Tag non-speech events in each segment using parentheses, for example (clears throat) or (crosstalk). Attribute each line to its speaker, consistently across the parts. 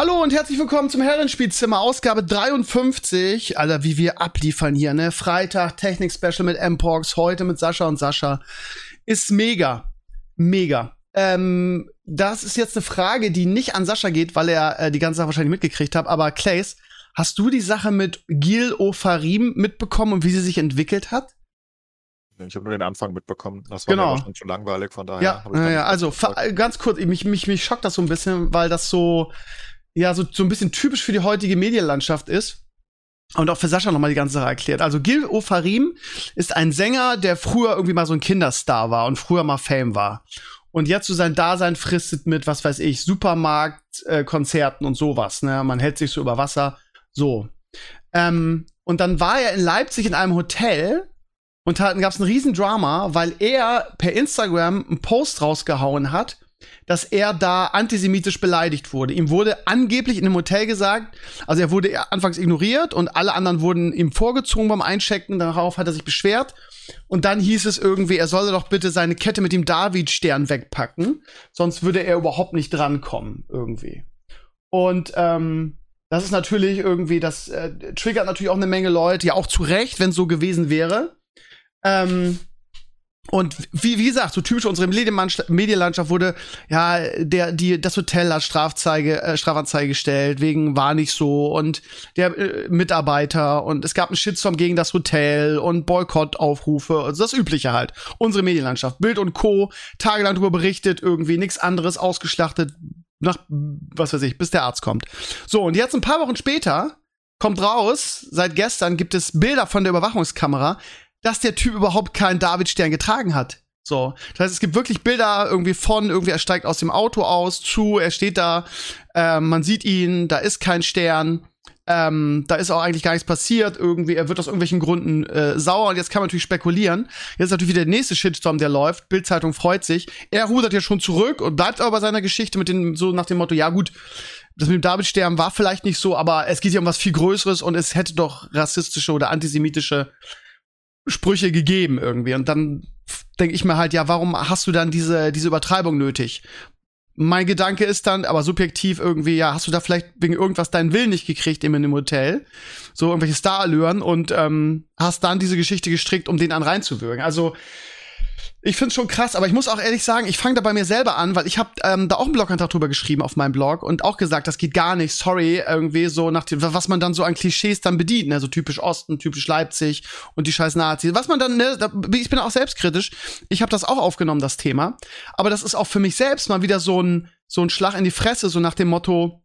Speaker 1: Hallo und herzlich willkommen zum Herrenspielzimmer, Ausgabe 53. Alter, wie wir abliefern hier, ne? Freitag, Technik-Special mit M-Porks, heute mit Sascha und Sascha. Ist mega. Mega. Ähm, das ist jetzt eine Frage, die nicht an Sascha geht, weil er äh, die ganze Sache wahrscheinlich mitgekriegt hat. Aber Clays, hast du die Sache mit Gil Ofarim mitbekommen und wie sie sich entwickelt hat?
Speaker 2: Ich habe nur den Anfang mitbekommen. Das war
Speaker 1: Genau.
Speaker 2: schon zu langweilig, von daher.
Speaker 1: Ja, ja, also fa- ganz kurz, mich, mich, mich schockt das so ein bisschen, weil das so, ja, so, so ein bisschen typisch für die heutige Medienlandschaft ist. Und auch für Sascha nochmal die ganze Sache erklärt. Also Gil Ofarim ist ein Sänger, der früher irgendwie mal so ein Kinderstar war und früher mal Fame war. Und jetzt so sein Dasein fristet mit, was weiß ich, Supermarkt, äh, und sowas. Ne? Man hält sich so über Wasser. So. Ähm, und dann war er in Leipzig in einem Hotel und gab es ein Riesendrama, weil er per Instagram einen Post rausgehauen hat, dass er da antisemitisch beleidigt wurde. Ihm wurde angeblich in einem Hotel gesagt, also er wurde anfangs ignoriert und alle anderen wurden ihm vorgezogen beim Einchecken, darauf hat er sich beschwert. Und dann hieß es irgendwie, er solle doch bitte seine Kette mit dem David-Stern wegpacken, sonst würde er überhaupt nicht drankommen, irgendwie. Und ähm, das ist natürlich irgendwie, das äh, triggert natürlich auch eine Menge Leute, ja auch zu Recht, wenn es so gewesen wäre. Ähm, und wie, wie gesagt, so typisch unsere Medienlandschaft wurde, ja, der, die, das Hotel hat Strafzeige, äh, Strafanzeige gestellt, wegen war nicht so und der äh, Mitarbeiter und es gab einen Shitstorm gegen das Hotel und Boykottaufrufe, also das Übliche halt. Unsere Medienlandschaft, Bild und Co. tagelang darüber berichtet, irgendwie nichts anderes ausgeschlachtet, nach, was weiß ich, bis der Arzt kommt. So, und jetzt ein paar Wochen später kommt raus, seit gestern gibt es Bilder von der Überwachungskamera, dass der Typ überhaupt keinen Davidstern getragen hat. So, das heißt, es gibt wirklich Bilder irgendwie von, irgendwie er steigt aus dem Auto aus, zu, er steht da, ähm, man sieht ihn, da ist kein Stern, ähm, da ist auch eigentlich gar nichts passiert, irgendwie, er wird aus irgendwelchen Gründen äh, sauer und jetzt kann man natürlich spekulieren. Jetzt ist natürlich wieder der nächste Shitstorm, der läuft, Bildzeitung freut sich, er rudert ja schon zurück und bleibt aber bei seiner Geschichte mit dem, so nach dem Motto, ja gut, das mit dem Davidstern war vielleicht nicht so, aber es geht ja um was viel Größeres und es hätte doch rassistische oder antisemitische Sprüche gegeben irgendwie. Und dann denke ich mir halt, ja, warum hast du dann diese, diese Übertreibung nötig? Mein Gedanke ist dann, aber subjektiv irgendwie, ja, hast du da vielleicht wegen irgendwas deinen Willen nicht gekriegt eben in dem Hotel? So irgendwelche Starallüren und ähm, hast dann diese Geschichte gestrickt, um den an reinzuwürgen. Also ich find's schon krass, aber ich muss auch ehrlich sagen, ich fange da bei mir selber an, weil ich habe ähm, da auch einen Blogantrag drüber geschrieben auf meinem Blog und auch gesagt, das geht gar nicht, sorry, irgendwie so nach dem, was man dann so an Klischees dann bedient, ne, so typisch Osten, typisch Leipzig und die scheiß Nazis. Was man dann, ne, da, ich bin auch selbstkritisch, ich habe das auch aufgenommen, das Thema, aber das ist auch für mich selbst mal wieder so ein, so ein Schlag in die Fresse, so nach dem Motto,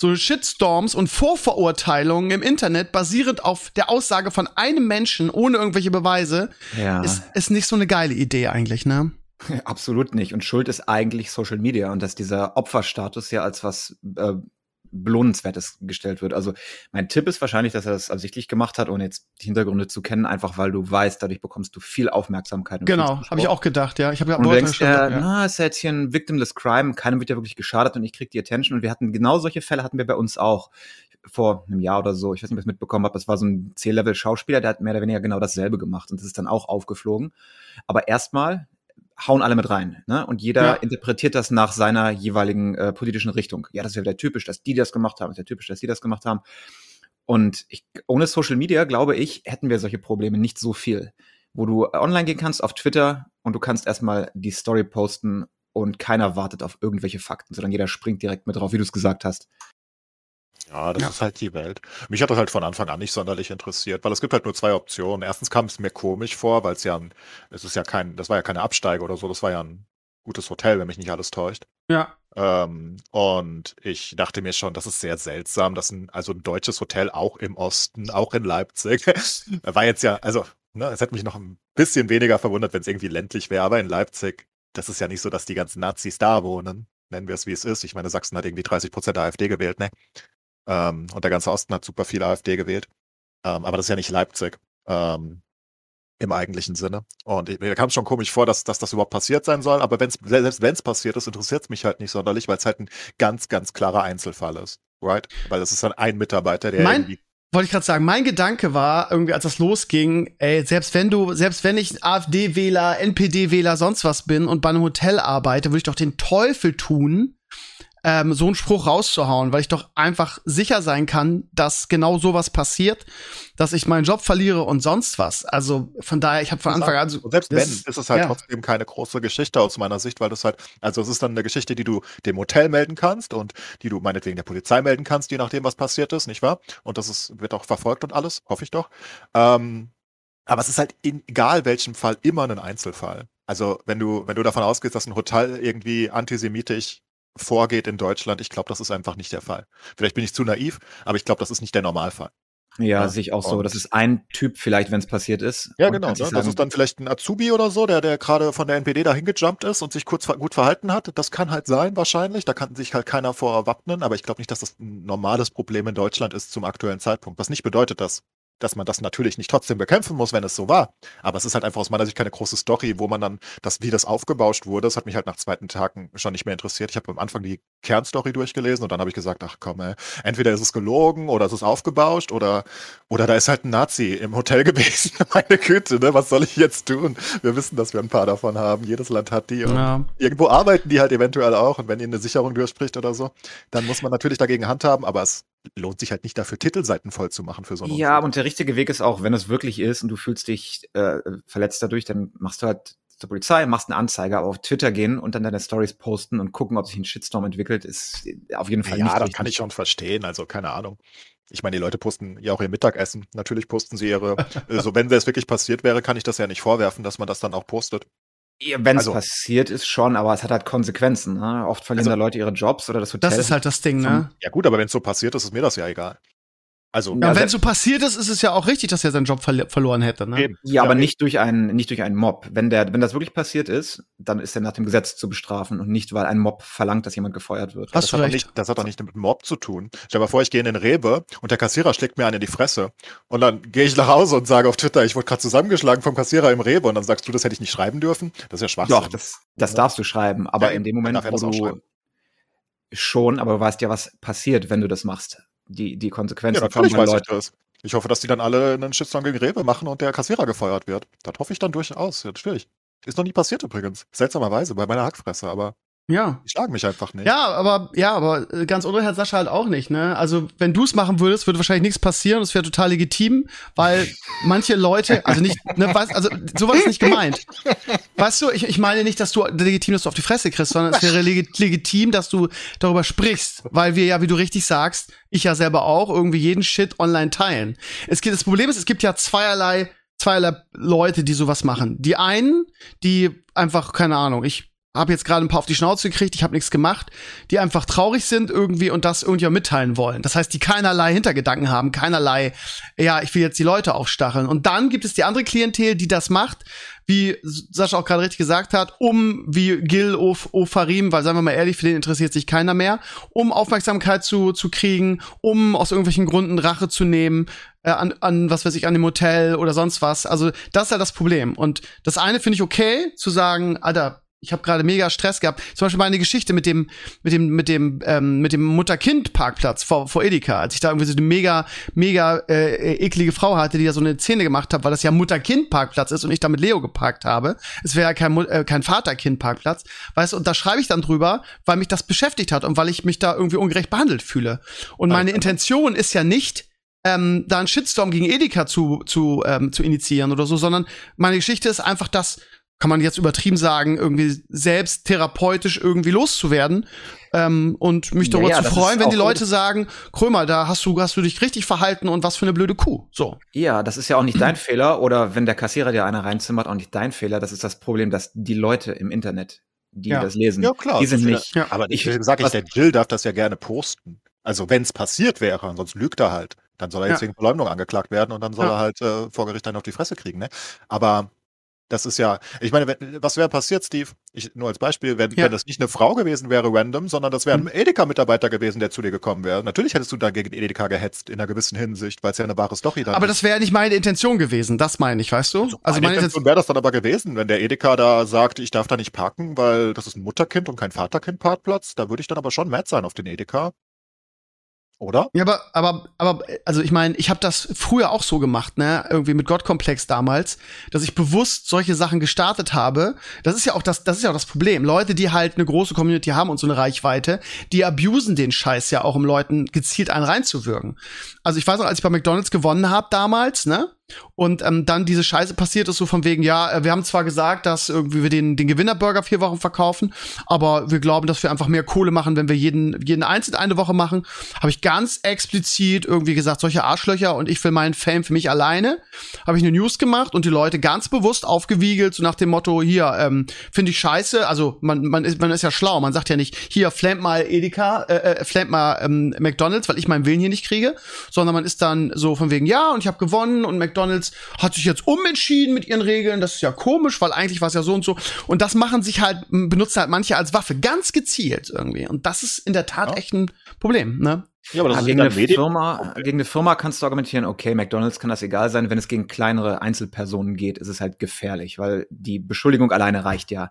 Speaker 1: so Shitstorms und Vorverurteilungen im Internet basierend auf der Aussage von einem Menschen ohne irgendwelche Beweise
Speaker 3: Ja,
Speaker 1: ist, ist nicht so eine geile Idee eigentlich, ne? (laughs)
Speaker 3: absolut nicht. Und Schuld ist eigentlich Social Media und dass dieser Opferstatus ja als was äh, Belohnenswertes gestellt wird. Also mein Tipp ist wahrscheinlich, dass er das absichtlich gemacht hat, ohne jetzt die Hintergründe zu kennen, einfach weil du weißt, dadurch bekommst du viel Aufmerksamkeit.
Speaker 1: Genau, habe ich auch gedacht, ja. Ich habe ja
Speaker 3: Und du denkst ja,
Speaker 1: ja.
Speaker 3: na, ist ja jetzt hier ein Victimless Crime, keinem wird ja wirklich geschadet und ich krieg die Attention. Und wir hatten genau solche Fälle hatten wir bei uns auch vor einem Jahr oder so. Ich weiß nicht, ob ihr es mitbekommen habt. Das war so ein C-Level-Schauspieler, der hat mehr oder weniger genau dasselbe gemacht und das ist dann auch aufgeflogen. Aber erstmal hauen alle mit rein, ne? Und jeder
Speaker 1: Ja.
Speaker 3: interpretiert das nach seiner jeweiligen äh, politischen Richtung. Ja, das ist ja wieder typisch, dass die das gemacht haben, das ist ja typisch, dass die das gemacht haben. Und ich, ohne Social Media, glaube ich, hätten wir solche Probleme nicht so viel. Wo du online gehen kannst auf Twitter und du kannst erstmal die Story posten und keiner wartet auf irgendwelche Fakten, sondern jeder springt direkt mit drauf, wie du es gesagt hast.
Speaker 2: Ja, das
Speaker 1: Ja.
Speaker 2: ist halt die Welt. Mich hat das halt von Anfang an nicht sonderlich interessiert, weil es gibt halt nur zwei Optionen. Erstens kam es mir komisch vor, weil es ja ein, es ist ja kein, das war ja keine Absteige oder so, das war ja ein gutes Hotel, wenn mich nicht alles täuscht.
Speaker 1: Ja,
Speaker 2: Ähm, und ich dachte mir schon, das ist sehr seltsam, dass ein, also ein deutsches Hotel auch im Osten, auch in Leipzig, (laughs) war jetzt ja, also, ne, es hätte mich noch ein bisschen weniger verwundert, wenn es irgendwie ländlich wäre, aber in Leipzig, das ist ja nicht so, dass die ganzen Nazis da wohnen. Nennen wir es, wie es ist. Ich meine, Sachsen hat irgendwie 30 Prozent der AfD gewählt, ne? Ähm, und der ganze Osten hat super viel AfD gewählt. Ähm, aber das ist ja nicht Leipzig. Ähm, im eigentlichen Sinne. Und ich, mir kam es schon komisch vor, dass, dass das überhaupt passiert sein soll, aber wenn's, selbst wenn es passiert ist, interessiert es mich halt nicht sonderlich, weil es halt ein ganz, ganz klarer Einzelfall ist. Right? Weil das ist dann ein Mitarbeiter, der
Speaker 1: Mein-
Speaker 2: irgendwie.
Speaker 1: Wollte ich gerade sagen, mein Gedanke war, irgendwie, als das losging, ey, selbst wenn du, selbst wenn ich AfD-Wähler, NPD-Wähler, sonst was bin und bei einem Hotel arbeite, würde ich doch den Teufel tun, ähm, so einen Spruch rauszuhauen, weil ich doch einfach sicher sein kann, dass genau sowas passiert, dass ich meinen Job verliere und sonst was. Also von daher, ich habe von Anfang an so,
Speaker 2: selbst wenn,
Speaker 1: ist-
Speaker 2: ist es halt
Speaker 1: ja.
Speaker 2: trotzdem keine große Geschichte aus meiner Sicht, weil das halt, also es ist dann eine Geschichte, die du dem Hotel melden kannst und die du meinetwegen der Polizei melden kannst, je nachdem, was passiert ist, nicht wahr? Und das ist, wird auch verfolgt und alles, hoffe ich doch. Ähm, aber es ist halt in egal welchem Fall immer ein Einzelfall. Also wenn du, wenn du davon ausgehst, dass ein Hotel irgendwie antisemitisch vorgeht in Deutschland, ich glaube, das ist einfach nicht der Fall. Vielleicht bin ich zu naiv, aber ich glaube, das ist nicht der Normalfall.
Speaker 3: Ja,
Speaker 2: Ja,
Speaker 3: sehe ich auch so. Das ist ein Typ vielleicht, wenn es passiert ist.
Speaker 2: Ja,
Speaker 3: Und
Speaker 2: genau. Ne?
Speaker 3: nicht
Speaker 2: Das
Speaker 3: sagen,
Speaker 2: ist dann vielleicht ein Azubi oder so, der, der gerade von der NPD da hingejumpt ist und sich kurz gut verhalten hat. Das kann halt sein, wahrscheinlich. Da kann sich halt keiner vor wappnen, aber ich glaube nicht, dass das ein normales Problem in Deutschland ist zum aktuellen Zeitpunkt. Was nicht bedeutet, dass, dass man das natürlich nicht trotzdem bekämpfen muss, wenn es so war. Aber es ist halt einfach aus meiner Sicht keine große Story, wo man dann, das, wie das aufgebauscht wurde, das hat mich halt nach zweiten Tagen schon nicht mehr interessiert. Ich habe am Anfang die Kernstory durchgelesen und dann habe ich gesagt, ach komm, ey, entweder ist es gelogen oder es ist aufgebauscht oder oder da ist halt ein Nazi im Hotel (laughs) gewesen. Meine Güte, ne? Was soll ich jetzt tun? Wir wissen, dass wir ein paar davon haben. Jedes Land hat die. Und
Speaker 1: ja.
Speaker 2: irgendwo arbeiten die halt eventuell auch. Und wenn ihnen eine Sicherung durchspricht oder so, dann muss man natürlich dagegen handhaben. Aber es lohnt sich halt nicht dafür, Titelseiten voll zu machen für so einen
Speaker 3: Ja,
Speaker 2: Unsinn.
Speaker 3: und der richtige Weg ist auch, wenn es wirklich ist und du fühlst dich äh, verletzt dadurch, dann machst du halt zur Polizei, machst eine Anzeige, aber auf Twitter gehen und dann deine Stories posten und gucken, ob sich ein Shitstorm entwickelt, ist auf jeden Fall
Speaker 2: Ja,
Speaker 3: nicht
Speaker 2: das
Speaker 3: richtig.
Speaker 2: kann ich schon verstehen. Also keine Ahnung. Ich meine, die Leute posten ja auch ihr Mittagessen. Natürlich posten sie ihre, (laughs) also wenn es wirklich passiert wäre, kann ich das ja nicht vorwerfen, dass man das dann auch postet.
Speaker 3: Ja, Wenn es
Speaker 2: Also-
Speaker 3: passiert ist schon, aber es hat halt Konsequenzen. Ne? Oft verlieren
Speaker 2: Also-
Speaker 3: da Leute ihre Jobs oder das Hotel.
Speaker 1: Das ist halt das Ding, ne?
Speaker 2: Ja gut, aber wenn es so passiert ist, ist mir das ja egal. Also,
Speaker 1: Ja, und wenn es so passiert ist, ist es ja auch richtig, dass er seinen Job verli verloren hätte, ne?
Speaker 2: eben.
Speaker 3: Ja, aber nicht durch einen, nicht durch einen Mob. Wenn der, wenn das wirklich passiert ist, dann ist er nach dem Gesetz zu bestrafen und nicht, weil ein Mob verlangt, dass jemand gefeuert wird.
Speaker 1: Hast
Speaker 2: das
Speaker 1: du
Speaker 2: hat, nicht, das hat doch nicht mit Mob zu tun. Stell dir mal vor, ich gehe in den Rewe und der Kassierer schlägt mir einen in die Fresse. Und dann gehe ich nach Hause und sage auf Twitter, ich wurde gerade zusammengeschlagen vom Kassierer im Rewe. Und dann sagst du, das hätte ich nicht schreiben dürfen. Das ist ja Schwachsinn.
Speaker 3: Doch, das, das darfst du schreiben. Aber
Speaker 2: Ja,
Speaker 3: in dem Moment, wo du schon, aber du weißt ja, was passiert, wenn du das machst. Die, die
Speaker 2: ja,
Speaker 3: Konsequenzen
Speaker 2: natürlich
Speaker 3: kommen,
Speaker 2: weiß
Speaker 3: weil
Speaker 2: ich das. Ich hoffe, dass die dann alle einen Shitstorm gegen Rewe machen und der Kassierer gefeuert wird. Das hoffe ich dann durchaus. Ja, natürlich. Ist noch nie passiert übrigens. Seltsamerweise bei meiner Hackfresse, aber
Speaker 1: Ja.
Speaker 2: die schlagen mich einfach nicht.
Speaker 1: Ja, aber ja, aber äh, ganz unruhig hat Sascha halt auch nicht, ne? Also, wenn du es machen würdest, würde wahrscheinlich nichts passieren, das wäre total legitim, weil (laughs) manche Leute, also nicht, ne, weißt, also sowas ist nicht gemeint. Weißt du, ich, ich meine nicht, dass du legitim, dass du auf die Fresse kriegst, sondern es wäre legit, legitim, dass du darüber sprichst, weil wir ja, wie du richtig sagst, ich ja selber auch, irgendwie jeden Shit online teilen. Es gibt, das Problem ist, es gibt ja zweierlei, zweierlei Leute, die sowas machen. Die einen, die einfach, keine Ahnung, ich habe jetzt gerade ein paar auf die Schnauze gekriegt, ich habe nichts gemacht, die einfach traurig sind irgendwie und das irgendjemand mitteilen wollen. Das heißt, die keinerlei Hintergedanken haben, keinerlei, ja, ich will jetzt die Leute aufstacheln. Und dann gibt es die andere Klientel, die das macht, wie Sascha auch gerade richtig gesagt hat, um wie Gil Of Ofarim, weil sagen wir mal ehrlich, für den interessiert sich keiner mehr, um Aufmerksamkeit zu, zu kriegen, um aus irgendwelchen Gründen Rache zu nehmen, äh, an, an, was weiß ich, an dem Hotel oder sonst was. Also, das ist halt das Problem. Und das eine finde ich okay, zu sagen, Alter, ich habe gerade mega Stress gehabt. Zum Beispiel meine Geschichte mit dem, mit dem, mit dem, ähm, mit dem Mutter-Kind-Parkplatz vor, vor Edeka, als ich da irgendwie so eine mega, mega äh, eklige Frau hatte, die da so eine Szene gemacht hat, weil das ja Mutter-Kind-Parkplatz ist und ich da mit Leo geparkt habe. Es wäre ja kein, äh, kein Vater-Kind-Parkplatz. Weißt du, und da schreibe ich dann drüber, weil mich das beschäftigt hat und weil ich mich da irgendwie ungerecht behandelt fühle. Und meine
Speaker 2: Alter.
Speaker 1: Intention ist ja nicht, ähm, da einen Shitstorm gegen Edeka zu, zu, ähm, zu initiieren oder so, sondern meine Geschichte ist einfach das, kann man jetzt übertrieben sagen, irgendwie selbst therapeutisch irgendwie loszuwerden ähm, und mich darüber
Speaker 3: ja,
Speaker 1: zu freuen, wenn die Leute sagen, Krömer, da hast du, hast du dich richtig verhalten und was für eine blöde Kuh. So.
Speaker 3: Ja, das ist ja auch nicht dein (clears throat) Fehler. Oder wenn der Kassierer dir einer reinzimmert, auch nicht dein Fehler. Das ist das Problem, dass die Leute im Internet, die
Speaker 1: Ja.
Speaker 3: das lesen,
Speaker 2: Ja, klar.
Speaker 3: die sind nicht.
Speaker 1: Ja.
Speaker 2: Aber ich sage ich, der Jill darf das ja gerne posten. Also wenn es passiert wäre, sonst lügt er halt. Dann soll er jetzt
Speaker 1: Ja.
Speaker 2: wegen Verleumdung angeklagt werden und dann soll
Speaker 1: Ja.
Speaker 2: er halt äh, vor Gericht einen auf die Fresse kriegen. Ne? Aber Das ist ja, ich meine, wenn, was wäre passiert, Steve? Ich, nur als Beispiel, wenn,
Speaker 1: Ja.
Speaker 2: wenn das nicht eine Frau gewesen wäre, random, sondern das wäre ein Edeka-Mitarbeiter gewesen, der zu dir gekommen wäre. Natürlich hättest du da gegen Edeka gehetzt, in einer gewissen Hinsicht, weil es ja eine wahre Story dann
Speaker 1: Aber
Speaker 2: ist.
Speaker 1: das wäre nicht meine Intention gewesen, das meine ich, weißt du? Also
Speaker 2: meine
Speaker 1: meine
Speaker 2: Intention, wäre das dann aber gewesen, wenn der Edeka da sagt, ich darf da nicht parken, weil das ist ein Mutterkind und kein Vaterkind-Parkplatz, da würde ich dann aber schon mad sein auf den Edeka. Oder?
Speaker 1: ja, aber, aber, aber, also ich meine, ich habe das früher auch so gemacht, ne, irgendwie mit Gottkomplex damals, dass ich bewusst solche Sachen gestartet habe. Das ist ja auch das, das ist ja auch das Problem. Leute, die halt eine große Community haben und so eine Reichweite, die abusen den Scheiß ja auch, um Leuten gezielt einen reinzuwirken. Also ich weiß noch, als ich bei McDonald's gewonnen habe damals, ne, und ähm, dann diese Scheiße passiert ist, so von wegen, ja, äh, wir haben zwar gesagt, dass irgendwie wir den, den Gewinnerburger vier Wochen verkaufen, aber wir glauben, dass wir einfach mehr Kohle machen, wenn wir jeden, jeden einzeln eine Woche machen. Habe ich ganz explizit irgendwie gesagt, solche Arschlöcher und ich will meinen Fame für mich alleine. Habe ich eine News gemacht und die Leute ganz bewusst aufgewiegelt, so nach dem Motto, hier, ähm, finde ich scheiße. Also man, man, ist, man ist ja schlau, man sagt ja nicht, hier, flammt mal Edeka, äh, äh, mal ähm, McDonalds, weil ich meinen Willen hier nicht kriege, sondern man ist dann so von wegen, ja, und ich habe gewonnen und McDonalds hat sich jetzt umentschieden mit ihren Regeln. Das ist ja komisch, weil eigentlich war es ja so und so. Und das machen sich halt, benutzen halt manche als Waffe, ganz gezielt irgendwie. Und das ist in der Tat
Speaker 2: Ja.
Speaker 1: echt ein Problem, ne?
Speaker 2: Ja, aber
Speaker 3: Ja,
Speaker 2: ist
Speaker 3: gegen, eine
Speaker 2: Medien-
Speaker 3: Firma, gegen eine Firma kannst du argumentieren, okay, McDonalds kann das egal sein. Wenn es gegen kleinere Einzelpersonen geht, ist es halt gefährlich, weil die Beschuldigung alleine reicht ja.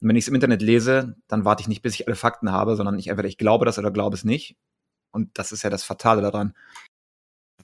Speaker 3: Und wenn ich es im Internet lese, dann warte ich nicht, bis ich alle Fakten habe, sondern ich entweder ich glaube das oder glaube es nicht. Und das ist ja das Fatale daran.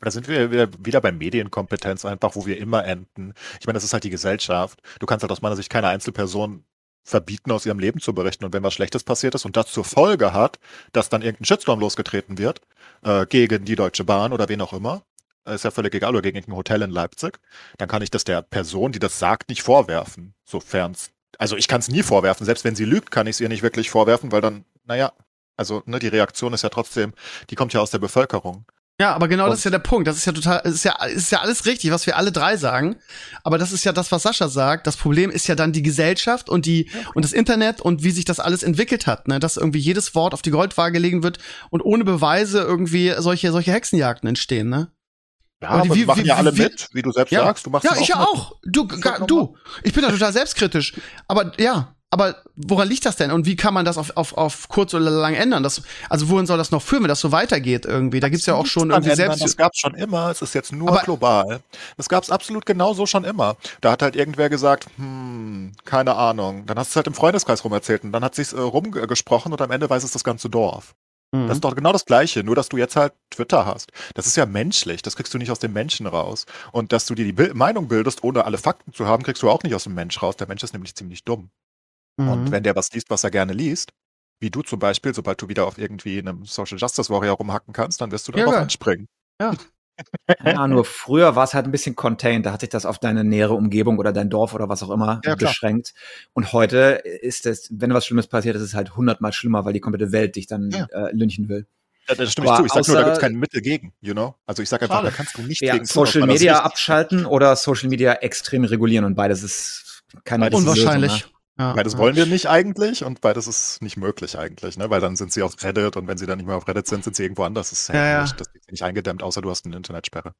Speaker 2: Aber da sind wir wieder, wieder bei Medienkompetenz einfach, wo wir immer enden. Ich meine, das ist halt die Gesellschaft. Du kannst halt aus meiner Sicht keine Einzelperson verbieten, aus ihrem Leben zu berichten. Und wenn was Schlechtes passiert ist und das zur Folge hat, dass dann irgendein Shitstorm losgetreten wird, äh, gegen die Deutsche Bahn oder wen auch immer, äh, ist ja völlig egal, oder gegen irgendein Hotel in Leipzig, dann kann ich das der Person, die das sagt, nicht vorwerfen. Sofern also ich kann es nie vorwerfen. Selbst wenn sie lügt, kann ich es ihr nicht wirklich vorwerfen, weil dann, naja, also ne, die Reaktion ist ja trotzdem, die kommt ja aus der Bevölkerung.
Speaker 1: Ja, aber genau
Speaker 2: Und-
Speaker 1: das ist ja der Punkt. Das ist ja total, es ist ja, ist ja alles richtig, was wir alle drei sagen. Aber das ist ja das, was Sascha sagt. Das Problem ist ja dann die Gesellschaft und die, und das Internet und wie sich das alles entwickelt hat, ne? Dass irgendwie jedes Wort auf die Goldwaage gelegen wird und ohne Beweise irgendwie solche, solche Hexenjagden entstehen, ne?
Speaker 2: Ja,
Speaker 1: Aber wie-
Speaker 2: die machen
Speaker 1: wie-
Speaker 2: ja alle
Speaker 1: wie-
Speaker 2: mit, wie du selbst
Speaker 1: Ja.
Speaker 2: sagst. Du machst
Speaker 1: Ja, ich ja auch. Du, du. Ich bin da total selbstkritisch. Aber ja, aber woran liegt das denn? Und wie kann man das auf, auf, auf kurz oder lang ändern? Das, also wohin soll das noch führen, wenn das so weitergeht irgendwie? Da gibt's ja auch schon irgendwie
Speaker 2: ändern,
Speaker 1: selbst.
Speaker 2: Das gab's schon immer. Es ist jetzt nur
Speaker 1: Aber-
Speaker 2: global. Das gab's absolut genauso schon immer. Da hat halt irgendwer gesagt, hm, keine Ahnung. Dann hast du es halt im Freundeskreis rumerzählt und dann hat sich's äh, rumgesprochen und am Ende weiß es das ganze Dorf.
Speaker 1: Mhm.
Speaker 2: Das ist doch genau das Gleiche, nur dass du jetzt halt Twitter hast. Das ist ja menschlich, das kriegst du nicht aus dem Menschen raus. Und dass du dir die Bil Meinung bildest, ohne alle Fakten zu haben, kriegst du auch nicht aus dem Mensch raus. Der Mensch ist nämlich ziemlich dumm. Und
Speaker 1: Mhm.
Speaker 2: wenn der was liest, was er gerne liest, wie du zum Beispiel, sobald du wieder auf irgendwie einem Social Justice Warrior rumhacken kannst, dann wirst du
Speaker 1: Ja,
Speaker 2: darauf
Speaker 1: geil.
Speaker 2: anspringen.
Speaker 3: Ja, (laughs) nur früher war es halt ein bisschen contained. Da hat sich das auf deine nähere Umgebung oder dein Dorf oder was auch immer
Speaker 2: Ja,
Speaker 3: beschränkt. Und heute ist es, wenn was Schlimmes passiert, ist es halt hundertmal schlimmer, weil die komplette Welt dich dann
Speaker 2: Ja.
Speaker 3: äh, lynchen will.
Speaker 2: Ja, das stimme ich zu. Ich sag nur, da
Speaker 3: außer-
Speaker 2: gibt's kein Mittel gegen, you know? Also ich sag einfach,
Speaker 1: Schade.
Speaker 2: da kannst du nicht
Speaker 3: Ja,
Speaker 2: gegen
Speaker 3: Social Media abschalten oder Social Media extrem regulieren und beides ist keine
Speaker 2: Beides
Speaker 1: Unwahrscheinlich.
Speaker 3: Lösung, ne?
Speaker 1: Ja,
Speaker 2: Beides
Speaker 1: ja.
Speaker 2: wollen wir nicht eigentlich und beides ist nicht möglich eigentlich, ne? Weil dann sind sie auf Reddit und wenn sie dann nicht mehr auf Reddit sind, sind sie irgendwo anders. Das ist
Speaker 1: Ja,
Speaker 2: nicht, das ist nicht eingedämmt, außer du hast eine Internetsperre.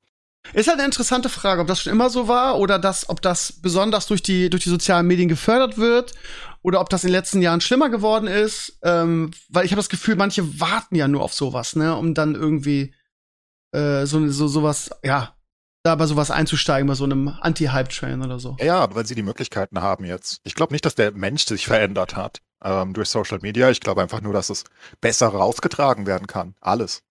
Speaker 1: Ist halt eine interessante Frage, ob das schon immer so war oder das, ob das besonders durch die, durch die sozialen Medien gefördert wird oder ob das in den letzten Jahren schlimmer geworden ist. Ähm, weil ich habe das Gefühl, manche warten ja nur auf sowas, ne, um dann irgendwie äh, so, so sowas, ja, da bei sowas einzusteigen, bei so einem Anti-Hype-Train oder so.
Speaker 2: Ja, weil sie die Möglichkeiten haben jetzt. Ich glaube nicht, dass der Mensch sich verändert hat ähm, durch Social Media. Ich glaube einfach nur, dass es besser rausgetragen werden kann. Alles.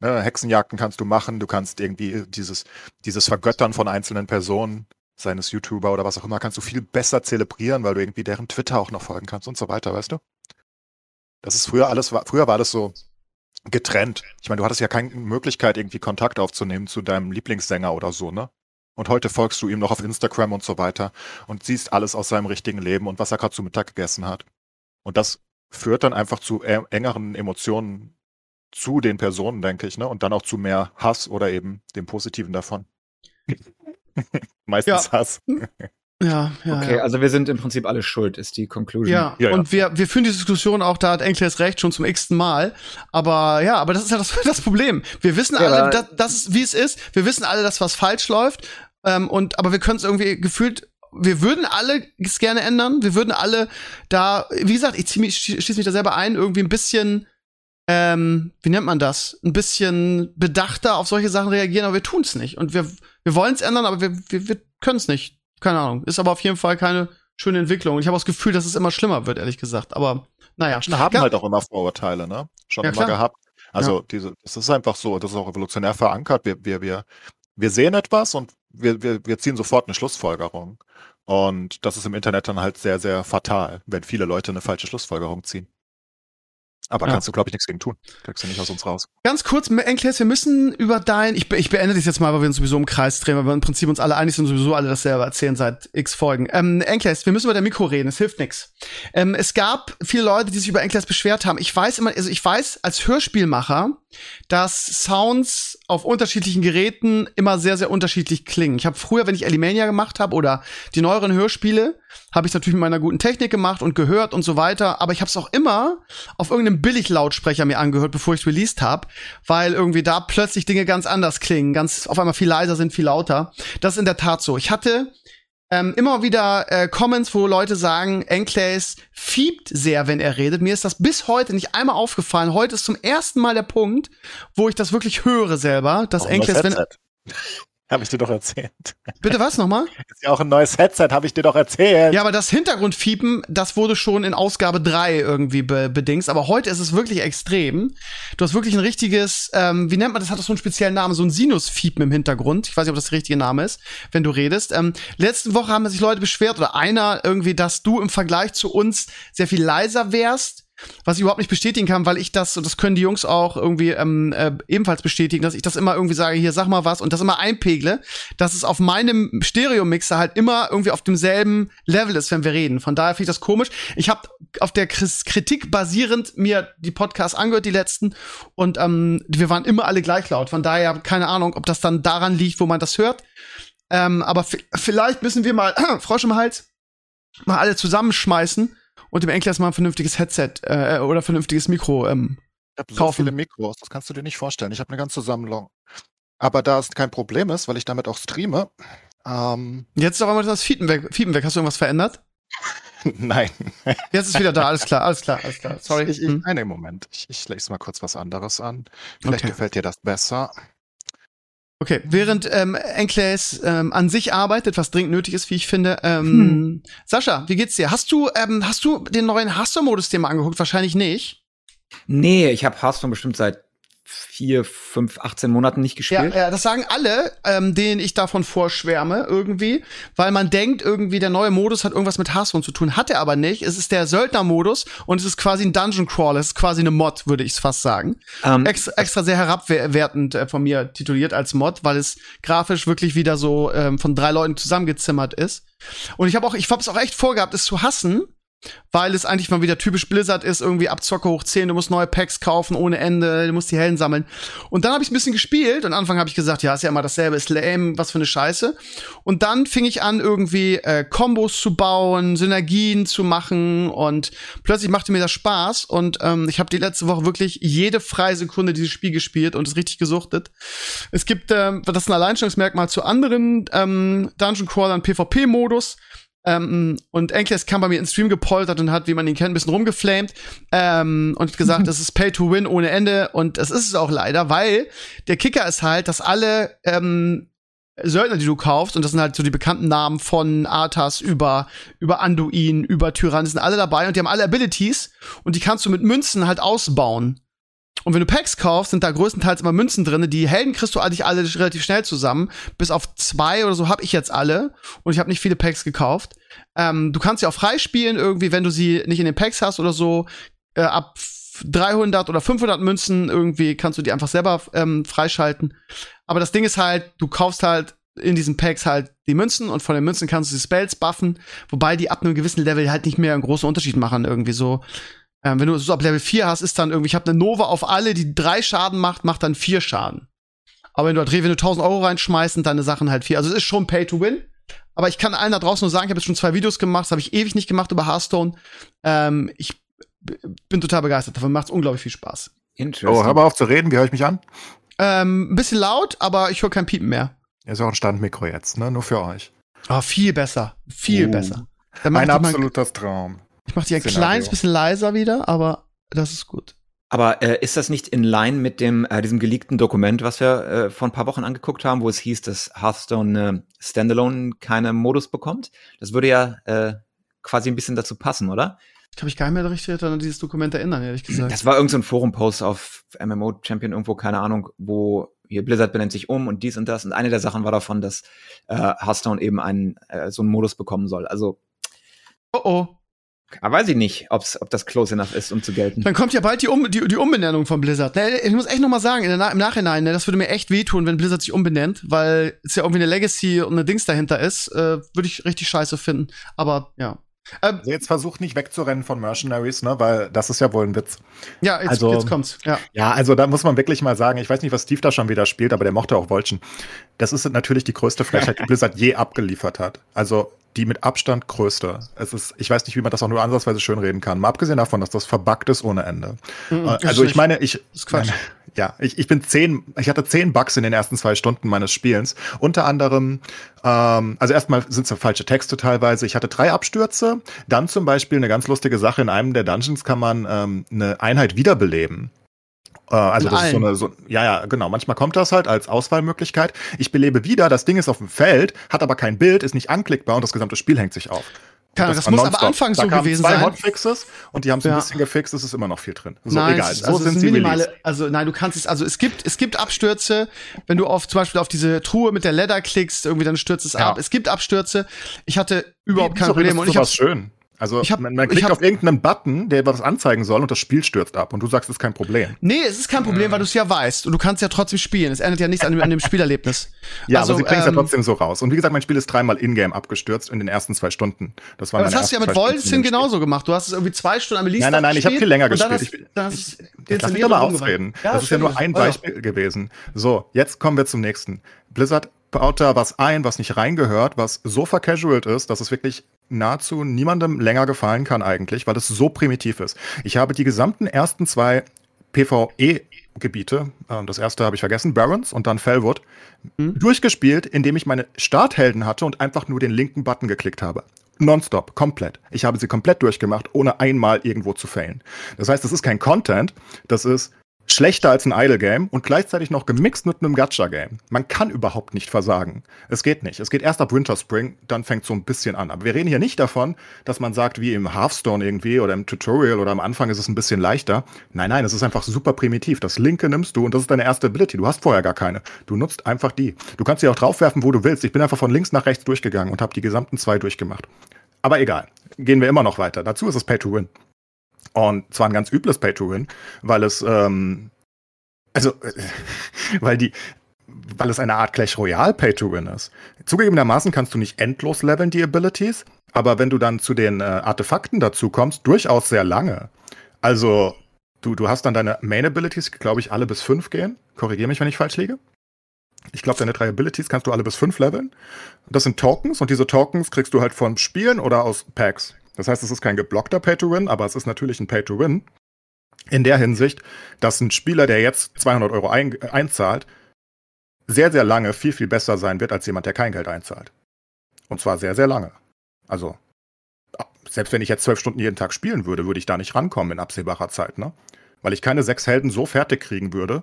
Speaker 2: Ne, Hexenjagden kannst du machen, du kannst irgendwie dieses, dieses Vergöttern von einzelnen Personen, seines YouTuber oder was auch immer, kannst du viel besser zelebrieren, weil du irgendwie deren Twitter auch noch folgen kannst und so weiter, weißt du? Das ist früher alles, früher war das so getrennt. Ich meine, du hattest ja keine Möglichkeit, irgendwie Kontakt aufzunehmen zu deinem Lieblingssänger oder so, ne? Und heute folgst du ihm noch auf Instagram und so weiter und siehst alles aus seinem richtigen Leben und was er gerade zu Mittag gegessen hat. Und das führt dann einfach zu engeren Emotionen zu den Personen, denke ich, ne? Und dann auch zu mehr Hass oder eben dem Positiven davon. (laughs) Meistens Hass. (laughs)
Speaker 1: Ja, ja.
Speaker 3: Okay,
Speaker 1: ja.
Speaker 3: also wir sind im Prinzip alle schuld, ist die Conclusion.
Speaker 1: Ja,
Speaker 2: Ja, ja.
Speaker 1: und wir, wir führen die Diskussion auch, da hat Enkel jetzt recht, schon zum x-ten Mal. Aber ja, aber das ist ja das, (laughs) das Problem. Wir wissen
Speaker 3: Ja,
Speaker 1: alle, dass, dass es, wie es ist. Wir wissen alle, dass was falsch läuft. Ähm, und, aber wir können es irgendwie gefühlt wir würden alle es gerne ändern. Wir würden alle da, wie gesagt, ich mich, schließe mich da selber ein, irgendwie ein bisschen, ähm, wie nennt man das? Ein bisschen bedachter auf solche Sachen reagieren, aber wir tun es nicht. Und wir, wir wollen es ändern, aber wir, wir, wir können es nicht. Keine Ahnung. Ist aber auf jeden Fall keine schöne Entwicklung. Und ich habe das Gefühl, dass es immer schlimmer wird, ehrlich gesagt. Aber naja.
Speaker 2: Menschen haben halt auch immer Vorurteile, ne? Schon
Speaker 1: Ja,
Speaker 2: immer
Speaker 1: klar.
Speaker 2: gehabt. Also
Speaker 1: Ja.
Speaker 2: diese, das ist einfach so, das ist auch evolutionär verankert. Wir, wir, wir, wir sehen etwas und wir, wir, wir ziehen sofort eine Schlussfolgerung. Und das ist im Internet dann halt sehr, sehr fatal, wenn viele Leute eine falsche Schlussfolgerung ziehen. Aber
Speaker 1: Ja.
Speaker 2: kannst du, glaube ich, nichts gegen tun. Kriegst du nicht aus uns raus.
Speaker 1: Ganz kurz, Enkles, wir müssen über dein, ich, ich beende das jetzt mal, weil wir uns sowieso im Kreis drehen, weil wir im Prinzip uns alle einig sind und sowieso alle dasselbe erzählen seit x Folgen. Ähm, Enkles, wir müssen über dein Mikro reden, es hilft nix. Ähm, es gab viele Leute, die sich über Enkles beschwert haben. Ich weiß immer, also ich weiß als Hörspielmacher, dass Sounds auf unterschiedlichen Geräten immer sehr, sehr unterschiedlich klingen. Ich habe früher, wenn ich Alimania gemacht habe oder die neueren Hörspiele, habe ich natürlich mit meiner guten Technik gemacht und gehört und so weiter, aber ich habe es auch immer auf irgendeinem Billig-Lautsprecher mir angehört, bevor ich released habe, weil irgendwie da plötzlich Dinge ganz anders klingen, ganz auf einmal viel leiser sind, viel lauter. Das ist in der Tat so. Ich hatte ähm, immer wieder äh, Comments, wo Leute sagen, Enclays fiebt sehr, wenn er redet. Mir ist das bis heute nicht einmal aufgefallen. Heute ist zum ersten Mal der Punkt, wo ich das wirklich höre selber, dass Enclays, wenn
Speaker 2: Headset. Habe ich dir doch erzählt.
Speaker 1: bitte was nochmal?
Speaker 2: Ist ja auch ein neues Headset, habe ich dir doch erzählt.
Speaker 1: Ja, aber das Hintergrundfiepen, das wurde schon in Ausgabe 3 irgendwie be bedingst. Aber heute ist es wirklich extrem. Du hast wirklich ein richtiges, ähm, wie nennt man das? Hat das so einen speziellen Namen, so ein Sinusfiepen im Hintergrund. Ich weiß nicht, ob das der richtige Name ist, wenn du redest. Ähm, letzte Woche haben sich Leute beschwert oder einer irgendwie, dass du im Vergleich zu uns sehr viel leiser wärst. Was ich überhaupt nicht bestätigen kann, weil ich das, und das können die Jungs auch irgendwie ähm, äh, ebenfalls bestätigen, dass ich das immer irgendwie sage, hier sag mal was und das immer einpegle, dass es auf meinem Stereo-Mixer halt immer irgendwie auf demselben Level ist, wenn wir reden. Von daher finde ich das komisch. Ich habe auf der Kritik basierend mir die Podcasts angehört, die letzten, und ähm, wir waren immer alle gleich laut. Von daher keine Ahnung, ob das dann daran liegt, wo man das hört. Ähm, aber vielleicht müssen wir mal, (clears throat) Frosch im Hals, mal alle zusammenschmeißen und dem Enkles mal ein vernünftiges Headset äh, oder vernünftiges Mikro. Ähm.
Speaker 2: Ich habe so
Speaker 1: kaufen.
Speaker 2: viele Mikros, das kannst du dir nicht vorstellen. Ich habe eine ganze Sammlung. Aber da es kein Problem ist, weil ich damit auch streame, ähm,
Speaker 1: Jetzt ist auf einmal das. Fiepen weg. Hast du irgendwas verändert? (laughs)
Speaker 2: nein.
Speaker 1: Jetzt ist wieder da. Alles klar, alles klar, alles klar. Sorry.
Speaker 2: Ich, ich,
Speaker 1: Hm.
Speaker 2: Einen Moment. Ich, ich lese mal kurz was anderes an. Vielleicht
Speaker 1: Okay.
Speaker 2: gefällt dir das besser.
Speaker 1: Okay, während ähm, Enkles ähm, an sich arbeitet, was dringend nötig ist, wie ich finde. Ähm,
Speaker 3: Hm.
Speaker 1: Sascha, wie geht's dir? Hast du, ähm, hast du den neuen Hearthstone-Modus dir mal angeguckt? Wahrscheinlich nicht.
Speaker 3: Nee, ich habe Hearthstone bestimmt seit vier, fünf, 18 Monaten nicht
Speaker 1: Ja,
Speaker 3: gespielt.
Speaker 1: ja, das sagen alle, ähm, denen ich davon vorschwärme, irgendwie, weil man denkt, irgendwie der neue Modus hat irgendwas mit Hearthstone zu tun. Hat er aber nicht. Es ist der Söldner-Modus und es ist quasi ein Dungeon Crawler. Es ist quasi eine Mod, würde ich es fast sagen.
Speaker 3: Ähm,
Speaker 1: Extra, extra sehr herabwertend äh, von mir tituliert als Mod, weil es grafisch wirklich wieder so ähm, von drei Leuten zusammengezimmert ist. Und ich habe auch, ich hab's auch echt vorgehabt, es zu hassen, weil es eigentlich mal wieder typisch Blizzard ist, irgendwie Abzocke hoch 10, du musst neue Packs kaufen ohne Ende, du musst die Helden sammeln. Und dann habe ich ein bisschen gespielt und am Anfang habe ich gesagt, ja, ist ja immer dasselbe, ist lame, was für eine Scheiße. Und dann fing ich an, irgendwie äh, Kombos zu bauen, Synergien zu machen und plötzlich machte mir das Spaß und ähm, ich habe die letzte Woche wirklich jede freie Sekunde dieses Spiel gespielt und es richtig gesuchtet. Es gibt, ähm, das ist ein Alleinstellungsmerkmal zu anderen ähm, Dungeon Crawlern PvP-Modus. Ähm, und Enkles kam bei mir ins Stream gepoltert und hat, wie man ihn kennt, ein bisschen rumgeflamed ähm, und gesagt, (laughs) es ist Pay to Win ohne Ende und das ist es auch leider, weil der Kicker ist halt, dass alle ähm, Söldner, die du kaufst, und das sind halt so die bekannten Namen von Arthas über, über Anduin, über Tyrann, die sind alle dabei und die haben alle Abilities und die kannst du mit Münzen halt ausbauen. Und wenn du Packs kaufst, sind da größtenteils immer Münzen drin. Die Helden kriegst du eigentlich alle relativ schnell zusammen. Bis auf zwei oder so habe ich jetzt alle. Und ich habe nicht viele Packs gekauft. Ähm, du kannst sie auch freispielen, irgendwie, wenn du sie nicht in den Packs hast oder so. Äh, ab 300 oder 500 Münzen irgendwie kannst du die einfach selber ähm, freischalten. Aber das Ding ist halt, du kaufst halt in diesen Packs halt die Münzen und von den Münzen kannst du die Spells buffen, wobei die ab einem gewissen Level halt nicht mehr einen großen Unterschied machen irgendwie so. Ähm, wenn du es so ab Level 4 hast, ist dann irgendwie, ich habe eine Nova auf alle, die drei Schaden macht, macht dann vier Schaden. Aber wenn du, wenn du 1000 Euro reinschmeißt, sind deine Sachen halt vier. Also es ist schon Pay to Win. Aber ich kann allen da draußen nur sagen, ich habe jetzt schon zwei Videos gemacht, das habe ich ewig nicht gemacht über Hearthstone. Ähm, ich bin total begeistert davon, macht unglaublich viel Spaß.
Speaker 3: Interesting.
Speaker 2: Oh, hör mal auf zu reden, wie höre ich mich an?
Speaker 1: Ähm, ein bisschen laut, aber ich höre kein Piepen mehr.
Speaker 2: Ist ja auch ein Standmikro jetzt, ne? Nur für euch.
Speaker 1: Ah, viel besser. Viel
Speaker 2: Oh.
Speaker 1: besser. Dann mach
Speaker 2: Ein
Speaker 1: die mal-
Speaker 2: absoluter Traum.
Speaker 1: Ich mach die ein
Speaker 2: Szenario.
Speaker 1: kleines bisschen leiser wieder, aber das ist gut.
Speaker 3: Aber äh, ist das nicht in line mit dem äh, diesem geleakten Dokument, was wir äh, vor ein paar Wochen angeguckt haben, wo es hieß, dass Hearthstone äh, Standalone keine Modus bekommt? Das würde ja äh, quasi ein bisschen dazu passen, oder?
Speaker 1: Ich kann mich gar nicht mehr richtig an dieses Dokument erinnern, ehrlich gesagt.
Speaker 3: Das war irgendein so ein Forum-Post auf MMO Champion irgendwo, keine Ahnung, wo hier Blizzard benennt sich um und dies und das. Und eine der Sachen war davon, dass äh, Hearthstone eben einen äh, so einen Modus bekommen soll. Also
Speaker 1: oh oh.
Speaker 3: Aber weiß ich nicht, ob's, ob das close enough ist, um zu gelten.
Speaker 1: Dann kommt ja bald die, um, die, die Umbenennung von Blizzard. Ne, Ich muss echt noch mal sagen, in der, Na- im Nachhinein, ne, das würde mir echt wehtun, wenn Blizzard sich umbenennt, weil es ja irgendwie eine Legacy und eine Dings dahinter ist. Äh, würde ich richtig scheiße finden. Aber ja. Ähm,
Speaker 2: Also jetzt versuch nicht wegzurennen von Mercenaries, ne, weil das ist ja wohl ein Witz.
Speaker 1: ja, jetzt,
Speaker 2: Also-
Speaker 1: jetzt kommt's. Ja.
Speaker 2: Ja, also da muss man wirklich mal sagen, ich weiß nicht, was Steve da schon wieder spielt, aber der mochte auch Wolchen. Das ist natürlich die größte Frechheit, die (laughs) Blizzard je abgeliefert hat. Also die mit Abstand größte. Es ist, ich weiß nicht, wie man das auch nur ansatzweise schönreden kann. Mal abgesehen davon, dass das verbuggt ist ohne Ende.
Speaker 1: Mhm,
Speaker 2: also ich meine, ich,
Speaker 1: ist Quatsch.
Speaker 2: Meine, ja, ich, ich bin zehn, ich hatte zehn Bugs in den ersten zwei Stunden meines Spielens. Unter anderem, ähm, also erstmal sind es falsche Texte teilweise. Ich hatte drei Abstürze. Dann zum Beispiel eine ganz lustige Sache, in einem der Dungeons kann man ähm, eine Einheit wiederbeleben. Äh, also das ist so eine, so, ja, ja, genau. Manchmal kommt das halt als Auswahlmöglichkeit. Ich belebe wieder, das Ding ist auf dem Feld, hat aber kein Bild, ist nicht anklickbar und das gesamte Spiel hängt sich auf.
Speaker 1: Ahnung, das
Speaker 2: war
Speaker 1: muss aber anfangs
Speaker 2: da
Speaker 1: so gewesen
Speaker 2: zwei
Speaker 1: sein.
Speaker 2: Hotfixes und die haben es
Speaker 1: Ja.
Speaker 2: ein bisschen gefixt, es ist immer noch viel drin. So,
Speaker 1: nein,
Speaker 2: egal. So
Speaker 1: also es
Speaker 2: sind sie
Speaker 1: minimale, also nein, du kannst es, also es gibt, es gibt Abstürze, wenn du auf zum Beispiel auf diese Truhe mit der Ladder klickst, irgendwie dann stürzt es
Speaker 2: Ja.
Speaker 1: ab. Es gibt Abstürze. Ich hatte überhaupt kein Problem und ich
Speaker 2: sowas schön. Also
Speaker 1: ich hab-
Speaker 2: man, man klickt
Speaker 1: hab-
Speaker 2: auf irgendeinen Button, der was anzeigen soll und das Spiel stürzt ab und du sagst, es ist kein Problem.
Speaker 1: Nee, es ist kein Problem, weil du es ja weißt und du kannst ja trotzdem spielen. Es ändert ja nichts an, dem- an dem Spielerlebnis. (laughs)
Speaker 2: Ja,
Speaker 1: Also,
Speaker 2: aber sie bringen es ja
Speaker 1: ähm,
Speaker 2: trotzdem so raus. Und wie gesagt, mein Spiel ist dreimal in-game abgestürzt in den ersten zwei Stunden. Das
Speaker 1: Aber das hast du ja mit
Speaker 2: zwei Stunden
Speaker 1: Wolzin
Speaker 2: in dem Spiel.
Speaker 1: genauso gemacht. Du hast es irgendwie zwei Stunden am Release
Speaker 2: Nein, nein, nein, ich habe viel länger gespielt. Ich,
Speaker 1: Ich, hast
Speaker 2: ich,
Speaker 1: den
Speaker 2: Lass mich doch mal ausreden. das ist ja nur ein
Speaker 1: ja.
Speaker 2: Beispiel gewesen. So, jetzt kommen wir zum nächsten. Blizzard baut da was ein, was nicht reingehört, was so vercasualt ist, dass es wirklich nahezu niemandem länger gefallen kann eigentlich, weil es so primitiv ist. Ich habe die gesamten ersten zwei PvE-Gebiete, äh, das erste habe ich vergessen, Barons und dann Fellwood,
Speaker 1: Mhm.
Speaker 2: durchgespielt, indem ich meine Starthelden hatte und einfach nur den linken Button geklickt habe. Nonstop, komplett. Ich habe sie komplett durchgemacht, ohne einmal irgendwo zu failen. Das heißt, das ist kein Content, das ist schlechter als ein Idle-Game und gleichzeitig noch gemixt mit einem Gacha-Game. Man kann überhaupt nicht versagen. Es geht nicht. Es geht erst ab Winter Spring, dann fängt so ein bisschen an. Aber wir reden hier nicht davon, dass man sagt, wie im Hearthstone irgendwie oder im Tutorial oder am Anfang ist es ein bisschen leichter. Nein, nein, es ist einfach super primitiv. Das linke nimmst du und das ist deine erste Ability. Du hast vorher gar keine. Du nutzt einfach die. Du kannst sie auch draufwerfen, wo du willst. Ich bin einfach von links nach rechts durchgegangen und habe die gesamten zwei durchgemacht. Aber egal. Gehen wir immer noch weiter. Dazu ist es Pay to Win. Und zwar ein ganz übles Pay-to-Win, weil es, ähm, also, äh, (laughs) weil die, weil es eine Art Clash Royale Pay-to-Win ist. Zugegebenermaßen kannst du nicht endlos leveln, die Abilities, aber wenn du dann zu den äh, Artefakten dazu kommst, durchaus sehr lange. Also, du, du hast dann deine Main-Abilities, glaube ich, alle bis fünf gehen. Korrigiere mich, wenn ich falsch liege. Ich glaube, deine drei Abilities kannst du alle bis fünf leveln. Das sind Tokens und diese Tokens kriegst du halt von Spielen oder aus Packs. Das heißt, es ist kein geblockter Pay-to-Win, aber es ist natürlich ein Pay-to-Win. In der Hinsicht, dass ein Spieler, der jetzt 200 Euro ein, einzahlt, sehr, sehr lange viel, viel besser sein wird als jemand, der kein Geld einzahlt. Und zwar sehr, sehr lange. Also, selbst wenn ich jetzt zwölf Stunden jeden Tag spielen würde, würde ich da nicht rankommen in absehbarer Zeit, ne? Weil ich keine sechs Helden so fertig kriegen würde,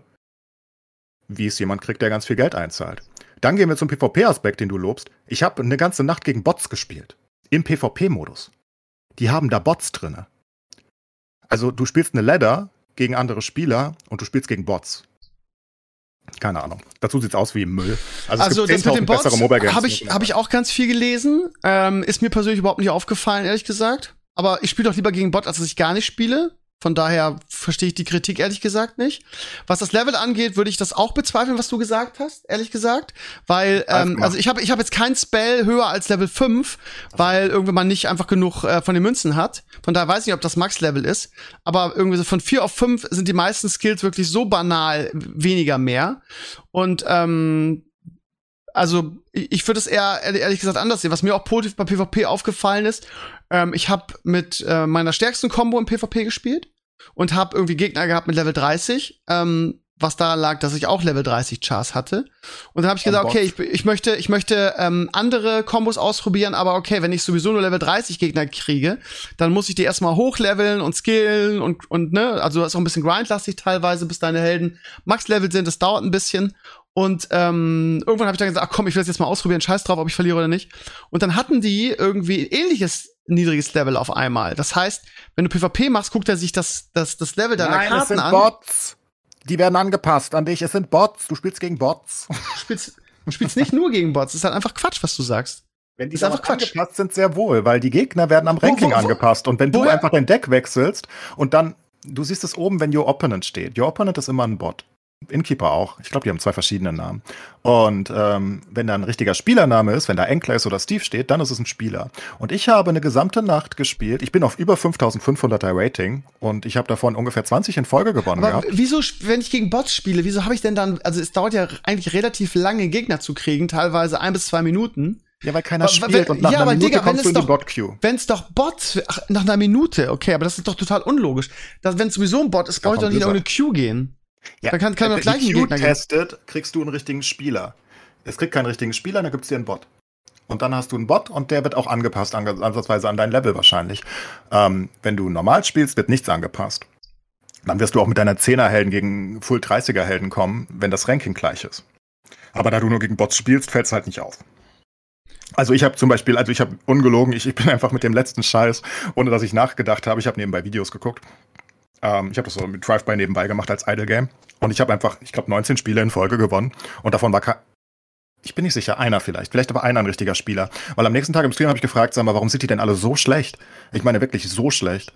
Speaker 2: wie es jemand kriegt, der ganz viel Geld einzahlt. Dann gehen wir zum PvP-Aspekt, den du lobst. Ich habe eine ganze Nacht gegen Bots gespielt. Im PvP-Modus. Die haben da Bots drinne. Also du spielst eine Ladder gegen andere Spieler und du spielst gegen Bots. Keine Ahnung. Dazu sieht's aus wie Müll. Also,
Speaker 1: Also
Speaker 2: es
Speaker 1: das mit den
Speaker 2: 10.000
Speaker 1: Bots habe ich, hab ich auch ganz viel gelesen. Ähm, ist mir persönlich überhaupt nicht aufgefallen, ehrlich gesagt. Aber ich spiele doch lieber gegen Bot, als dass ich gar nicht spiele. Von daher verstehe ich die Kritik ehrlich gesagt nicht. Was das Level angeht, würde ich das auch bezweifeln, was du gesagt hast, ehrlich gesagt. Weil, ähm, also ich habe ich hab jetzt kein Spell höher als Level 5, weil irgendwie man nicht einfach genug äh, von den Münzen hat. Von daher weiß ich nicht, ob das Max-Level ist. Aber irgendwie so von 4 auf 5 sind die meisten Skills wirklich so banal weniger mehr. Und ähm, also ich, würde es eher ehrlich ehrlich gesagt anders sehen. Was mir auch positiv bei PvP aufgefallen ist, ähm, ich habe mit äh, meiner stärksten Combo im PvP gespielt und habe irgendwie Gegner gehabt mit Level 30. Ähm, was daran lag, dass ich auch Level 30 Chars hatte. Und dann habe ich gesagt, okay, ich, ich möchte, ich möchte ähm, andere Kombos ausprobieren, aber okay, wenn ich sowieso nur Level 30 Gegner kriege, dann muss ich die erstmal hochleveln und skillen und, und ne, also das ist auch ein bisschen grindlastig teilweise, bis deine Helden Max-Level sind, das dauert ein bisschen. Und ähm, irgendwann habe ich dann gesagt, ach komm, ich will das jetzt mal ausprobieren, scheiß drauf, ob ich verliere oder nicht. Und dann hatten die irgendwie ähnliches niedriges Level auf einmal. Das heißt, wenn du PvP machst, guckt er sich das, das, das Level deiner
Speaker 2: Nein, es
Speaker 1: Karten
Speaker 2: sind
Speaker 1: an.
Speaker 2: Bots. Die werden angepasst an dich. Es sind Bots. Du spielst gegen Bots.
Speaker 1: Du spielst, du spielst nicht nur gegen Bots. Das ist halt einfach Quatsch, was du sagst.
Speaker 2: Wenn die
Speaker 1: Ist einfach Quatsch.
Speaker 2: angepasst sind, sehr wohl, weil die Gegner werden am
Speaker 1: Wo-
Speaker 2: Ranking
Speaker 1: wo- wo-
Speaker 2: angepasst. Und wenn du einfach dein Deck wechselst und dann, du siehst es oben, wenn Your Opponent steht. Your Opponent ist immer ein Bot. Innkeeper auch. Ich glaube, die haben zwei verschiedene Namen. Und ähm, wenn da ein richtiger Spielername ist, wenn da Enclaves oder Steve steht, dann ist es ein Spieler. Und ich habe eine gesamte Nacht gespielt. Ich bin auf über 5500er Rating und ich habe davon ungefähr 20 in Folge gewonnen
Speaker 1: Aber
Speaker 2: gehabt.
Speaker 1: wieso, wenn ich gegen Bots spiele, wieso habe ich denn dann, also es dauert ja eigentlich relativ lange, Gegner zu kriegen, teilweise ein bis zwei Minuten.
Speaker 2: Ja, weil keiner
Speaker 1: Aber
Speaker 2: spielt
Speaker 1: wenn-
Speaker 2: und nach
Speaker 1: ja,
Speaker 2: einer
Speaker 1: aber
Speaker 2: Minute
Speaker 1: Digga, wenn
Speaker 2: kommst
Speaker 1: es
Speaker 2: du in die
Speaker 1: doch-
Speaker 2: Bot-Queue.
Speaker 1: Wenn es doch Bots, ach, nach einer Minute, okay, aber das ist doch total unlogisch. Wenn es sowieso ein Bot ist, brauche ich doch nicht in irgendeine Queue gehen.
Speaker 2: Ja,
Speaker 1: Da kann- kann
Speaker 2: wenn
Speaker 1: doch gleich ein
Speaker 2: die Queue
Speaker 1: Gegner
Speaker 2: testet, kriegst du einen richtigen Spieler. Es kriegt keinen richtigen Spieler, dann gibt's dir einen Bot. Und dann hast du einen Bot und der wird auch angepasst, ange- ansatzweise an dein Level wahrscheinlich. Ähm, wenn du normal spielst, wird nichts angepasst. Dann wirst du auch mit deiner 10er-Helden gegen Full 30er-Helden kommen, wenn das Ranking gleich ist. Aber da du nur gegen Bots spielst, fällt's halt nicht auf. Also ich habe zum Beispiel, also ich habe ungelogen, ich, ich bin (laughs) einfach mit dem letzten Scheiß, ohne dass ich nachgedacht habe, ich habe nebenbei Videos geguckt. Ähm, ich habe das so mit Drive-By nebenbei gemacht als Idle Game. Und ich habe einfach, ich glaube, 19 Spiele in Folge gewonnen. Und davon war. Ich bin nicht sicher, einer vielleicht. Vielleicht aber einer ein richtiger Spieler. Weil am nächsten Tag im Stream habe ich gefragt, sag mal, warum sind die denn alle so schlecht? Ich meine wirklich so schlecht.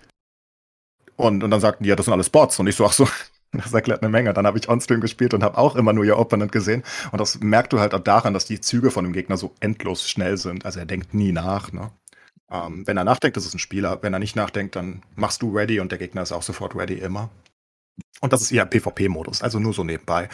Speaker 2: Und, und dann sagten die, ja, das sind alles Bots. Und ich so, ach so, (laughs) das erklärt eine Menge. Dann habe ich On-Stream gespielt und habe auch immer nur ihr Opponent gesehen. Und das merkt du halt auch daran, dass die Züge von dem Gegner so endlos schnell sind. Also er denkt nie nach, ne? Ähm, wenn er nachdenkt, ist es ein Spieler. Wenn er nicht nachdenkt, dann machst du ready und der Gegner ist auch sofort ready immer. Und das ist eher PvP-Modus, also nur so nebenbei.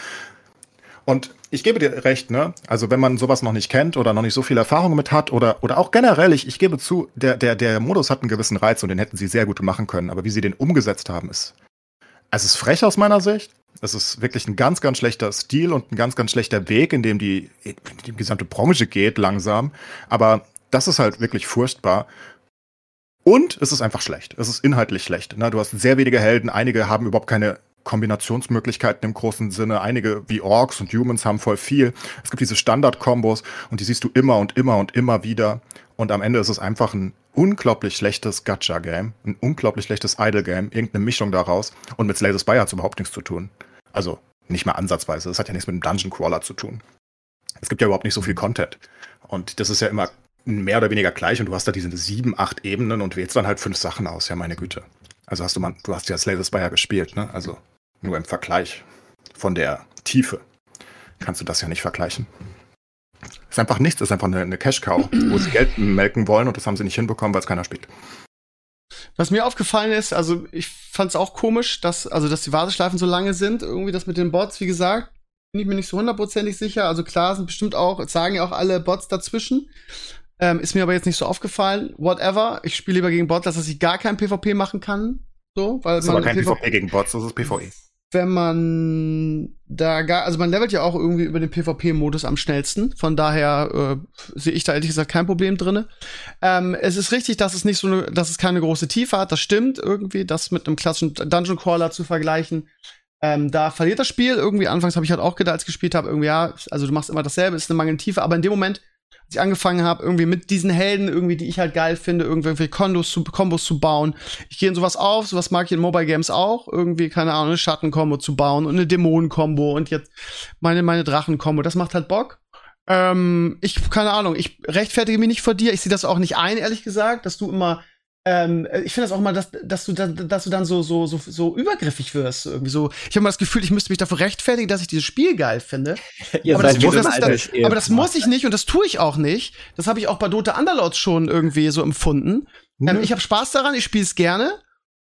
Speaker 2: Und ich gebe dir recht, ne? Also wenn man sowas noch nicht kennt oder noch nicht so viel Erfahrung mit hat oder, oder auch generell, ich, ich gebe zu, der, der, der Modus hat einen gewissen Reiz und den hätten sie sehr gut machen können. Aber wie sie den umgesetzt haben, ist, es ist frech aus meiner Sicht. Es ist wirklich ein ganz, ganz schlechter Stil und ein ganz, ganz schlechter Weg, in dem die, in die gesamte Branche geht, langsam. Aber das ist halt wirklich furchtbar. Und es ist einfach schlecht. Es ist inhaltlich schlecht. Ne? Du hast sehr wenige Helden. Einige haben überhaupt keine Kombinationsmöglichkeiten im großen Sinne. Einige wie Orks und Humans haben voll viel. Es gibt diese Standard-Kombos und die siehst du immer und immer und immer wieder. Und am Ende ist es einfach ein unglaublich schlechtes Gacha-Game, ein unglaublich schlechtes Idle-Game, irgendeine Mischung daraus. Und mit Slay the Spire hat es überhaupt nichts zu tun. Also nicht mal ansatzweise. Das hat ja nichts mit einem Dungeon Crawler zu tun. Es gibt ja überhaupt nicht so viel Content. Und das ist ja immer mehr oder weniger gleich und du hast da diese sieben, acht Ebenen und wählst dann halt fünf Sachen aus, ja meine Güte. Also hast du mal, du hast ja Slay the Spire gespielt, ne? Also nur im Vergleich von der Tiefe kannst du das ja nicht vergleichen. Ist einfach nichts, ist einfach eine, eine Cash-Cow, wo sie Geld melken wollen und das haben sie nicht hinbekommen, weil es keiner spielt.
Speaker 1: Was mir aufgefallen ist, also ich fand es auch komisch, dass, also dass die Warteschleifen so lange sind. Irgendwie das mit den Bots, wie gesagt, bin ich mir nicht so hundertprozentig sicher. Also klar sind bestimmt auch, sagen ja auch alle Bots dazwischen. Ähm, ist mir aber jetzt nicht so aufgefallen. Whatever. Ich spiele lieber gegen Bots, dass ich gar kein PvP machen kann. So, weil
Speaker 2: Das ist aber kein PvP gegen Bots, das ist. PvE.
Speaker 1: wenn man da gar, also man levelt ja auch irgendwie über den PvP-Modus am schnellsten. Von daher äh, sehe ich da ehrlich gesagt kein Problem drinne. Ähm, es ist richtig, dass es nicht so eine, dass es keine große Tiefe hat. Das stimmt irgendwie, das mit einem klassischen Dungeon Crawler zu vergleichen. Ähm, da verliert das Spiel irgendwie. Anfangs habe ich halt auch gedacht, als ich gespielt habe, irgendwie ja, also du machst immer dasselbe, ist eine mangelnde Tiefe. Aber in dem Moment, ich angefangen habe, irgendwie mit diesen Helden, irgendwie, die ich halt geil finde, irgendwelche Kondos zu, Kombos zu bauen. Ich gehe in sowas auf, sowas mag ich in Mobile Games auch, irgendwie, keine Ahnung, eine Schattenkombo zu bauen und eine Dämonenkombo und jetzt meine, meine Drachenkombo. Das macht halt Bock. Ähm, ich, keine Ahnung, ich rechtfertige mich nicht vor dir. Ich sehe das auch nicht ein, ehrlich gesagt, dass du immer ähm, ich finde das auch mal, dass, dass du dann, dass du dann so, so, so, so übergriffig wirst. Irgendwie so. Ich habe mal das Gefühl, ich müsste mich dafür rechtfertigen, dass ich dieses Spiel geil finde. (laughs)
Speaker 3: Ihr
Speaker 1: aber, das, muss, das,
Speaker 3: altes
Speaker 1: aber das muss ich nicht und das tue ich auch nicht. Das habe ich auch bei Dota Underlords schon irgendwie so empfunden. Ähm, ich habe Spaß daran, ich spiele es gerne.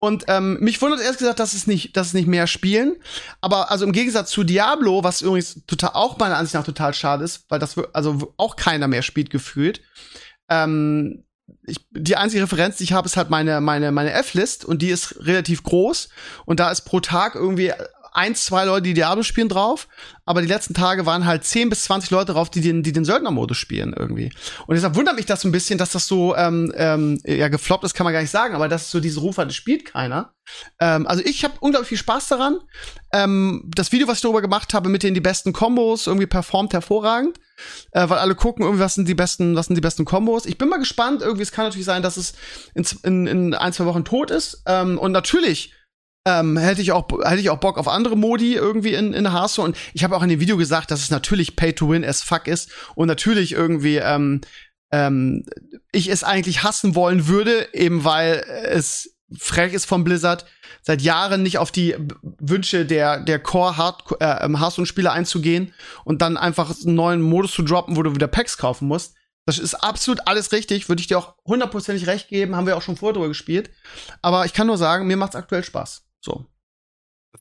Speaker 1: Und ähm, mich wundert erst gesagt, dass es nicht, dass es nicht mehr spielen. Aber also im Gegensatz zu Diablo, was übrigens total auch meiner Ansicht nach total schade ist, weil das also auch keiner mehr spielt gefühlt. Ähm, ich, die einzige Referenz, die ich habe, ist halt meine, meine, meine F-List und die ist relativ groß und da ist pro Tag irgendwie ein, zwei Leute, die Diablo spielen drauf, aber die letzten Tage waren halt 10 bis 20 Leute drauf, die den, die den Söldnermodus spielen irgendwie. Und deshalb wundert mich das so ein bisschen, dass das so ähm, ähm, ja gefloppt ist, kann man gar nicht sagen, aber das ist so diese Ruf das spielt keiner. Ähm, also ich habe unglaublich viel Spaß daran. Ähm, das Video, was ich darüber gemacht habe, mit den die besten Kombos, irgendwie performt hervorragend. Äh, weil alle gucken, irgendwie, was sind die besten, was sind die besten Kombos. Ich bin mal gespannt, irgendwie, es kann natürlich sein, dass es in, in, in ein, zwei Wochen tot ist. Ähm, und natürlich ähm, hätte ich auch hätte ich auch Bock auf andere Modi irgendwie in in Hearthstone und ich habe auch in dem Video gesagt, dass es natürlich Pay to Win as fuck ist und natürlich irgendwie ähm, ähm, ich es eigentlich hassen wollen würde, eben weil es frech ist von Blizzard seit Jahren nicht auf die Wünsche der der Core Hard äh, ähm, Hearthstone Spieler einzugehen und dann einfach einen neuen Modus zu droppen, wo du wieder Packs kaufen musst. Das ist absolut alles richtig, würde ich dir auch hundertprozentig recht geben, haben wir auch schon vorher drüber gespielt. Aber ich kann nur sagen, mir macht's aktuell Spaß. So.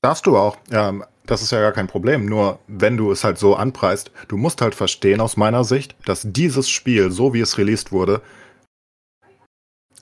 Speaker 2: Darfst du auch. Ähm, das ist ja gar kein Problem. Nur wenn du es halt so anpreist, du musst halt verstehen aus meiner Sicht, dass dieses Spiel, so wie es released wurde,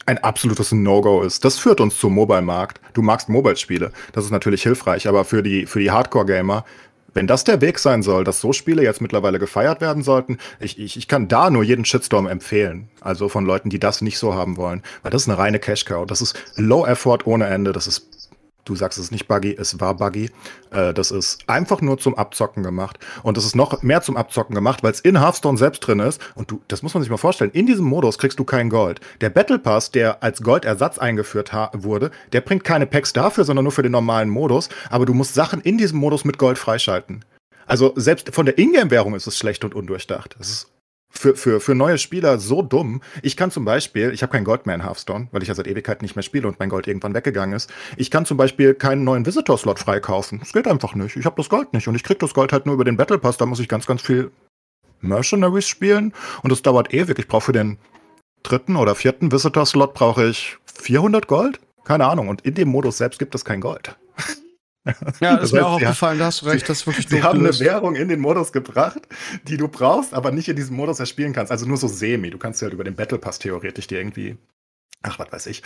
Speaker 2: ein absolutes No-Go ist. Das führt uns zum Mobile-Markt. Du magst Mobile-Spiele. Das ist natürlich hilfreich, aber für die, für die Hardcore-Gamer, wenn das der Weg sein soll, dass so Spiele jetzt mittlerweile gefeiert werden sollten, ich, ich, ich kann da nur jeden Shitstorm empfehlen. Also von Leuten, die das nicht so haben wollen. Weil das ist eine reine Cash-Cow. Das ist Low-Effort ohne Ende. Das ist du sagst, es nicht buggy, es war buggy. Äh, das ist einfach nur zum Abzocken gemacht. Und es ist noch mehr zum Abzocken gemacht, weil es in Hearthstone selbst drin ist. Und du, das muss man sich mal vorstellen, in diesem Modus kriegst du kein Gold. Der Battle Pass, der als Goldersatz eingeführt wurde, der bringt keine Packs dafür, sondern nur für den normalen Modus. Aber du musst Sachen in diesem Modus mit Gold freischalten. Also selbst von der Ingame-Währung ist es schlecht und undurchdacht. Das ist für, für, für neue Spieler so dumm. Ich kann zum Beispiel, ich habe kein Gold mehr in Hearthstone, weil ich ja seit Ewigkeit nicht mehr spiele und mein Gold irgendwann weggegangen ist. Ich kann zum Beispiel keinen neuen Visitor-Slot freikaufen. Das geht einfach nicht. Ich habe das Gold nicht und ich krieg das Gold halt nur über den Battle Pass. Da muss ich ganz, ganz viel Mercenaries spielen und das dauert ewig. Ich brauche für den dritten oder vierten Visitor-Slot brauche ich 400 Gold? Keine Ahnung. Und in dem Modus selbst gibt es kein Gold.
Speaker 1: Ja, das, ist mir auch aufgefallen, da hast du recht, das ist wirklich
Speaker 2: Sie haben eine Währung in den Modus gebracht, die du brauchst, aber nicht in diesem Modus erspielen kannst. Also nur so semi. Du kannst ja halt über den Battle Pass theoretisch dir irgendwie, ach, was weiß ich.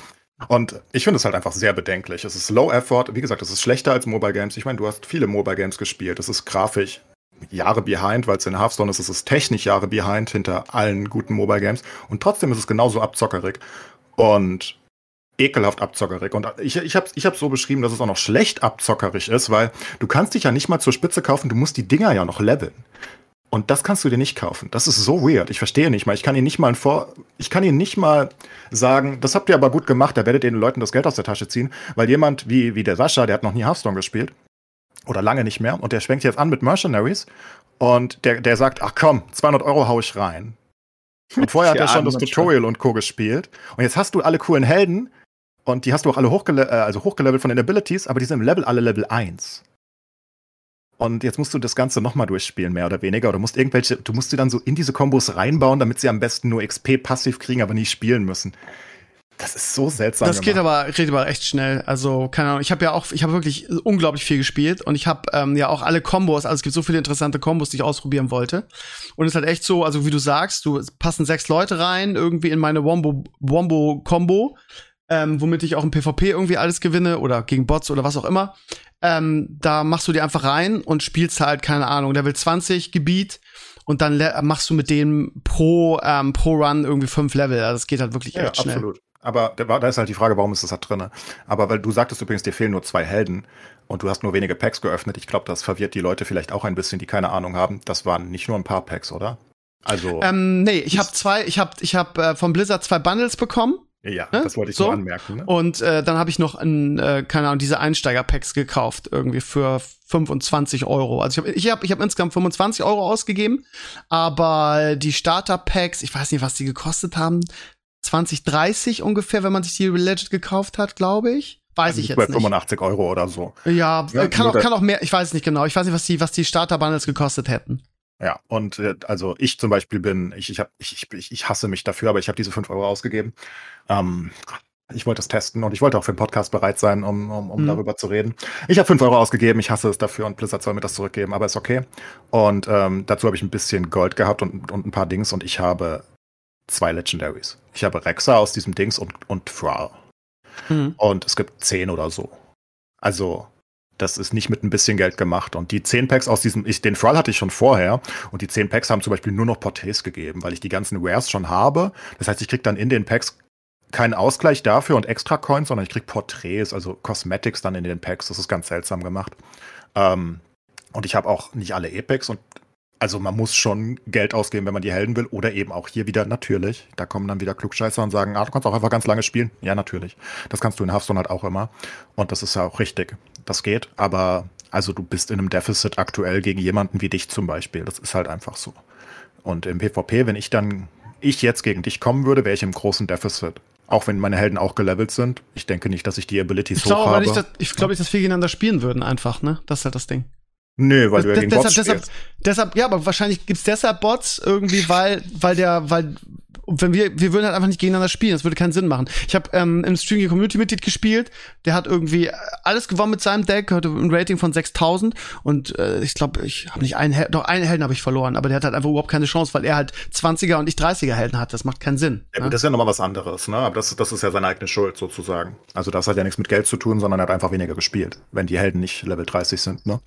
Speaker 2: Und ich finde es halt einfach sehr bedenklich. Es ist Low Effort. Wie gesagt, es ist schlechter als Mobile Games. Ich meine, du hast viele Mobile Games gespielt. Es ist grafisch Jahre behind, weil es in Hearthstone ist. Es ist technisch Jahre behind hinter allen guten Mobile Games. Und trotzdem ist es genauso abzockerig. Und ekelhaft abzockerig. Und ich, ich habe ich so beschrieben, dass es auch noch schlecht abzockerig ist, weil du kannst dich ja nicht mal zur Spitze kaufen, du musst die Dinger ja noch leveln. Und das kannst du dir nicht kaufen. Das ist so weird. Ich verstehe nicht mal. Ich kann ihnen nicht mal vor, ich kann ihnen nicht mal sagen, das habt ihr aber gut gemacht, da werdet ihr den Leuten das Geld aus der Tasche ziehen, weil jemand wie, wie der Sascha, der hat noch nie Hearthstone gespielt. Oder lange nicht mehr. Und der schwenkt jetzt an mit Mercenaries. Und der, der sagt, ach komm, 200 Euro hau ich rein. Und vorher hat er schon das Tutorial und Co. gespielt. Und jetzt hast du alle coolen Helden, und die hast du auch alle hochgele äh, also hochgelevelt von den Abilities, aber die sind im Level alle Level 1. Und jetzt musst du das Ganze nochmal durchspielen, mehr oder weniger. Oder musst irgendwelche, du musst sie dann so in diese Kombos reinbauen, damit sie am besten nur XP passiv kriegen, aber nicht spielen müssen. Das ist so seltsam.
Speaker 1: Das geht aber, geht aber echt schnell. Also, keine Ahnung, ich habe ja auch, ich habe wirklich unglaublich viel gespielt und ich habe ähm, ja auch alle Kombos, also es gibt so viele interessante Kombos, die ich ausprobieren wollte. Und es ist halt echt so, also wie du sagst, du passen sechs Leute rein, irgendwie in meine Wombo-Kombo ähm, womit ich auch im PvP irgendwie alles gewinne oder gegen Bots oder was auch immer. Ähm, da machst du dir einfach rein und spielst halt, keine Ahnung, Level 20 Gebiet und dann machst du mit denen pro, ähm, pro Run irgendwie fünf Level. Also das geht halt wirklich ja, echt schnell. Absolut.
Speaker 2: Aber da ist halt die Frage, warum ist das da drin? Aber weil du sagtest übrigens, dir fehlen nur zwei Helden und du hast nur wenige Packs geöffnet. Ich glaube, das verwirrt die Leute vielleicht auch ein bisschen, die keine Ahnung haben. Das waren nicht nur ein paar Packs, oder?
Speaker 1: Also. Ähm, nee, ich habe zwei, ich habe ich hab, äh, vom Blizzard zwei Bundles bekommen.
Speaker 2: Ja, ne? das wollte ich so nur anmerken. Ne?
Speaker 1: Und äh, dann habe ich noch ein, äh, keine Ahnung, diese Einsteiger-Packs gekauft, irgendwie für 25 Euro. Also ich habe ich hab, ich hab insgesamt 25 Euro ausgegeben, aber die Starter-Packs, ich weiß nicht, was die gekostet haben, 20, 30 ungefähr, wenn man sich die Legit gekauft hat, glaube ich. Weiß also ich jetzt bei nicht.
Speaker 2: 85 Euro oder so.
Speaker 1: Ja, ja kann, auch, kann auch mehr, ich weiß nicht genau. Ich weiß nicht, was die, was die Starter-Bundles gekostet hätten.
Speaker 2: Ja, und äh, also ich zum Beispiel bin, ich, ich, hab, ich, ich, ich hasse mich dafür, aber ich habe diese fünf Euro ausgegeben. Ähm, ich wollte es testen und ich wollte auch für den Podcast bereit sein, um, um, um mhm. darüber zu reden. Ich habe fünf Euro ausgegeben, ich hasse es dafür und Blizzard soll mir das zurückgeben, aber ist okay. Und ähm, dazu habe ich ein bisschen Gold gehabt und, und ein paar Dings und ich habe zwei Legendaries. Ich habe Rexa aus diesem Dings und, und Thrall. Mhm. Und es gibt zehn oder so. Also Das ist nicht mit ein bisschen Geld gemacht. Und die 10 Packs aus diesem, ich, den Thrall hatte ich schon vorher. Und die 10 Packs haben zum Beispiel nur noch Porträts gegeben, weil ich die ganzen Wares schon habe. Das heißt, ich krieg dann in den Packs keinen Ausgleich dafür und extra Coins, sondern ich krieg Porträts, also Cosmetics dann in den Packs. Das ist ganz seltsam gemacht. Ähm, und ich habe auch nicht alle Epics und also man muss schon Geld ausgeben, wenn man die Helden will. Oder eben auch hier wieder natürlich. Da kommen dann wieder Klugscheißer und sagen, ah, du kannst auch einfach ganz lange spielen. Ja, natürlich. Das kannst du in Hearthstone halt auch immer. Und das ist ja auch richtig. Das geht. Aber also du bist in einem Defizit aktuell gegen jemanden wie dich zum Beispiel. Das ist halt einfach so. Und im PvP, wenn ich dann, ich jetzt gegen dich kommen würde, wäre ich im großen Defizit. Auch wenn meine Helden auch gelevelt sind. Ich denke nicht, dass ich die Abilities
Speaker 1: Ich glaube
Speaker 2: hoch habe.
Speaker 1: dass, ich glaube nicht, dass wir gegeneinander spielen würden, einfach, ne? Das ist halt das Ding.
Speaker 2: Nö, weil du ja
Speaker 1: Das-
Speaker 2: gegen
Speaker 1: deshalb,
Speaker 2: Bots
Speaker 1: deshalb, deshalb, ja, aber wahrscheinlich gibt's deshalb Bots irgendwie, weil, weil der, weil, wenn wir, wir würden halt einfach nicht gegeneinander spielen, das würde keinen Sinn machen. Ich habe ähm, im Stream Community-Mitglied gespielt, der hat irgendwie alles gewonnen mit seinem Deck, hatte ein Rating von 6000 und äh, ich glaube, ich habe nicht einen, Hel doch einen Helden habe ich verloren, aber der hat halt einfach überhaupt keine Chance, weil er halt 20er und ich 30er Helden hat, das macht keinen Sinn.
Speaker 2: Ja,
Speaker 1: ne?
Speaker 2: gut, das ist ja nochmal was anderes, ne? Aber das, das ist ja seine eigene Schuld sozusagen. Also das hat ja nichts mit Geld zu tun, sondern er hat einfach weniger gespielt, wenn die Helden nicht Level 30 sind, ne?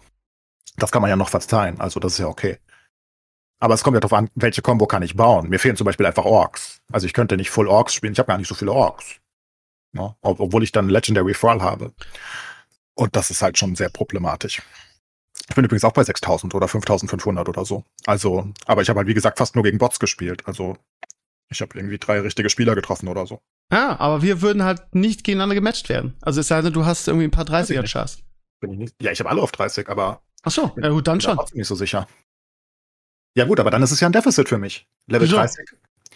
Speaker 2: Das kann man ja noch verzeihen, also das ist ja okay. Aber es kommt ja darauf an, welche Combo kann ich bauen. Mir fehlen zum Beispiel einfach Orks. Also ich könnte nicht Full Orks spielen, ich habe gar nicht so viele Orks. Ob, obwohl ich dann Legendary Thrall habe. Und das ist halt schon sehr problematisch. Ich bin übrigens auch bei 6000 oder 5500 oder so. Also, aber ich habe halt wie gesagt fast nur gegen Bots gespielt. Also ich habe irgendwie drei richtige Spieler getroffen oder so.
Speaker 1: Ja, aber wir würden halt nicht gegeneinander gematcht werden. Also es sei denn, du hast irgendwie ein paar
Speaker 2: Weiß ich
Speaker 1: 30er
Speaker 2: nicht.
Speaker 1: Chars.
Speaker 2: Bin ich nicht. Ja, ich habe alle auf 30, aber
Speaker 1: Ach so, ja gut, dann
Speaker 2: bin
Speaker 1: schon.
Speaker 2: trotzdem nicht so sicher. Ja gut, aber dann ist es ja ein Defizit für mich. Level
Speaker 1: Wieso?
Speaker 2: 30.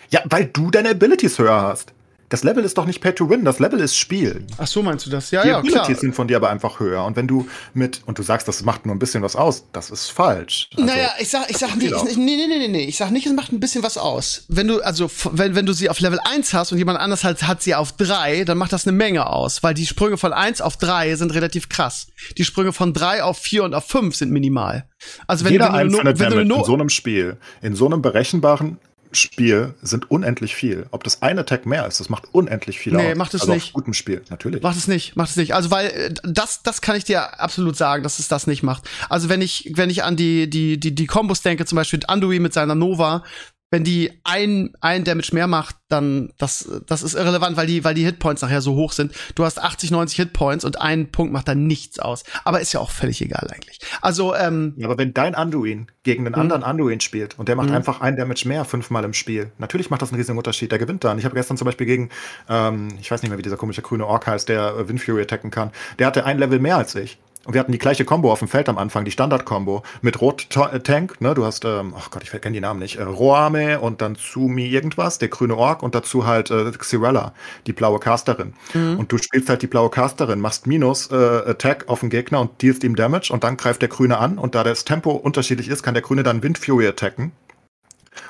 Speaker 2: Ja, weil du deine Abilities höher hast. Das Level ist doch nicht Pay to Win, das Level ist Spiel.
Speaker 1: Ach so meinst du das? Ja,
Speaker 2: Die
Speaker 1: ja, klar.
Speaker 2: Abilities sind von dir aber einfach höher. Und wenn du mit, und du sagst, das macht nur ein bisschen was aus, das ist falsch. Also,
Speaker 1: naja, ich sag, ich sag nicht, ich, nee, nee, nee, nee, ich sag nicht, es macht ein bisschen was aus. Wenn du, also, wenn, wenn du sie auf Level 1 hast und jemand anders halt hat sie auf 3, dann macht das eine Menge aus, weil die Sprünge von 1 auf 3 sind relativ krass. Die Sprünge von 3 auf 4 und auf 5 sind minimal. Also wenn,
Speaker 2: Jeder
Speaker 1: wenn, du,
Speaker 2: einzelne
Speaker 1: wenn du
Speaker 2: Damage
Speaker 1: eine
Speaker 2: in so einem Spiel, in so einem berechenbaren Spiel sind unendlich viel. Ob das eine Attack mehr ist, das macht unendlich viel
Speaker 1: Nee,
Speaker 2: aus.
Speaker 1: macht es
Speaker 2: also
Speaker 1: nicht.
Speaker 2: Auf gutem Spiel, natürlich.
Speaker 1: Macht es nicht, macht es nicht. Also weil äh, das, das kann ich dir absolut sagen, dass es das nicht macht. Also wenn ich, wenn ich an die die die die Kombos denke, zum Beispiel Anduin mit seiner Nova, wenn die ein ein Damage mehr macht, dann das das ist irrelevant, weil die weil die Hitpoints nachher so hoch sind. Du hast 80, 90 Hitpoints und ein Punkt macht dann nichts aus. Aber ist ja auch völlig egal eigentlich. Also ähm,
Speaker 2: Ja, aber wenn dein Anduin gegen einen
Speaker 1: Mhm.
Speaker 2: anderen Anduin spielt und der macht
Speaker 1: Mhm.
Speaker 2: einfach ein Damage mehr fünfmal im Spiel, natürlich macht das einen riesigen Unterschied. Der gewinnt dann. Ich habe gestern zum Beispiel gegen, ähm, ich weiß nicht mehr, wie dieser komische grüne Ork heißt, der äh, Windfury attacken kann. Der hatte ein Level mehr als ich. Und wir hatten die gleiche Combo auf dem Feld am Anfang, die Standard-Combo mit Rot-Tank, ne? Du hast, ähm, ach Gott, ich kenne die Namen nicht, äh, Roame und dann Zumi irgendwas, der grüne Ork und dazu halt äh, Xyrella, die blaue Casterin.
Speaker 1: Mhm.
Speaker 2: Und du spielst halt die blaue Casterin, machst Minus äh, Attack auf den Gegner und dealst ihm Damage und dann greift der Grüne an und da das Tempo unterschiedlich ist, kann der Grüne dann Windfury attacken.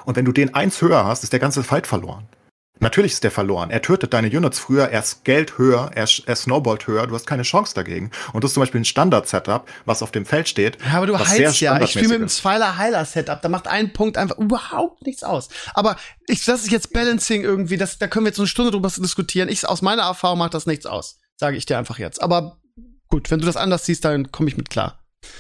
Speaker 2: Und wenn du den eins höher hast, ist der ganze Fight verloren. Natürlich ist der verloren. Er tötet deine Units früher, er scaled höher, er, er snowballt höher, du hast keine Chance dagegen. Und das ist zum Beispiel ein Standard-Setup, was auf dem Feld steht.
Speaker 1: Ja, aber du heilst ja. Ich spiele mit dem
Speaker 2: standardmäßig ist.
Speaker 1: Zweiler Heiler Setup. Da macht ein Punkt einfach überhaupt nichts aus. Aber ich, das ist jetzt Balancing irgendwie. Das, da können wir jetzt eine Stunde drüber diskutieren. Ich, aus meiner Erfahrung macht das nichts aus. Sage ich dir einfach jetzt. Aber gut, wenn du das anders siehst, dann komme ich mit klar.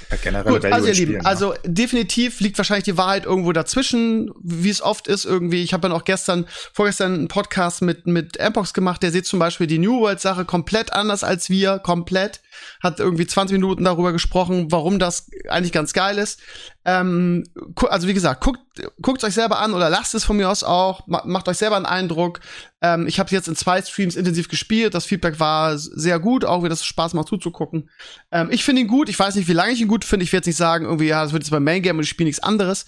Speaker 2: Ja, generell
Speaker 1: Gut, also ihr Lieben,
Speaker 2: Spielen, ne?
Speaker 1: also definitiv liegt wahrscheinlich die Wahrheit irgendwo dazwischen, wie es oft ist irgendwie. Ich habe dann auch gestern, vorgestern einen Podcast mit mit Ampox gemacht, der sieht zum Beispiel die New World Sache komplett anders als wir, komplett. Hat irgendwie 20 Minuten darüber gesprochen, warum das eigentlich ganz geil ist. Ähm, also wie gesagt, guckt guckt euch selber an oder lasst es von mir aus auch, ma macht euch selber einen Eindruck. Ähm, ich habe jetzt in zwei Streams intensiv gespielt, das Feedback war sehr gut, auch wie das Spaß macht zuzugucken. Ähm, ich finde ihn gut, ich weiß nicht, wie lange ich ihn gut finde. Ich werde jetzt nicht sagen, irgendwie, ja, das wird jetzt beim Main Game und ich spiele nichts anderes.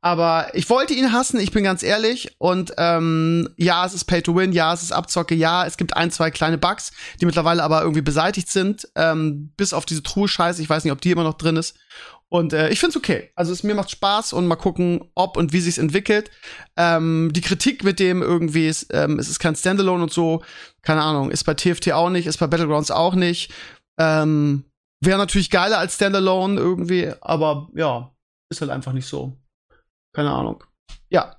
Speaker 1: Aber ich wollte ihn hassen, ich bin ganz ehrlich. Und ähm, ja, es ist Pay to Win, ja, es ist Abzocke, ja, es gibt ein, zwei kleine Bugs, die mittlerweile aber irgendwie beseitigt sind. Ähm, bis auf diese Truhe-Scheiße, ich weiß nicht, ob die immer noch drin ist. Und äh, ich find's okay. Also es mir macht Spaß und mal gucken, ob und wie sich's entwickelt. Ähm, die Kritik mit dem irgendwie, ist, ähm, es ist kein Standalone und so, keine Ahnung, ist bei TFT auch nicht, ist bei Battlegrounds auch nicht. Ähm, Wäre natürlich geiler als Standalone irgendwie, aber ja, ist halt einfach nicht so. Keine Ahnung. Ja,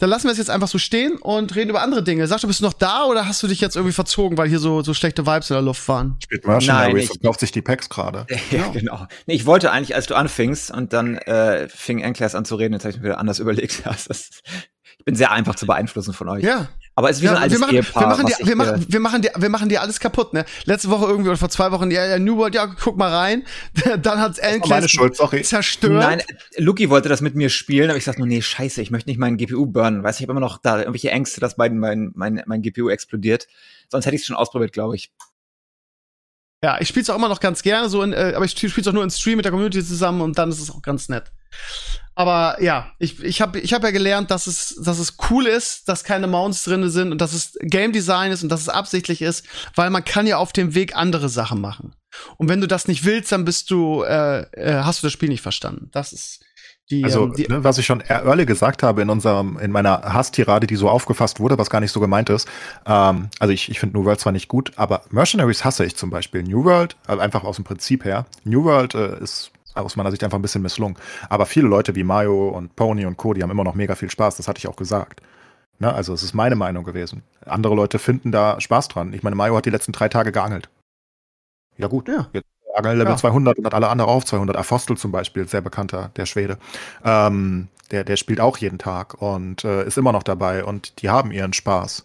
Speaker 1: dann lassen wir es jetzt einfach so stehen und reden über andere Dinge. Sag du, bist du noch da oder hast du dich jetzt irgendwie verzogen, weil hier so, so schlechte Vibes in der Luft waren?
Speaker 2: Spielt Mercenaries und kauft sich die Packs gerade. (laughs)
Speaker 3: Ja, genau. Nee, ich wollte eigentlich, als du anfingst und dann äh, fing Enkles an zu reden, jetzt habe ich mir wieder anders (laughs) überlegt. ich bin sehr einfach zu beeinflussen von euch.
Speaker 1: Ja.
Speaker 3: Aber es ist wie
Speaker 1: Ja,
Speaker 3: so ein altes
Speaker 1: wir, machen,
Speaker 3: Ehepaar.
Speaker 1: wir, machen dir, wir, machen, wir, machen dir, wir machen dir alles kaputt, ne? Letzte Woche irgendwie oder vor zwei Wochen, ja, ja, New World, ja, guck mal rein. (laughs) Dann hat's Alan
Speaker 2: sorry.
Speaker 1: zerstört.
Speaker 3: Nein, Luki wollte das mit mir spielen, aber ich sagte nur, nee, scheiße, ich möchte nicht meinen GPU burnen. Weißt du, ich habe immer noch da irgendwelche Ängste, dass mein, mein, mein, mein GPU explodiert. Sonst hätte ich es schon ausprobiert, glaube ich.
Speaker 1: Ja, ich spiel's auch immer noch ganz gerne, so in, äh, aber ich spiel's auch nur in Stream mit der Community zusammen und dann ist es auch ganz nett. Aber ja, ich, ich habe ich hab ja gelernt, dass es, dass es cool ist, dass keine Mounts drin sind und dass es Game Design ist und dass es absichtlich ist, weil man kann ja auf dem Weg andere Sachen machen. Und wenn du das nicht willst, dann bist du, äh, äh, hast du das Spiel nicht verstanden. Das ist die,
Speaker 2: Also,
Speaker 1: ähm, die
Speaker 2: ne, was ich schon early gesagt habe in unserem, in meiner Hasstirade, die so aufgefasst wurde, was gar nicht so gemeint ist. Ähm, also ich, ich finde New World zwar nicht gut, aber Mercenaries hasse ich zum Beispiel. New World, also einfach aus dem Prinzip her. New World äh, ist aus meiner Sicht einfach ein bisschen misslungen. Aber viele Leute wie Mayo und Pony und Co., die haben immer noch mega viel Spaß, das hatte ich auch gesagt. Ne, also es ist meine Meinung gewesen. Andere Leute finden da Spaß dran. Ich meine, Mayo hat die letzten drei Tage geangelt. Ja gut,
Speaker 1: Ja.
Speaker 2: jetzt Angel Level
Speaker 1: Ja.
Speaker 2: 200 und hat alle andere auf 200. Apostel zum Beispiel, sehr bekannter, der Schwede. Ähm, der, der spielt auch jeden Tag und äh, ist immer noch dabei und die haben ihren Spaß.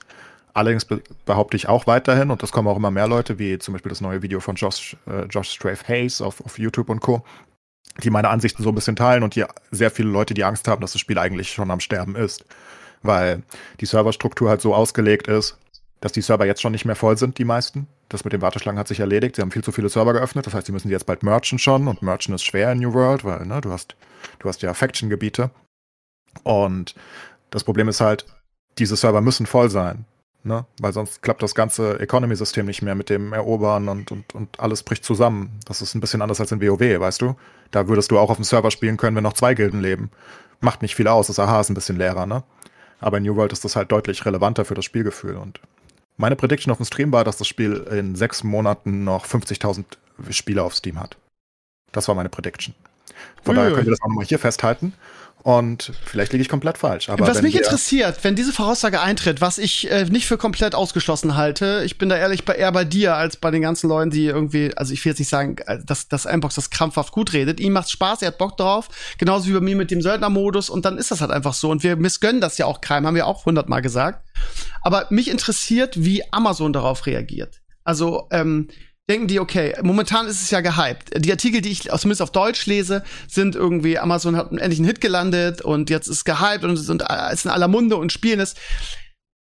Speaker 2: Allerdings be behaupte ich auch weiterhin, und das kommen auch immer mehr Leute, wie zum Beispiel das neue Video von Josh, äh, Josh Strafe Hayes auf, auf YouTube und Co., die meine Ansichten so ein bisschen teilen und die sehr viele Leute, die Angst haben, dass das Spiel eigentlich schon am Sterben ist. Weil die Serverstruktur halt so ausgelegt ist, dass die Server jetzt schon nicht mehr voll sind, die meisten. Das mit den Warteschlangen hat sich erledigt. Sie haben viel zu viele Server geöffnet. Das heißt, sie müssen die jetzt bald merchen schon. Und merchen ist schwer in New World, weil ne, du hast, du hast ja Faction-Gebiete. Und das Problem ist halt, diese Server müssen voll sein. Ne? Weil sonst klappt das ganze Economy-System nicht mehr mit dem Erobern und, und, und alles bricht zusammen. Das ist ein bisschen anders als in WoW, weißt du? Da würdest du auch auf dem Server spielen können, wenn noch zwei Gilden leben. Macht nicht viel aus, das AH ist ein bisschen leerer, ne? Aber in New World ist das halt deutlich relevanter für das Spielgefühl. Und meine Prediction auf dem Stream war, dass das Spiel in sechs Monaten noch 50.000 Spieler auf Steam hat. Das war meine Prediction. Von daher
Speaker 1: Uiui.
Speaker 2: können wir das auch nochmal hier festhalten. Und vielleicht liege ich komplett falsch. Aber
Speaker 1: was mich interessiert, wenn diese Voraussage eintritt, was ich äh, nicht für komplett ausgeschlossen halte, ich bin da ehrlich bei, eher bei dir als bei den ganzen Leuten, die irgendwie, also ich will jetzt nicht sagen, äh, dass, dass Mbox das krampfhaft gut redet. Ihm macht's Spaß, er hat Bock drauf, genauso wie bei mir mit dem Söldnermodus und dann ist das halt einfach so. Und wir missgönnen das ja auch keinem, haben wir auch hundertmal gesagt. Aber mich interessiert, wie Amazon darauf reagiert. Also, ähm, denken die, okay, momentan ist es ja gehypt. Die Artikel, die ich zumindest auf Deutsch lese, sind irgendwie, Amazon hat endlich einen Hit gelandet und jetzt ist gehypt und, und äh, ist in aller Munde und spielen es.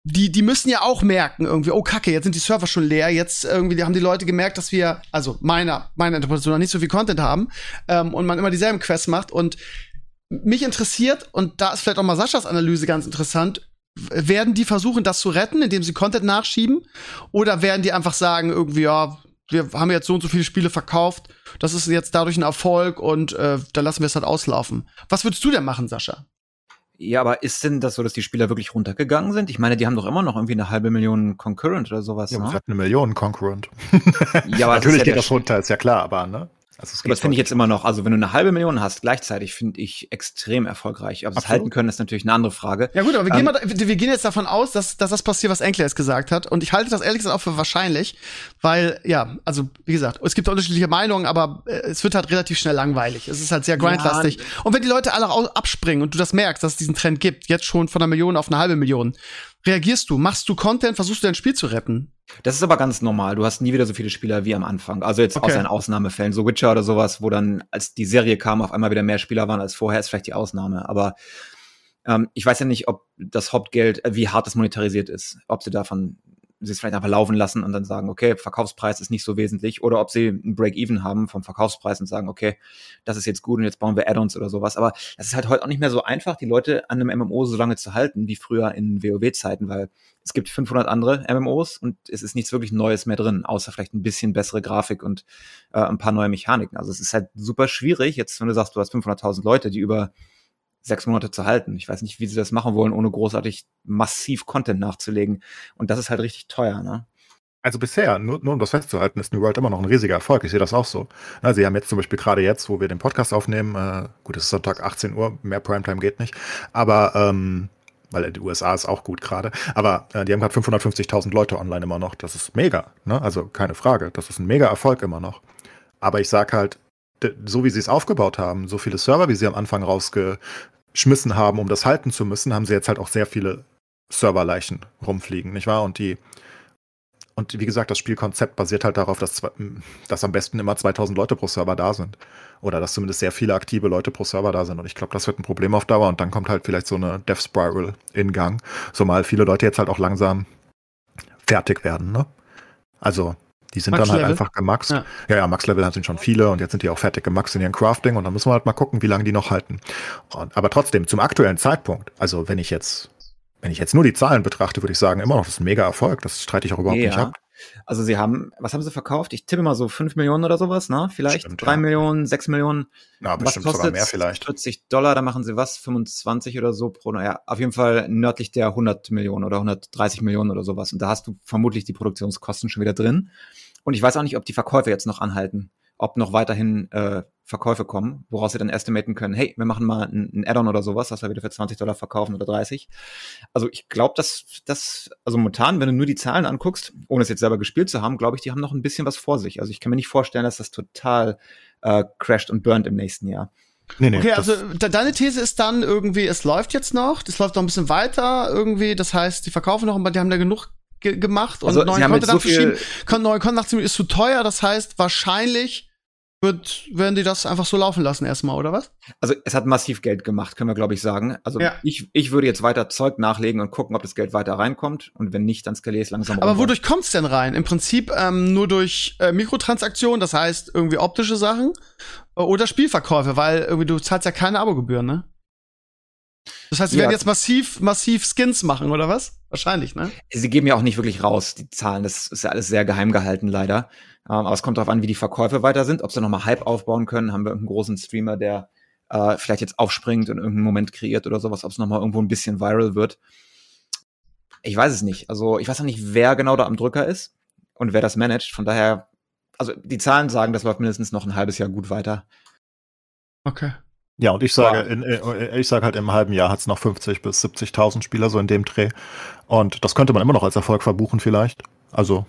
Speaker 1: Die, die müssen ja auch merken, irgendwie, oh Kacke, jetzt sind die Server schon leer, jetzt irgendwie haben die Leute gemerkt, dass wir, also meiner, meiner Interpretation, nicht so viel Content haben ähm, und man immer dieselben Quests macht. Und mich interessiert, und da ist vielleicht auch mal Saschas Analyse ganz interessant, werden die versuchen, das zu retten, indem sie Content nachschieben? Oder werden die einfach sagen, irgendwie, ja, wir haben jetzt so und so viele Spiele verkauft, das ist jetzt dadurch ein Erfolg und äh, dann lassen wir es halt auslaufen. Was würdest du denn machen, Sascha?
Speaker 3: Ja, aber ist denn das so, dass die Spieler wirklich runtergegangen sind? Ich meine, die haben doch immer noch irgendwie eine halbe Million Concurrent oder sowas.
Speaker 2: Ja,
Speaker 3: ne?
Speaker 2: hat eine Million Concurrent.
Speaker 3: Ja, aber (laughs) das
Speaker 2: Natürlich
Speaker 3: ist ja
Speaker 2: geht das runter, ist ja klar, aber ne? Also
Speaker 3: Aber das finde ich jetzt immer noch, also wenn du eine halbe Million hast, gleichzeitig finde ich extrem erfolgreich. Ob sie es halten können, ist natürlich eine andere Frage.
Speaker 1: Ja gut, aber wir,
Speaker 3: Ähm,
Speaker 1: gehen, mal, wir gehen jetzt davon aus, dass, dass das passiert, was Enkler jetzt gesagt hat. Und ich halte das ehrlich gesagt auch für wahrscheinlich, weil, ja, also wie gesagt, es gibt unterschiedliche Meinungen, aber äh, es wird halt relativ schnell langweilig. Es ist halt sehr grindlastig. Und wenn die Leute alle abspringen und du das merkst, dass es diesen Trend gibt, jetzt schon von einer Million auf eine halbe Million, reagierst du, machst du Content, versuchst du dein Spiel zu retten?
Speaker 3: Das ist aber ganz normal. Du hast nie wieder so viele Spieler wie am Anfang. Also jetzt
Speaker 1: Okay.
Speaker 3: außer in Ausnahmefällen, so Witcher oder sowas, wo dann, als die Serie kam, auf einmal wieder mehr Spieler waren als vorher, ist vielleicht die Ausnahme. Aber ähm, ich weiß ja nicht, ob das Hauptgeld, äh, wie hart es monetarisiert ist. Ob sie davon sie es vielleicht einfach laufen lassen und dann sagen, okay, Verkaufspreis ist nicht so wesentlich, oder ob sie ein Break-Even haben vom Verkaufspreis und sagen, okay, das ist jetzt gut und jetzt bauen wir Add-ons oder sowas. Aber das ist halt heute auch nicht mehr so einfach, die Leute an einem MMO so lange zu halten wie früher in WoW-Zeiten, weil es gibt 500 andere MMOs und es ist nichts wirklich Neues mehr drin, außer vielleicht ein bisschen bessere Grafik und äh, ein paar neue Mechaniken. Also es ist halt super schwierig, jetzt wenn du sagst, du hast 500.000 Leute, die über sechs Monate zu halten. Ich weiß nicht, wie sie das machen wollen, ohne großartig massiv Content nachzulegen. Und das ist halt richtig teuer, ne?
Speaker 2: Also bisher, nur, nur um das festzuhalten, ist New World immer noch ein riesiger Erfolg. Ich sehe das auch so. Na, sie haben jetzt zum Beispiel gerade jetzt, wo wir den Podcast aufnehmen, äh, gut, es ist Sonntag 18 Uhr, mehr Primetime geht nicht, aber ähm, weil die USA ist auch gut gerade. Aber äh, die haben gerade 550.000 Leute online immer noch. Das ist mega. Ne? Also keine Frage. Das ist ein mega Erfolg immer noch. Aber ich sag halt, so wie sie es aufgebaut haben, so viele Server, wie sie am Anfang rausgeschmissen haben, um das halten zu müssen, haben sie jetzt halt auch sehr viele Serverleichen rumfliegen, nicht wahr? Und die und wie gesagt, das Spielkonzept basiert halt darauf, dass, dass am besten immer 2000 Leute pro Server da sind. Oder dass zumindest sehr viele aktive Leute pro Server da sind. Und ich glaube, das wird ein Problem auf Dauer. Und dann kommt halt vielleicht so eine Death Spiral in Gang. So mal viele Leute jetzt halt auch langsam fertig werden, ne? Also, die sind Max dann halt Level? einfach gemaxt. Ja. ja, ja, Max-Level sind schon viele und jetzt sind die auch fertig gemaxt in ihren Crafting und dann müssen wir halt mal gucken, wie lange die noch halten. Und, aber trotzdem, zum aktuellen Zeitpunkt, also wenn ich jetzt wenn ich jetzt nur die Zahlen betrachte, würde ich sagen, immer noch, das ist ein mega Erfolg. Das streite ich auch überhaupt ja. nicht ab.
Speaker 3: Also sie haben, was haben sie verkauft? Ich tippe mal so 5 Millionen oder sowas, ne? Vielleicht Stimmt, 3 ja. Millionen, 6 Millionen.
Speaker 2: Na, bestimmt was sogar mehr vielleicht.
Speaker 3: 40 Dollar, da machen sie was, 25 oder so pro, naja, auf jeden Fall nördlich der 100 Millionen oder 130 Millionen oder sowas. Und da hast du vermutlich die Produktionskosten schon wieder drin. Und ich weiß auch nicht, ob die Verkäufe jetzt noch anhalten ob noch weiterhin äh, Verkäufe kommen, woraus sie dann estimaten können, hey, wir machen mal ein, ein Add-on oder sowas, das wir wieder für 20 Dollar verkaufen oder 30. Also ich glaube, dass das, also momentan, wenn du nur die Zahlen anguckst, ohne es jetzt selber gespielt zu haben, glaube ich, die haben noch ein bisschen was vor sich. Also ich kann mir nicht vorstellen, dass das total äh, crasht und burnt im nächsten Jahr.
Speaker 1: Nee, nee, okay, also deine These ist dann irgendwie, es läuft jetzt noch, das läuft noch ein bisschen weiter irgendwie, das heißt, die verkaufen noch, aber die haben da genug ge gemacht und also, neuen Content so verschieben. Neuen Content ist zu teuer, das heißt, wahrscheinlich wird, werden die das einfach so laufen lassen erstmal, oder was?
Speaker 3: Also es hat massiv Geld gemacht, können wir glaube ich sagen. Also ja. ich, ich würde jetzt weiter Zeug nachlegen und gucken, ob das Geld weiter reinkommt und wenn nicht, dann skaliere ich es langsam
Speaker 1: Aber runter. wodurch kommt es denn rein? Im Prinzip ähm, nur durch äh, Mikrotransaktionen, das heißt irgendwie optische Sachen äh, oder Spielverkäufe, weil irgendwie du zahlst ja keine Abogebühren, ne? Das heißt, sie ja. werden jetzt massiv, massiv Skins machen, oder was? Wahrscheinlich, ne?
Speaker 3: Sie geben ja auch nicht wirklich raus, die Zahlen. Das ist ja alles sehr geheim gehalten, leider. Ähm, aber es kommt darauf an, wie die Verkäufe weiter sind. Ob sie nochmal Hype aufbauen können. Haben wir irgendeinen großen Streamer, der äh, vielleicht jetzt aufspringt und irgendeinen Moment kreiert oder sowas. Ob es nochmal irgendwo ein bisschen viral wird. Ich weiß es nicht. Also ich weiß auch nicht, wer genau da am Drücker ist und wer das managt. Von daher, also die Zahlen sagen, das läuft mindestens noch ein halbes Jahr gut weiter.
Speaker 1: Okay.
Speaker 2: Ja, und ich sage, in, äh, ich sage halt, im halben Jahr hat es noch 50 bis 70.000 Spieler so in dem Dreh. Und das könnte man immer noch als Erfolg verbuchen vielleicht. Also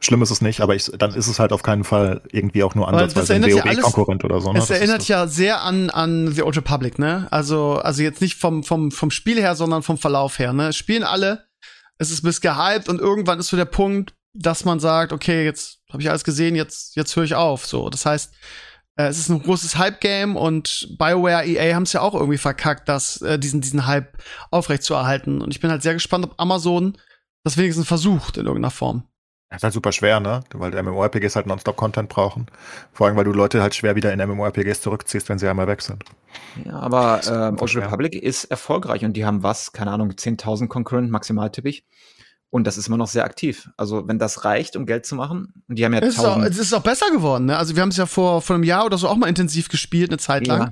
Speaker 2: schlimm ist es nicht, aber ich, dann ist es halt auf keinen Fall irgendwie auch nur ansatzweise ein WoW-Konkurrent ja oder so.
Speaker 1: Ne? Es das erinnert ja sehr an, an The Old Republic, ne? Also, also jetzt nicht vom, vom, vom Spiel her, sondern vom Verlauf her, ne? spielen alle, es ist bis gehypt und irgendwann ist so der Punkt, dass man sagt, okay, jetzt habe ich alles gesehen, jetzt, jetzt höre ich auf. So, das heißt, äh, es ist ein großes Hype-Game und BioWare, EA haben es ja auch irgendwie verkackt, das, äh, diesen, diesen Hype aufrechtzuerhalten. Und ich bin halt sehr gespannt, ob Amazon das wenigstens versucht in irgendeiner Form.
Speaker 2: Das ist halt super schwer, ne? Weil MMORPGs halt Nonstop-Content brauchen. Vor allem, weil du Leute halt schwer wieder in MMORPGs zurückziehst, wenn sie einmal weg sind.
Speaker 3: Ja, aber ähm, Old Republic ist erfolgreich und die haben was, keine Ahnung, 10.000 Concurrent maximal tippig. Und das ist immer noch sehr aktiv. Also, wenn das reicht, um Geld zu machen, und die haben ja
Speaker 1: es ist, auch, es ist auch besser geworden, ne? Also, wir haben es ja vor, vor einem Jahr oder so auch mal intensiv gespielt, eine Zeit lang. Ja.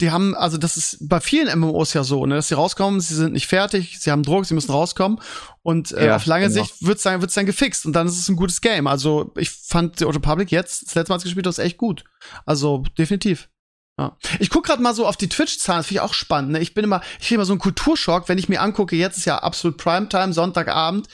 Speaker 1: Die haben, also, das ist bei vielen MMOs ja so, ne? Dass sie rauskommen, sie sind nicht fertig, sie haben Druck, sie müssen rauskommen. Und äh, ja, auf lange genau. Sicht wird's dann, wird's dann gefixt und dann ist es ein gutes Game. Also, ich fand The Old Republic jetzt, das letzte Mal, gespielt hast, echt gut. Also, definitiv. Ja. Ich guck gerade mal so auf die Twitch-Zahlen, das finde ich auch spannend. Ne? Ich bin immer, ich kriege immer so einen Kulturschock, wenn ich mir angucke, jetzt ist ja absolut Primetime, Sonntagabend,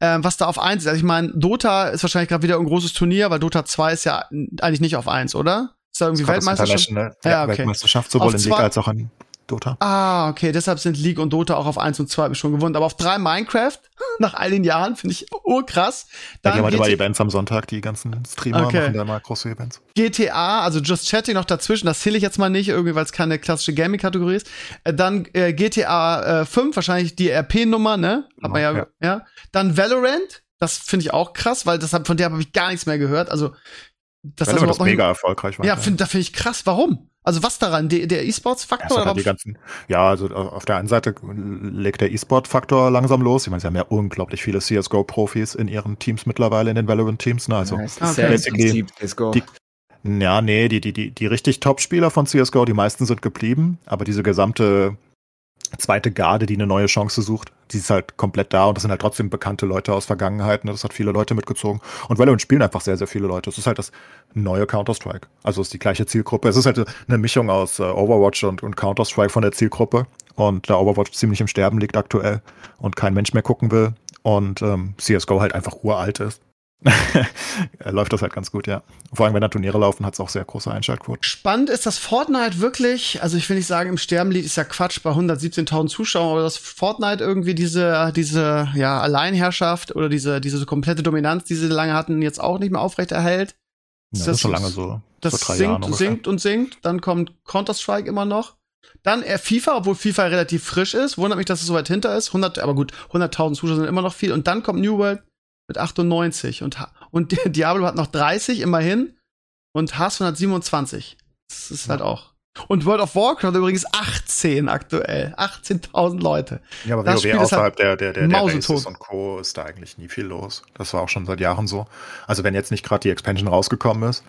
Speaker 1: äh, was da auf eins ist. Also ich meine, Dota ist wahrscheinlich gerade wieder ein großes Turnier, weil Dota 2 ist ja eigentlich nicht auf eins, oder? Ist da irgendwie Weltmeisterschaft?
Speaker 2: Ja, okay. Weltmeisterschaft sowohl auf in Liga als auch in Dota.
Speaker 1: Ah, okay, deshalb sind League und Dota auch auf 1 und 2 schon gewonnen. Aber auf 3 Minecraft, (laughs) nach all den Jahren, finde ich urkrass.
Speaker 2: Da ja, die haben halt immer Events am Sonntag, die ganzen Streamer okay. machen da mal große Events.
Speaker 1: GTA, also Just Chatting noch dazwischen, das zähle ich jetzt mal nicht, irgendwie, weil es keine klassische Gaming-Kategorie ist. Äh, dann äh, GTA äh, 5, wahrscheinlich die RP-Nummer, ne? Hat man ja, ja. ja. Dann Valorant, das finde ich auch krass, weil das hab, von der habe ich gar nichts mehr gehört. Also,
Speaker 2: das Valorant ist mega erfolgreich
Speaker 1: war. Ja, find, da finde ich krass. Warum? Also was daran? Der, der E-Sports-Faktor?
Speaker 2: Ja, halt ganzen, ja, also auf der einen Seite legt der E-Sport-Faktor langsam los. Ich meine, sie haben ja unglaublich viele CSGO-Profis in ihren Teams mittlerweile, in den Valorant-Teams. Ne? Also
Speaker 3: ja, okay.
Speaker 2: die, die, ja, nee, die, die, die, die richtig Top-Spieler von CSGO, die meisten sind geblieben, aber diese gesamte zweite Garde, die eine neue Chance sucht. Die ist halt komplett da und das sind halt trotzdem bekannte Leute aus Vergangenheit. Ne? Das hat viele Leute mitgezogen. Und Valorant spielen einfach sehr, sehr viele Leute. Es ist halt das neue Counter-Strike. Also es ist die gleiche Zielgruppe. Es ist halt eine Mischung aus äh, Overwatch und, und Counter-Strike von der Zielgruppe. Und da Overwatch ziemlich im Sterben liegt aktuell und kein Mensch mehr gucken will. Und ähm, CSGO halt einfach uralt ist. (laughs) läuft das halt ganz gut, ja. Vor allem, wenn da Turniere laufen, hat es auch sehr große Einschaltquoten.
Speaker 1: Spannend ist, dass Fortnite wirklich, also ich will nicht sagen, im Sterben liegt, ist ja Quatsch bei 117.000 Zuschauern, aber dass Fortnite irgendwie diese, diese, ja, Alleinherrschaft oder diese, diese komplette Dominanz, die sie lange hatten, jetzt auch nicht mehr aufrechterhält.
Speaker 2: Ja, das, das ist schon lange so.
Speaker 1: Das
Speaker 2: drei
Speaker 1: sinkt, sinkt und sinkt. Dann kommt Counter-Strike immer noch. Dann eher FIFA, obwohl FIFA relativ frisch ist. Wundert mich, dass es so weit hinter ist. 100, aber gut, 100.000 Zuschauer sind immer noch viel. Und dann kommt New World mit 98 und, und (laughs) Diablo hat noch 30 immerhin und Hearthstone hat 27. Das ist halt auch. Und World of Warcraft hat übrigens 18 aktuell. 18.000 Leute.
Speaker 2: Ja, aber
Speaker 1: Das
Speaker 2: WoW
Speaker 1: Spiel ist
Speaker 2: außerhalb
Speaker 1: halt
Speaker 2: der, der, der, der. Bases und Co. ist da eigentlich nie viel los. Das war auch schon seit Jahren so. Also wenn jetzt nicht gerade die Expansion rausgekommen ist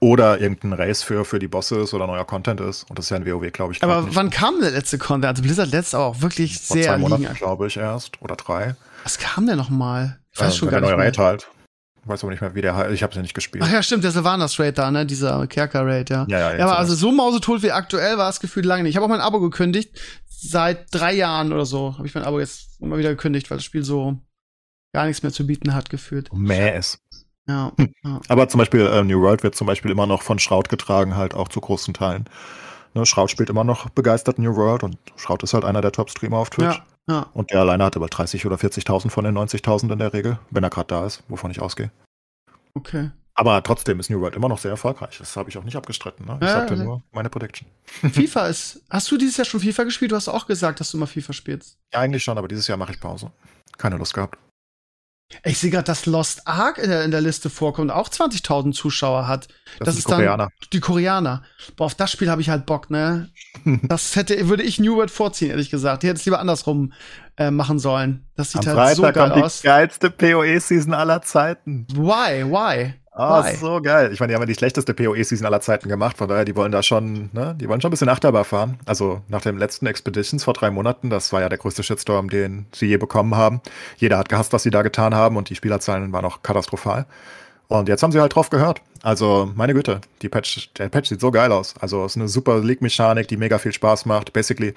Speaker 2: oder irgendein Race für, für die Bosse ist oder neuer Content ist. Und das ist ja in WoW, glaube ich,
Speaker 1: Aber wann kam der letzte Content? Also Blizzard letzt aber auch wirklich
Speaker 2: Vor
Speaker 1: sehr
Speaker 2: zwei Monaten, glaube ich, erst. Oder drei.
Speaker 1: Was kam denn noch mal? Ich weiß
Speaker 2: Äh,
Speaker 1: schon
Speaker 2: der
Speaker 1: gar
Speaker 2: neue
Speaker 1: nicht
Speaker 2: Raid
Speaker 1: mehr.
Speaker 2: halt. Ich weiß aber nicht mehr, wie der heißt. Ich habe es ja nicht gespielt.
Speaker 1: Ach ja, stimmt, der Sylvanas Raid da, ne? Dieser Kerker Raid, ja.
Speaker 2: Ja, ja,
Speaker 1: Ja, aber also so mausetot wie aktuell war es gefühlt lange nicht. Ich habe auch mein Abo gekündigt. Seit drei Jahren oder so habe ich mein Abo jetzt immer wieder gekündigt, weil das Spiel so gar nichts mehr zu bieten hat, gefühlt.
Speaker 2: Mäh ist.
Speaker 1: Ja. (laughs) ja.
Speaker 2: Aber zum Beispiel äh, New World wird zum Beispiel immer noch von Shroud getragen, halt auch zu großen Teilen. Ne, Shroud spielt immer noch begeistert New World und Shroud ist halt einer der Top-Streamer auf Twitch.
Speaker 1: Ja, ja.
Speaker 2: Und der alleine hat über 30 oder 40.000 von den 90.000 in der Regel, wenn er gerade da ist, wovon ich ausgehe.
Speaker 1: Okay.
Speaker 2: Aber trotzdem ist New World immer noch sehr erfolgreich. Das habe ich auch nicht abgestritten. Ne? Ich
Speaker 1: Ja,
Speaker 2: sagte
Speaker 1: ja.
Speaker 2: nur meine Prediction. (laughs)
Speaker 1: FIFA ist. Hast du dieses Jahr schon FIFA gespielt? Du hast auch gesagt, dass du mal FIFA spielst.
Speaker 2: Ja, eigentlich schon, aber dieses Jahr mache ich Pause. Keine Lust gehabt.
Speaker 1: Ich sehe gerade, dass Lost Ark in der, in der Liste vorkommt, auch 20.000 Zuschauer hat.
Speaker 2: Das,
Speaker 1: Das ist dann-
Speaker 2: Koreaner.
Speaker 1: Die Koreaner. Boah, auf das Spiel habe ich halt Bock, ne? (laughs) Das hätte, würde ich New World vorziehen, ehrlich gesagt. Die hätte es lieber andersrum äh, machen sollen. Das sieht
Speaker 2: Am
Speaker 1: halt so
Speaker 2: Freitag
Speaker 1: geil
Speaker 2: kommt
Speaker 1: aus.
Speaker 2: die geilste PoE-Season aller Zeiten.
Speaker 1: Why? Why?
Speaker 2: Ah,
Speaker 1: Why?
Speaker 2: so geil. Ich meine, die haben ja die schlechteste PoE-Season aller Zeiten gemacht, von daher, die wollen da schon, ne, die wollen schon ein bisschen Achterbahn fahren. Also nach dem letzten Expeditions vor drei Monaten, das war ja der größte Shitstorm, den sie je bekommen haben. Jeder hat gehasst, was sie da getan haben und die Spielerzahlen waren auch katastrophal. Und jetzt haben sie halt drauf gehört. Also, meine Güte, die Patch, der Patch sieht so geil aus. Also, es ist eine super League-Mechanik, die mega viel Spaß macht. Basically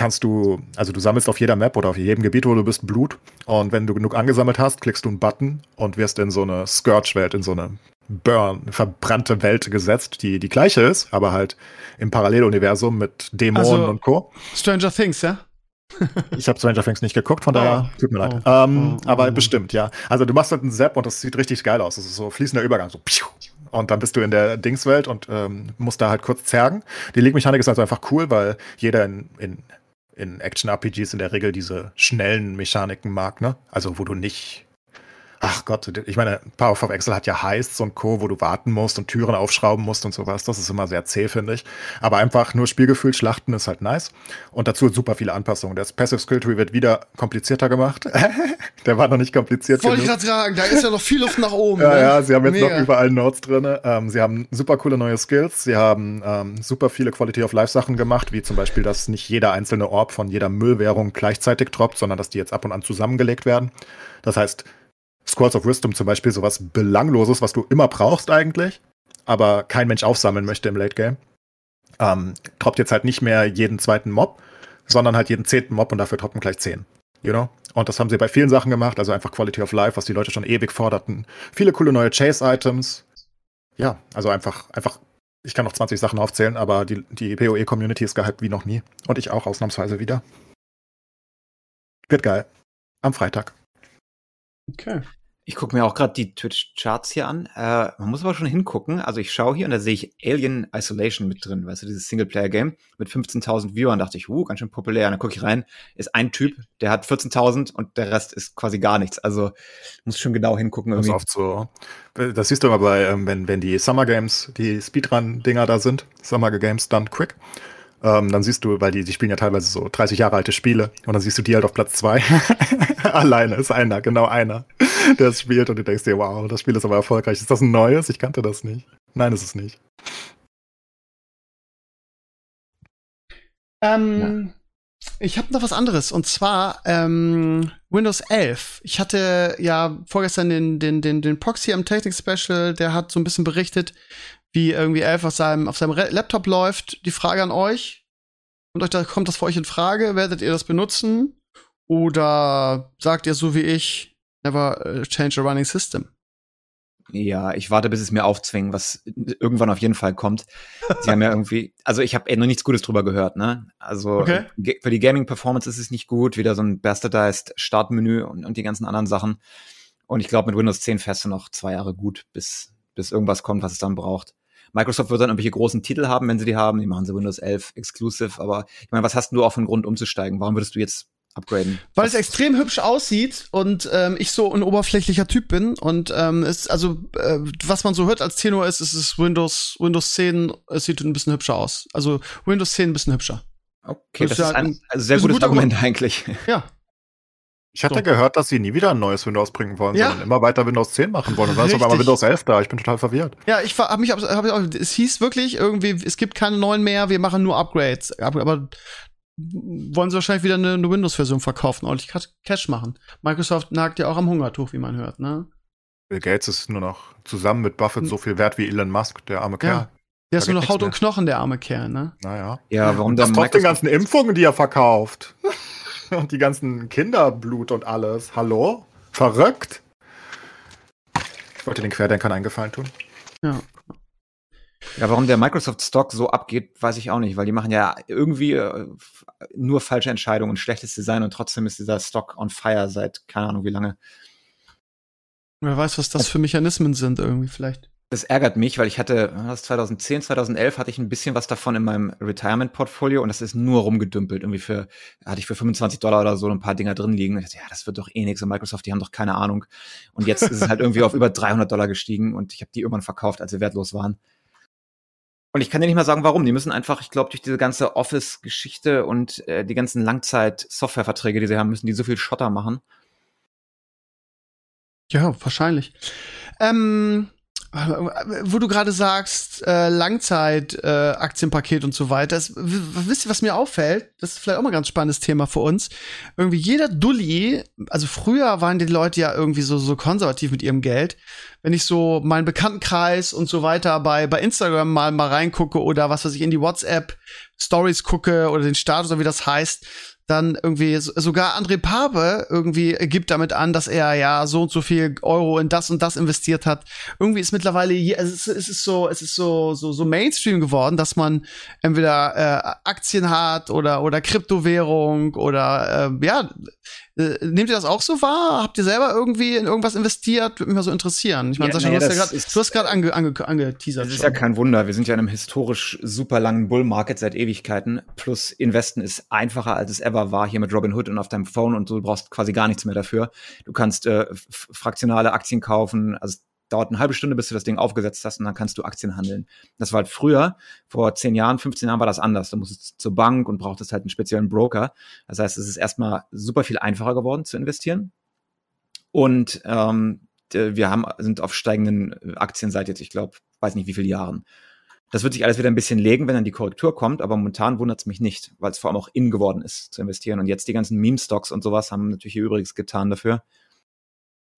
Speaker 2: kannst du, also du sammelst auf jeder Map oder auf jedem Gebiet, wo du bist, Blut. Und wenn du genug angesammelt hast, klickst du einen Button und wirst in so eine Scourge-Welt, in so eine Burn, verbrannte Welt gesetzt, die die gleiche ist, aber halt im Paralleluniversum mit Dämonen
Speaker 1: Also-
Speaker 2: und Co.
Speaker 1: Stranger Things, ja? (laughs)
Speaker 2: Ich habe Stranger Things nicht geguckt, von daher tut mir leid.
Speaker 1: Oh.
Speaker 2: Ähm,
Speaker 1: Oh,
Speaker 2: aber
Speaker 1: oh.
Speaker 2: bestimmt, ja. Also du machst halt einen Zap und das sieht richtig geil aus. Das ist so fließender Übergang, so piu. Und dann bist du in der Dingswelt und ähm, musst da halt kurz zergen. Die League-Mechanik ist also einfach cool, weil jeder in, in, in Action-RPGs in der Regel diese schnellen Mechaniken mag, ne? Also wo du nicht. Ach Gott, ich meine, Power of Excel hat ja Heists und Co., wo du warten musst und Türen aufschrauben musst und sowas. Das ist immer sehr zäh, finde ich. Aber einfach nur Spielgefühl schlachten ist halt nice. Und dazu super viele Anpassungen. Das Passive Skill Tree wird wieder komplizierter gemacht. (laughs) Der war noch nicht kompliziert
Speaker 1: Wollte ich gerade sagen, da ist ja noch viel Luft nach oben. (laughs)
Speaker 2: Ja,
Speaker 1: ne?
Speaker 2: ja, sie haben jetzt
Speaker 1: Mega.
Speaker 2: noch überall Notes drin. Ähm, sie haben super coole neue Skills. Sie haben ähm, super viele Quality of Life Sachen gemacht, wie zum Beispiel, dass nicht jeder einzelne Orb von jeder Müllwährung gleichzeitig droppt, sondern dass die jetzt ab und an zusammengelegt werden. Das heißt, Scrolls of Wisdom zum Beispiel, sowas Belangloses, was du immer brauchst eigentlich, aber kein Mensch aufsammeln möchte im Late Game. Ähm, droppt jetzt halt nicht mehr jeden zweiten Mob, sondern halt jeden zehnten Mob und dafür droppen gleich zehn. You know? Und das haben sie bei vielen Sachen gemacht, also einfach Quality of Life, was die Leute schon ewig forderten. Viele coole neue Chase-Items. Ja, also einfach, einfach, ich kann noch 20 Sachen aufzählen, aber die, die PoE-Community ist gehypt wie noch nie. Und ich auch ausnahmsweise wieder. Wird geil. Am Freitag.
Speaker 1: Okay.
Speaker 3: Ich gucke mir auch gerade die Twitch-Charts hier an. Äh, man muss aber schon hingucken. Also ich schaue hier und da sehe ich Alien Isolation mit drin, weißt du, dieses Singleplayer-Game mit 15.000 Viewern. dachte ich, uh, ganz schön populär. Und dann gucke ich rein, ist ein Typ, der hat 14.000 und der Rest ist quasi gar nichts. Also muss schon genau hingucken
Speaker 2: Das ist
Speaker 3: irgendwie.
Speaker 2: oft so. Das siehst du immer bei, ähm, wenn, wenn die Summer Games, die Speedrun-Dinger da sind, Summer Games Done Quick, ähm, dann siehst du, weil die, die spielen ja teilweise so 30 Jahre alte Spiele und dann siehst du die halt auf Platz zwei (laughs) Alleine ist einer, genau einer, der es spielt und du denkst dir, wow, das Spiel ist aber erfolgreich. Ist das ein neues? Ich kannte das nicht. Nein, ist es nicht.
Speaker 1: Ähm, Ich habe noch was anderes und zwar ähm, Windows 11. Ich hatte ja vorgestern den, den, den, den Proxy am Technik Special, der hat so ein bisschen berichtet, wie irgendwie 11 auf seinem, auf seinem Laptop läuft. Die Frage an euch, und euch da kommt das für euch in Frage, werdet ihr das benutzen? Oder sagt ihr so wie ich, never uh, change a running system?
Speaker 3: Ja, ich warte, bis es mir aufzwingen, was irgendwann auf jeden Fall kommt. Sie haben ja (laughs) irgendwie, also ich habe noch nichts Gutes drüber gehört, ne? Also
Speaker 1: Okay.
Speaker 3: für die Gaming-Performance ist es nicht gut, wieder so ein bastardized Startmenü und, und die ganzen anderen Sachen. Und ich glaube, mit Windows 10 fährst du noch zwei Jahre gut, bis, bis irgendwas kommt, was es dann braucht. Microsoft wird dann irgendwelche großen Titel haben, wenn sie die haben. Die machen sie Windows 11 exclusive. Aber ich meine, was hast du auch für einen Grund umzusteigen? Warum würdest du jetzt upgraden?
Speaker 1: Weil
Speaker 3: was,
Speaker 1: es extrem hübsch aussieht und ähm, ich so ein oberflächlicher Typ bin und ähm, es also äh, was man so hört als Tenor ist, ist es Windows Windows 10 es sieht ein bisschen hübscher aus. Also Windows 10 ein bisschen hübscher.
Speaker 3: Okay,
Speaker 1: das
Speaker 3: das,
Speaker 1: ist
Speaker 3: ein,
Speaker 1: ein-
Speaker 3: also sehr
Speaker 1: ein
Speaker 3: gutes
Speaker 1: guter
Speaker 3: Argument eigentlich.
Speaker 1: Ja.
Speaker 2: Ich hatte
Speaker 1: So.
Speaker 2: gehört, dass sie nie wieder ein neues Windows bringen wollen,
Speaker 1: Ja.
Speaker 2: sondern immer weiter Windows 10 machen wollen. Und dann ist auf einmal
Speaker 1: Richtig.
Speaker 2: Windows 11 da. Ich bin total verwirrt.
Speaker 1: Ja, ich habe mich hab, es hieß wirklich irgendwie es gibt keine neuen mehr, wir machen nur Upgrades, aber, wollen sie wahrscheinlich wieder eine, eine Windows Version verkaufen, ordentlich Ca- Cash machen. Microsoft nagt ja auch am Hungertuch, wie man hört, ne?
Speaker 2: Bill Gates ist nur noch zusammen mit Buffett so viel wert wie Elon Musk, der arme Kerl.
Speaker 1: Ja. Der ist
Speaker 2: Da
Speaker 1: nur noch Haut
Speaker 2: nichts
Speaker 1: und Knochen, der arme Kerl, ne?
Speaker 2: Naja.
Speaker 3: Ja, warum
Speaker 2: Das
Speaker 3: dann
Speaker 2: trotz den ganzen Impfungen, die er verkauft. (laughs) Und (laughs) die ganzen Kinderblut und alles. Hallo? Verrückt? Ich wollte den Querdenkern einen Gefallen tun.
Speaker 1: Ja.
Speaker 3: Ja, warum der Microsoft Stock so abgeht, weiß ich auch nicht, weil die machen ja irgendwie äh, nur falsche Entscheidungen und schlechtes Design und trotzdem ist dieser Stock on fire seit keine Ahnung wie lange.
Speaker 1: Wer weiß, was das für Mechanismen sind irgendwie vielleicht.
Speaker 3: Das ärgert mich, weil ich hatte, das 2010, 2011 hatte ich ein bisschen was davon in meinem Retirement-Portfolio und das ist nur rumgedümpelt. Irgendwie für, hatte ich für 25 Dollar oder so ein paar Dinger drin liegen. Dachte, ja, das wird doch eh nichts. Und Microsoft, die haben doch keine Ahnung. Und jetzt ist es halt irgendwie auf (laughs) über 300 Dollar gestiegen und ich habe die irgendwann verkauft, als sie wertlos waren. Und ich kann dir nicht mal sagen, warum. Die müssen einfach, ich glaube, durch diese ganze Office-Geschichte und äh, die ganzen Langzeit-Software-Verträge, die sie haben, müssen die so viel Schotter machen.
Speaker 1: Ja, wahrscheinlich. Ähm, wo du gerade sagst, äh, Langzeit, äh, Aktienpaket und so weiter, das, wisst ihr, was mir auffällt? Das ist vielleicht auch mal ein ganz spannendes Thema für uns. Irgendwie jeder Dulli, also früher waren die Leute ja irgendwie so, so konservativ mit ihrem Geld. Wenn ich so meinen Bekanntenkreis und so weiter bei, bei Instagram mal, mal reingucke oder was weiß ich, in die WhatsApp Stories gucke oder den Status oder wie das heißt, dann irgendwie so- sogar André Pape irgendwie gibt damit an, dass er ja so und so viel Euro in das und das investiert hat. Irgendwie ist mittlerweile also es, ist- es ist so es ist so so so Mainstream geworden, dass man entweder äh, Aktien hat oder oder Kryptowährung oder äh, ja äh, nehmt ihr das auch so wahr? Habt ihr selber irgendwie in irgendwas investiert? Würde mich mal so interessieren. Ich meine,
Speaker 3: Ja,
Speaker 1: Sascha,
Speaker 3: naja,
Speaker 1: du hast ja grad,
Speaker 3: ist-
Speaker 1: du hast gerade ange, ange, angeteasert.
Speaker 3: Das ist
Speaker 1: schon.
Speaker 3: ja kein Wunder. Wir sind ja in einem historisch super langen Bull-Market seit Ewigkeiten. Plus Investen ist einfacher, als es ever war hier mit Robinhood und auf deinem Phone und du brauchst quasi gar nichts mehr dafür. Du kannst äh, fraktionale Aktien kaufen. Also dauert eine halbe Stunde, bis du das Ding aufgesetzt hast und dann kannst du Aktien handeln. Das war halt früher, vor 10 Jahren, 15 Jahren war das anders. Da musstest du zur Bank und brauchtest halt einen speziellen Broker. Das heißt, es ist erstmal super viel einfacher geworden zu investieren. Und ähm, wir haben, sind auf steigenden Aktien seit jetzt, ich glaube, weiß nicht wie viele Jahren. Das wird sich alles wieder ein bisschen legen, wenn dann die Korrektur kommt, aber momentan wundert es mich nicht, weil es vor allem auch in geworden ist zu investieren. Und jetzt die ganzen Meme-Stocks und sowas haben natürlich ihr Übriges getan dafür.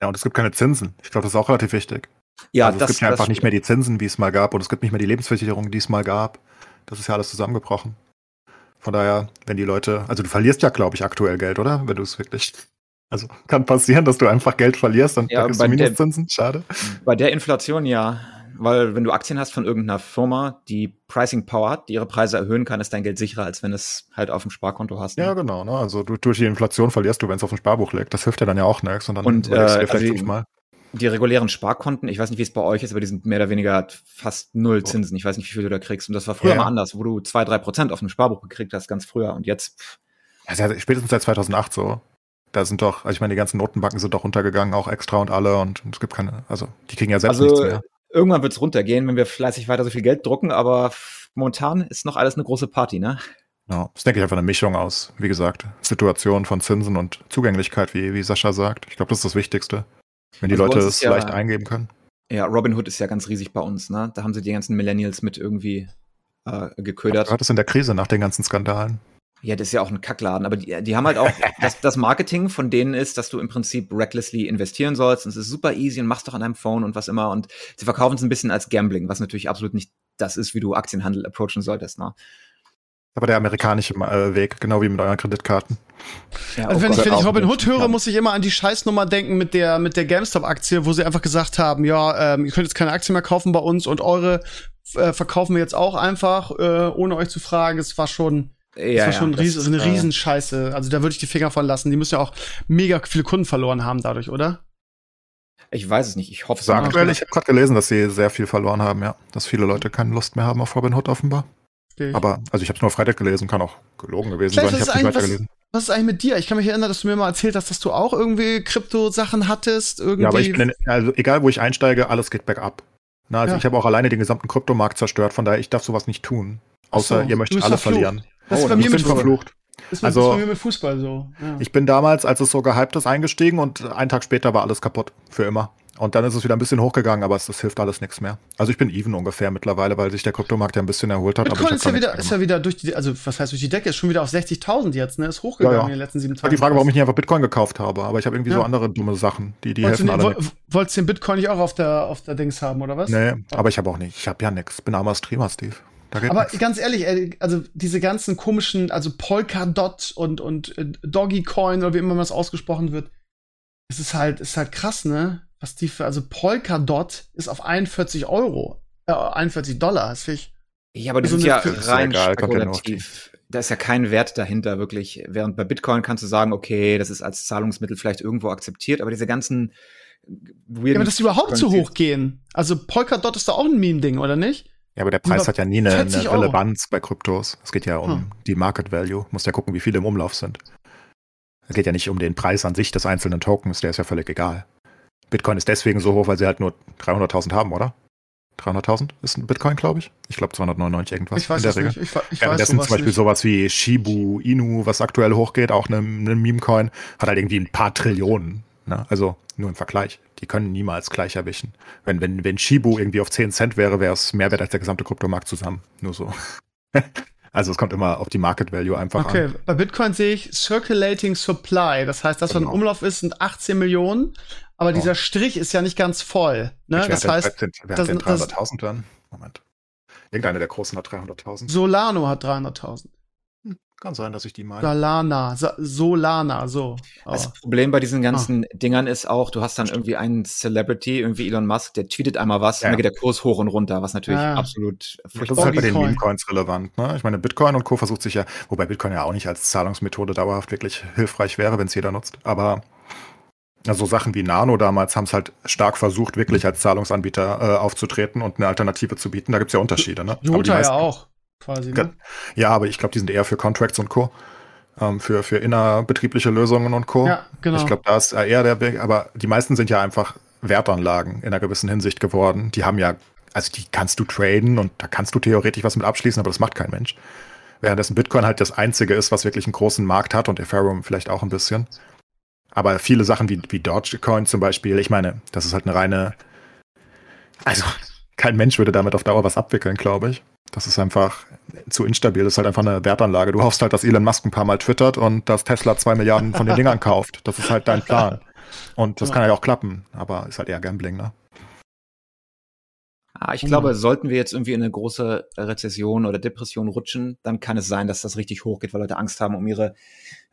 Speaker 2: Ja, und es gibt keine Zinsen. Ich glaube, das ist auch relativ wichtig.
Speaker 3: Ja,
Speaker 2: also es gibt ja einfach nicht mehr die Zinsen, wie es mal gab, und es gibt nicht mehr die Lebensversicherung, die es mal gab. Das ist ja alles zusammengebrochen. Von daher, wenn die Leute, also du verlierst ja, glaube ich, aktuell Geld, oder? Wenn du es wirklich. Also kann passieren, dass du einfach Geld verlierst und
Speaker 3: Ja,
Speaker 2: da
Speaker 3: bei
Speaker 2: du Minuszinsen. Schade.
Speaker 3: Bei der Inflation ja, weil wenn du Aktien hast von irgendeiner Firma, die Pricing Power hat, die ihre Preise erhöhen kann, ist dein Geld sicherer, als wenn es halt auf dem Sparkonto hast. ne?
Speaker 2: Ja, genau. Ne? Also du, durch die Inflation verlierst du, wenn es auf dem Sparbuch liegt. Das hilft dir dann ja auch nichts. Und dann
Speaker 3: Und, äh, also-
Speaker 2: fünfmal.
Speaker 3: Die regulären Sparkonten, ich weiß nicht, wie es bei euch ist, aber die sind mehr oder weniger fast null Zinsen. Ich weiß nicht, wie viel du da kriegst. Und das war früher
Speaker 2: Ja,
Speaker 3: mal anders, wo du zwei, drei Prozent auf dem Sparbuch gekriegt hast, ganz früher. Und jetzt, pff,
Speaker 2: Ja, seit- spätestens seit 2008 so. Da sind doch, also ich meine, die ganzen Notenbanken sind doch runtergegangen, auch extra und alle. Und es gibt keine, also die kriegen ja selbst
Speaker 3: Also,
Speaker 2: nichts mehr.
Speaker 3: Irgendwann wird es runtergehen, wenn wir fleißig weiter so viel Geld drucken, aber momentan ist noch alles eine große Party, ne?
Speaker 2: Ja, das denke ich, einfach eine Mischung aus, wie gesagt, Situation von Zinsen und Zugänglichkeit, wie, wie Sascha sagt. Ich glaube, das ist das Wichtigste. Wenn die
Speaker 3: Also
Speaker 2: Leute es
Speaker 3: ja-
Speaker 2: leicht eingeben können.
Speaker 3: Ja, Robinhood ist ja ganz riesig bei uns, ne? Da haben sie die ganzen Millennials mit irgendwie äh, geködert.
Speaker 2: Gerade ist in der Krise nach den ganzen Skandalen.
Speaker 3: Ja, das ist ja auch ein Kackladen, aber die, die haben halt auch, (laughs) das, das Marketing von denen ist, dass du im Prinzip recklessly investieren sollst und es ist super easy und machst doch an deinem Phone und was immer und sie verkaufen es ein bisschen als Gambling, was natürlich absolut nicht das ist, wie du Aktienhandel approachen solltest. Ne?
Speaker 2: Aber der amerikanische äh, Weg, genau wie mit euren Kreditkarten.
Speaker 1: Ja, also wenn, ich, wenn ich Robin Hood höre, muss ich immer an die Scheißnummer denken mit der, mit der GameStop-Aktie, wo sie einfach gesagt haben, ja, ähm, ihr könnt jetzt keine Aktien mehr kaufen bei uns und eure äh, verkaufen wir jetzt auch einfach, äh, ohne euch zu fragen. Es war schon, ja, das war schon ja, ries eine Riesenscheiße. Also da würde ich die Finger von lassen. Die müssen ja auch mega viele Kunden verloren haben dadurch, oder?
Speaker 3: Ich weiß es nicht. Ich hoffe es.
Speaker 2: So aktuell, ich habe gerade gelesen, dass sie sehr viel verloren haben, ja. Dass viele Leute keine Lust mehr haben auf Robin Hood offenbar. Okay. Aber, also ich habe es nur Freitag gelesen, kann auch gelogen gewesen Vielleicht sein. Ich habe nicht weitergelesen.
Speaker 1: Was, was ist eigentlich mit dir? Ich kann mich erinnern, dass du mir mal erzählt hast, dass du auch irgendwie Krypto-Sachen hattest. Irgendwie.
Speaker 2: Ja, aber ich bin, also egal wo ich einsteige, alles geht bergab. Na, also ja. ich habe auch alleine den gesamten Kryptomarkt zerstört, von daher ich darf sowas nicht tun. Außer so, ihr möchtet alles verlieren.
Speaker 1: Das oh, ist bei mir mit verflucht. Das also, ist bei mir mit Fußball so.
Speaker 2: Ja. Ich bin damals, als es so gehypt ist, eingestiegen und einen Tag später war alles kaputt. Für immer. Und dann ist es wieder ein bisschen hochgegangen, aber es, das hilft alles nichts mehr. Also ich bin even ungefähr mittlerweile, weil sich der Kryptomarkt ja ein bisschen erholt hat.
Speaker 1: Bitcoin ist ja wieder, ist ja wieder durch die, also was heißt durch die Decke, ist schon wieder auf 60.000 jetzt, ne? Ist hochgegangen ja, ja. in den letzten sieben Tagen.
Speaker 2: Die Frage, warum ich nicht einfach Bitcoin gekauft habe, aber ich habe irgendwie ja. so andere dumme Sachen, die, die helfen alle.
Speaker 1: Wolltest du den Bitcoin nicht auch auf der, auf der Dings haben, oder was?
Speaker 2: Nee, aber ich habe auch nicht. Ich habe ja nichts. Bin armer Streamer, Steve.
Speaker 1: Aber nix. ganz ehrlich, ey, also diese ganzen komischen, also Polkadot und, und äh, Doggycoin oder wie immer das ausgesprochen wird, es ist halt, ist halt krass, ne? was die für, also Polkadot ist auf 41 Euro, äh, 41 Dollar, das finde ich.
Speaker 3: Ja, aber das also ist ja rein egal, spekulativ. Da ist ja kein Wert dahinter wirklich. Während bei Bitcoin kannst du sagen, okay, das ist als Zahlungsmittel vielleicht irgendwo akzeptiert, aber diese ganzen
Speaker 1: weirden Ja, aber dass die überhaupt zu hoch gehen. Also Polkadot ist da auch ein Meme-Ding, oder nicht?
Speaker 2: Ja, aber der Preis hat ja nie eine, eine Relevanz bei Kryptos. Es geht ja um hm. die Market Value. Muss ja gucken, wie viele im Umlauf sind. Es geht ja nicht um den Preis an sich des einzelnen Tokens, der ist ja völlig egal. Bitcoin ist deswegen so hoch, weil sie halt nur 300.000 haben, oder? 300.000 ist ein Bitcoin, glaube ich. Ich glaube 299 irgendwas.
Speaker 1: Ich weiß
Speaker 2: in der
Speaker 1: Regel. nicht. Ich, ich
Speaker 2: Währenddessen zum Beispiel nicht. sowas wie Shibu Inu, was aktuell hochgeht, auch eine, eine Meme-Coin, hat halt irgendwie ein paar Trillionen. Ne? Also nur im Vergleich. Die können niemals gleich erwischen. Wenn, wenn, wenn Shibu irgendwie auf 10 Cent wäre, wäre es mehr wert als der gesamte Kryptomarkt zusammen. Nur so. (laughs) Also es kommt immer auf die Market Value einfach
Speaker 1: okay.
Speaker 2: an.
Speaker 1: Okay, bei Bitcoin sehe ich Circulating Supply. Das heißt, das, was genau. im Umlauf ist, sind 18 Millionen. Aber oh. dieser Strich ist ja nicht ganz voll. Ne? Das heißt,
Speaker 2: wer hat denn 300.000 dann? Moment. Irgendeine der Großen hat 300.000.
Speaker 1: Solano hat 300.000.
Speaker 2: Kann sein, dass ich die meine.
Speaker 1: Solana, Solana, so.
Speaker 3: Oh. Das Problem bei diesen ganzen ah. Dingern ist auch, du hast dann irgendwie einen Celebrity, irgendwie Elon Musk, der tweetet einmal was, ja. dann geht der Kurs hoch und runter, was natürlich ja. absolut
Speaker 2: furchtbar ist. Das ist halt bei den Meme-Coins relevant. Ne? Ich meine, Bitcoin und Co. versucht sich ja, wobei Bitcoin ja auch nicht als Zahlungsmethode dauerhaft wirklich hilfreich wäre, wenn es jeder nutzt. Aber also Sachen wie Nano damals haben es halt stark versucht, wirklich als Zahlungsanbieter äh, aufzutreten und eine Alternative zu bieten. Da gibt es ja Unterschiede. Ne?
Speaker 1: Jota ja auch quasi. Ne?
Speaker 2: Ja, aber ich glaube, die sind eher für Contracts und Co. Ähm, für, für innerbetriebliche Lösungen und Co. Ja, genau. Ich glaube, da ist eher der Weg, aber die meisten sind ja einfach Wertanlagen in einer gewissen Hinsicht geworden. Die haben ja, also die kannst du traden und da kannst du theoretisch was mit abschließen, aber das macht kein Mensch. Währenddessen Bitcoin halt das einzige ist, was wirklich einen großen Markt hat und Ethereum vielleicht auch ein bisschen. Aber viele Sachen wie, wie Dogecoin zum Beispiel, ich meine, das ist halt eine reine, also kein Mensch würde damit auf Dauer was abwickeln, glaube ich. Das ist einfach zu instabil. Das ist halt einfach eine Wertanlage. Du hoffst halt, dass Elon Musk ein paar Mal twittert und dass Tesla zwei Milliarden von den (laughs) Dingern kauft. Das ist halt dein Plan. Und das ja. kann ja auch klappen, aber ist halt eher Gambling, ne?
Speaker 3: Ah, ich glaube, sollten wir jetzt irgendwie in eine große Rezession oder Depression rutschen, dann kann es sein, dass das richtig hochgeht, weil Leute Angst haben um ihre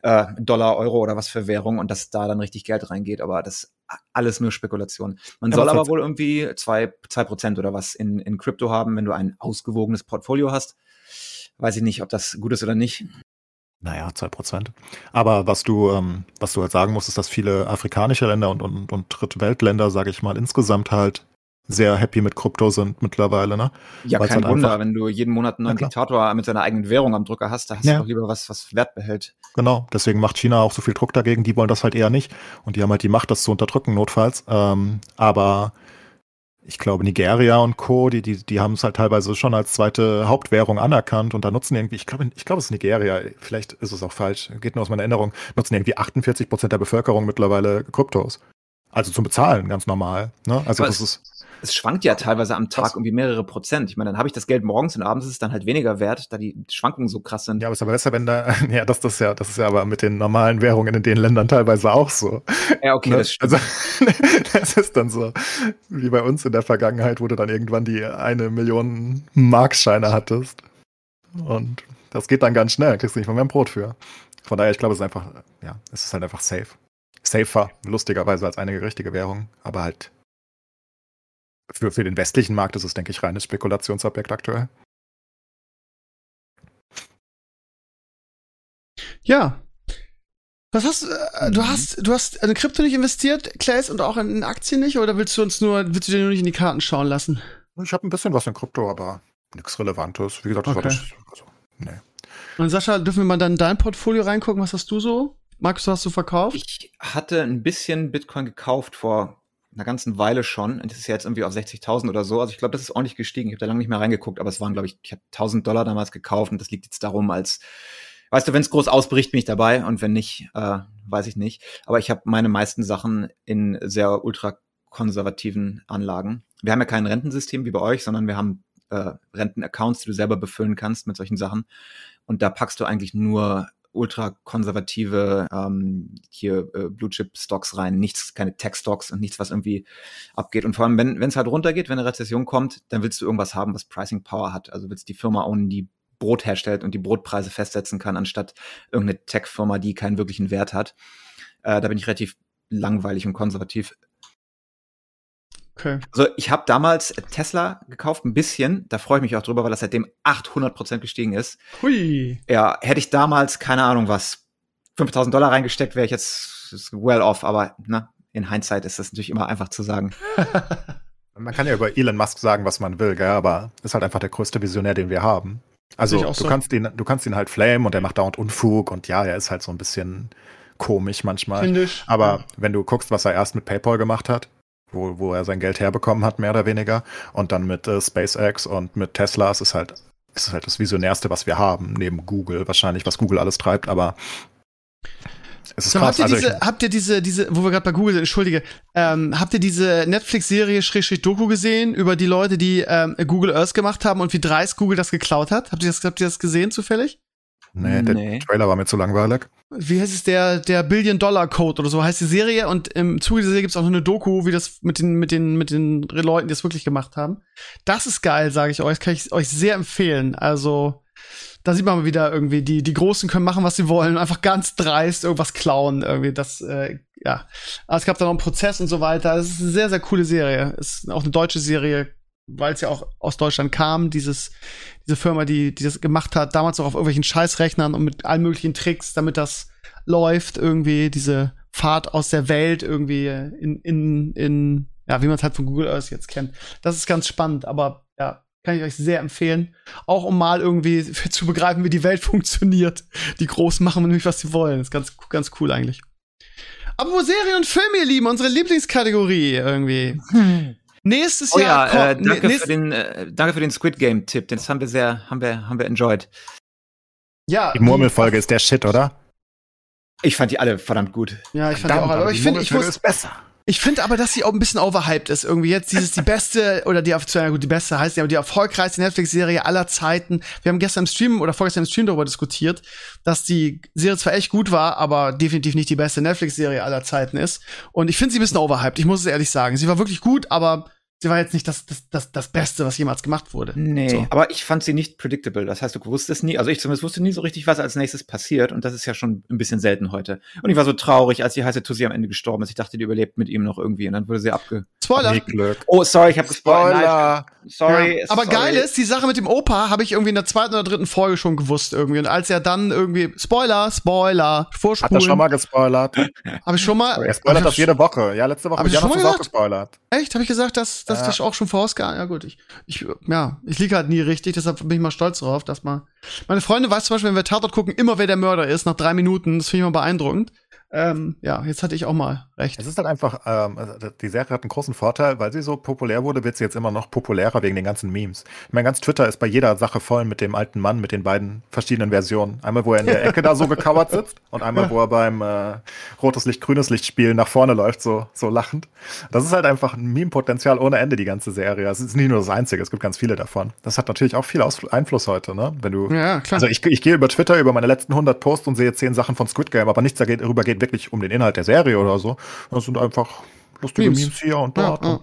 Speaker 3: äh, Dollar, Euro oder was für Währung und dass da dann richtig Geld reingeht. Aber das ist alles nur Spekulation. Man ja, soll aber wohl irgendwie zwei, zwei Prozent oder was in, in Crypto haben, wenn du ein ausgewogenes Portfolio hast. Weiß ich nicht, ob das gut ist oder nicht.
Speaker 2: Naja, zwei Prozent. Aber was du, ähm, was du halt sagen musst, ist, dass viele afrikanische Länder und, und, und Drittweltländer, sage ich mal, insgesamt halt sehr happy mit Krypto sind mittlerweile, ne?
Speaker 3: Ja, Weil's kein halt Wunder, wenn du jeden Monat einen neuen ja, Diktator mit seiner eigenen Währung am Drücker hast, da hast ja. du doch lieber was, was Wert behält.
Speaker 2: Genau, deswegen macht China auch so viel Druck dagegen, die wollen das halt eher nicht und die haben halt die Macht, das zu unterdrücken, notfalls. Ähm, aber ich glaube, Nigeria und Co., die, die, die haben es halt teilweise schon als zweite Hauptwährung anerkannt und da nutzen irgendwie, ich glaube, ich glaube, es ist Nigeria, vielleicht ist es auch falsch, geht nur aus meiner Erinnerung, nutzen irgendwie 48 Prozent der Bevölkerung mittlerweile Kryptos. Also zum Bezahlen, ganz normal. Ne? Also Was? das ist
Speaker 3: es schwankt ja teilweise am Tag irgendwie mehrere Prozent. Ich meine, dann habe ich das Geld morgens und abends ist es dann halt weniger wert, da die Schwankungen so krass sind.
Speaker 2: Ja, aber es ist aber besser, wenn da, (laughs) ja, das, das, ja, das ist ja aber mit den normalen Währungen in den Ländern teilweise auch so.
Speaker 3: Ja, okay,
Speaker 2: Ne?
Speaker 3: das stimmt.
Speaker 2: Also, (laughs) das ist dann so, wie bei uns in der Vergangenheit, wo du dann irgendwann die eine Million Markscheine hattest. Und das geht dann ganz schnell, kriegst du nicht mal mehr ein Brot für. Von daher, ich glaube, es ist einfach, ja, es ist halt einfach safe. Safer, lustigerweise als einige richtige Währung, aber halt für, für den westlichen Markt ist es, denke ich, reines Spekulationsobjekt aktuell.
Speaker 1: Ja. Was hast äh, du
Speaker 2: Mhm.
Speaker 1: hast du hast in Krypto nicht investiert, Claes, und auch in Aktien nicht oder willst du uns nur willst du dir nur nicht in die Karten schauen lassen?
Speaker 2: Ich habe ein bisschen was in Krypto, aber nichts Relevantes. Wie gesagt, das
Speaker 1: Okay.
Speaker 2: war das. Also, nee.
Speaker 1: Und Sascha, dürfen wir mal dann in dein Portfolio reingucken? Was hast du so? Markus, was hast du verkauft?
Speaker 3: Ich hatte ein bisschen Bitcoin gekauft vor einer ganzen Weile schon. Und das ist ja jetzt irgendwie auf 60.000 oder so. Also ich glaube, das ist ordentlich gestiegen. Ich habe da lange nicht mehr reingeguckt, aber es waren, glaube ich, ich habe 1000 Dollar damals gekauft und das liegt jetzt darum, als, weißt du, wenn es groß ausbricht, bin ich dabei und wenn nicht, äh, weiß ich nicht. Aber ich habe meine meisten Sachen in sehr ultrakonservativen Anlagen. Wir haben ja kein Rentensystem wie bei euch, sondern wir haben äh, Rentenaccounts, die du selber befüllen kannst mit solchen Sachen. Und da packst du eigentlich nur ultrakonservative ähm, hier äh, Blue Chip Stocks rein, nichts, keine Tech Stocks und nichts, was irgendwie abgeht. Und vor allem, wenn es halt runtergeht, wenn eine Rezession kommt, dann willst du irgendwas haben, was Pricing Power hat. Also willst die Firma ownen, die Brot herstellt und die Brotpreise festsetzen kann, anstatt irgendeine Tech-Firma, die keinen wirklichen Wert hat. Äh, da bin ich relativ langweilig und konservativ.
Speaker 1: Okay.
Speaker 3: Also ich habe damals Tesla gekauft, ein bisschen. Da freue ich mich auch drüber, weil das seitdem 800% gestiegen ist.
Speaker 1: Hui.
Speaker 3: Ja, hätte ich damals, keine Ahnung was, 5000 Dollar reingesteckt, wäre ich jetzt well off. Aber ne, in Hindsight ist das natürlich immer einfach zu sagen. (laughs)
Speaker 2: Man kann ja über Elon Musk sagen, was man will, gell? aber ist halt einfach der größte Visionär, den wir haben. Also du
Speaker 1: so.
Speaker 2: kannst ihn, du kannst ihn halt flamen und er macht dauernd Unfug und ja, er ist halt so ein bisschen komisch manchmal.
Speaker 1: Kindisch.
Speaker 2: Aber wenn du guckst, was er erst mit PayPal gemacht hat, wo, wo er sein Geld herbekommen hat, mehr oder weniger, und dann mit äh, SpaceX und mit Tesla, es ist halt, es ist halt das Visionärste, was wir haben, neben Google, wahrscheinlich, was Google alles treibt, aber es ist
Speaker 1: So,
Speaker 2: krass.
Speaker 1: habt ihr
Speaker 2: Also
Speaker 1: diese, habt ihr diese, diese, wo wir gerade bei Google sind, entschuldige, ähm, habt ihr diese Netflix-Serie Doku gesehen über die Leute, die ähm, Google Earth gemacht haben und wie dreist Google das geklaut hat? Habt ihr das, habt ihr das gesehen zufällig?
Speaker 2: Nee, der
Speaker 3: Nee.
Speaker 2: Trailer war mir zu langweilig.
Speaker 1: Wie heißt es, der, der Billion-Dollar-Code oder so heißt die Serie und im Zuge dieser Serie gibt es auch noch eine Doku, wie das mit den, mit den, mit den Leuten, die das wirklich gemacht haben. Das ist geil, sage ich euch, das kann ich euch sehr empfehlen. Also, da sieht man mal wieder irgendwie, die, die Großen können machen, was sie wollen, einfach ganz dreist irgendwas klauen, irgendwie, das, äh, ja. Aber es gab da noch einen Prozess und so weiter. Es ist eine sehr, sehr coole Serie. Es ist auch eine deutsche Serie, weil es ja auch aus Deutschland kam, dieses, diese Firma, die, die das gemacht hat, damals auch auf irgendwelchen Scheißrechnern und mit allen möglichen Tricks, damit das läuft, irgendwie, diese Fahrt aus der Welt irgendwie in, in, in, ja, wie man es halt von Google Earth jetzt kennt. Das ist ganz spannend, aber ja, kann ich euch sehr empfehlen. Auch um mal irgendwie (laughs) zu begreifen, wie die Welt (laughs) funktioniert. Die Großen machen nämlich, was sie wollen. Das ist ganz, ganz cool eigentlich. Aber Serien und Filme, ihr Lieben, unsere Lieblingskategorie irgendwie. (laughs) Nächstes
Speaker 3: Oh
Speaker 1: Jahr
Speaker 3: ja, äh, danke,
Speaker 1: nächst-
Speaker 3: für den, äh, danke für den Squid Game Tipp. Das haben wir sehr, haben wir, haben wir enjoyed.
Speaker 1: ja,
Speaker 2: Die Murmelfolge ist der Shit, oder?
Speaker 3: Ich fand die alle verdammt gut.
Speaker 1: Ja, ich fand die auch,
Speaker 2: Verdammt,
Speaker 1: aber ich finde, ich muss,
Speaker 2: ist besser.
Speaker 1: Ich finde aber, dass sie auch ein bisschen overhyped ist. Irgendwie jetzt dieses die beste oder die, ja gut, die beste heißt ja, aber die erfolgreichste Netflix-Serie aller Zeiten. Wir haben gestern im Stream oder vorgestern im Stream darüber diskutiert, dass die Serie zwar echt gut war, aber definitiv nicht die beste Netflix-Serie aller Zeiten ist. Und ich finde sie ein bisschen overhyped. Ich muss es ehrlich sagen. Sie war wirklich gut, aber sie war jetzt nicht das, das, das, das Beste, was jemals gemacht wurde.
Speaker 3: Nee,
Speaker 1: So.
Speaker 3: aber ich fand sie nicht predictable. Das heißt, du wusstest nie, also ich zumindest wusste nie so richtig, was als nächstes passiert. Und das ist ja schon ein bisschen selten heute. Und ich war so traurig, als die heiße Tussi am Ende gestorben ist. Ich dachte, die überlebt mit ihm noch irgendwie. Und dann wurde sie abge.
Speaker 1: Spoiler.
Speaker 3: Oh, sorry, ich habe gespoilert.
Speaker 2: Spoiler.
Speaker 3: Sorry.
Speaker 1: Ja, aber
Speaker 3: sorry.
Speaker 1: geil ist, die Sache mit dem Opa habe ich irgendwie in der zweiten oder dritten Folge schon gewusst irgendwie. Und als er dann irgendwie Spoiler, Spoiler,
Speaker 2: Hat er
Speaker 1: Vorspulen,
Speaker 2: schon mal gespoilert?
Speaker 1: habe ich schon mal.
Speaker 2: Er spoilert das jede Woche. Ja, letzte Woche
Speaker 1: Hab
Speaker 2: mit
Speaker 1: ich schon mal gesagt?
Speaker 2: gespoilert.
Speaker 1: Echt? Habe ich gesagt, dass, dass
Speaker 2: Ja.
Speaker 1: das auch schon vorausgegangen? Ja gut, ich, ich, ja, ich liege halt nie richtig, deshalb bin ich mal stolz drauf, dass mal. Meine Freunde weiß zum Beispiel, wenn wir Tatort gucken, immer wer der Mörder ist, nach drei Minuten. Das finde ich mal beeindruckend. Ähm, ja, jetzt hatte ich auch mal recht.
Speaker 2: Es ist halt einfach, ähm, also die Serie hat einen großen Vorteil, weil sie so populär wurde, wird sie jetzt immer noch populärer wegen den ganzen Memes. Ich meine, ganz Twitter ist bei jeder Sache voll mit dem alten Mann mit den beiden verschiedenen Versionen. Einmal, wo er in der Ecke da so gekauert (laughs) sitzt und einmal, wo er beim äh, rotes Licht, grünes Licht Spielen nach vorne läuft, so, so lachend. Das ist halt einfach ein Meme-Potenzial ohne Ende, die ganze Serie. Es ist nicht nur das einzige, es gibt ganz viele davon. Das hat natürlich auch viel Aus Einfluss heute, ne? Wenn du,
Speaker 1: Ja, klar.
Speaker 2: also ich, ich gehe über Twitter über meine letzten 100 Posts und sehe zehn Sachen von Squid Game, aber nichts darüber geht wirklich um den Inhalt der Serie oder so. Das sind einfach lustige
Speaker 1: Memes.
Speaker 2: Memes, hier und
Speaker 1: Ja,
Speaker 2: dort.
Speaker 1: ja.
Speaker 2: Und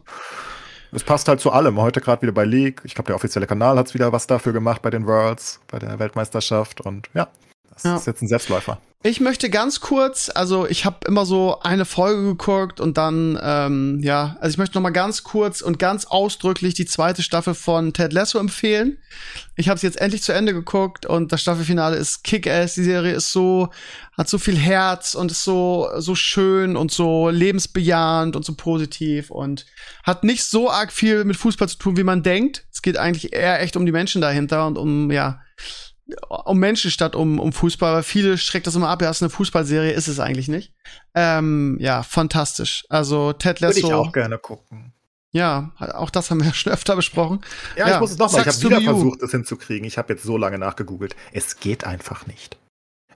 Speaker 2: Es passt halt zu allem. Heute gerade wieder bei League. Ich glaube, der offizielle Kanal hat wieder was dafür gemacht bei den Worlds, bei der Weltmeisterschaft. Und ja, das
Speaker 1: Ja.
Speaker 2: ist jetzt ein Selbstläufer.
Speaker 1: Ich möchte ganz kurz, also ich habe immer so eine Folge geguckt und dann, ähm, ja, also ich möchte noch mal ganz kurz und ganz ausdrücklich die zweite Staffel von Ted Lasso empfehlen. Ich habe es jetzt endlich zu Ende geguckt und das Staffelfinale ist Kick-Ass. Die Serie ist so, hat so viel Herz und ist so so schön und so lebensbejahend und so positiv und hat nicht so arg viel mit Fußball zu tun, wie man denkt. Es geht eigentlich eher echt um die Menschen dahinter und um ja um Menschen statt um, um Fußball, weil viele schreckt das immer ab, ja, es ist eine Fußballserie, ist es eigentlich nicht. Ähm, ja, fantastisch. Also Ted
Speaker 2: Würde ich
Speaker 1: Lasso,
Speaker 2: auch gerne gucken.
Speaker 1: ja, auch das haben wir schon öfter besprochen.
Speaker 2: Ja,
Speaker 1: Ja,
Speaker 2: ich muss es nochmal. Ich habe wieder versucht, es hinzukriegen. Ich habe jetzt so lange nachgegoogelt. Es geht einfach nicht.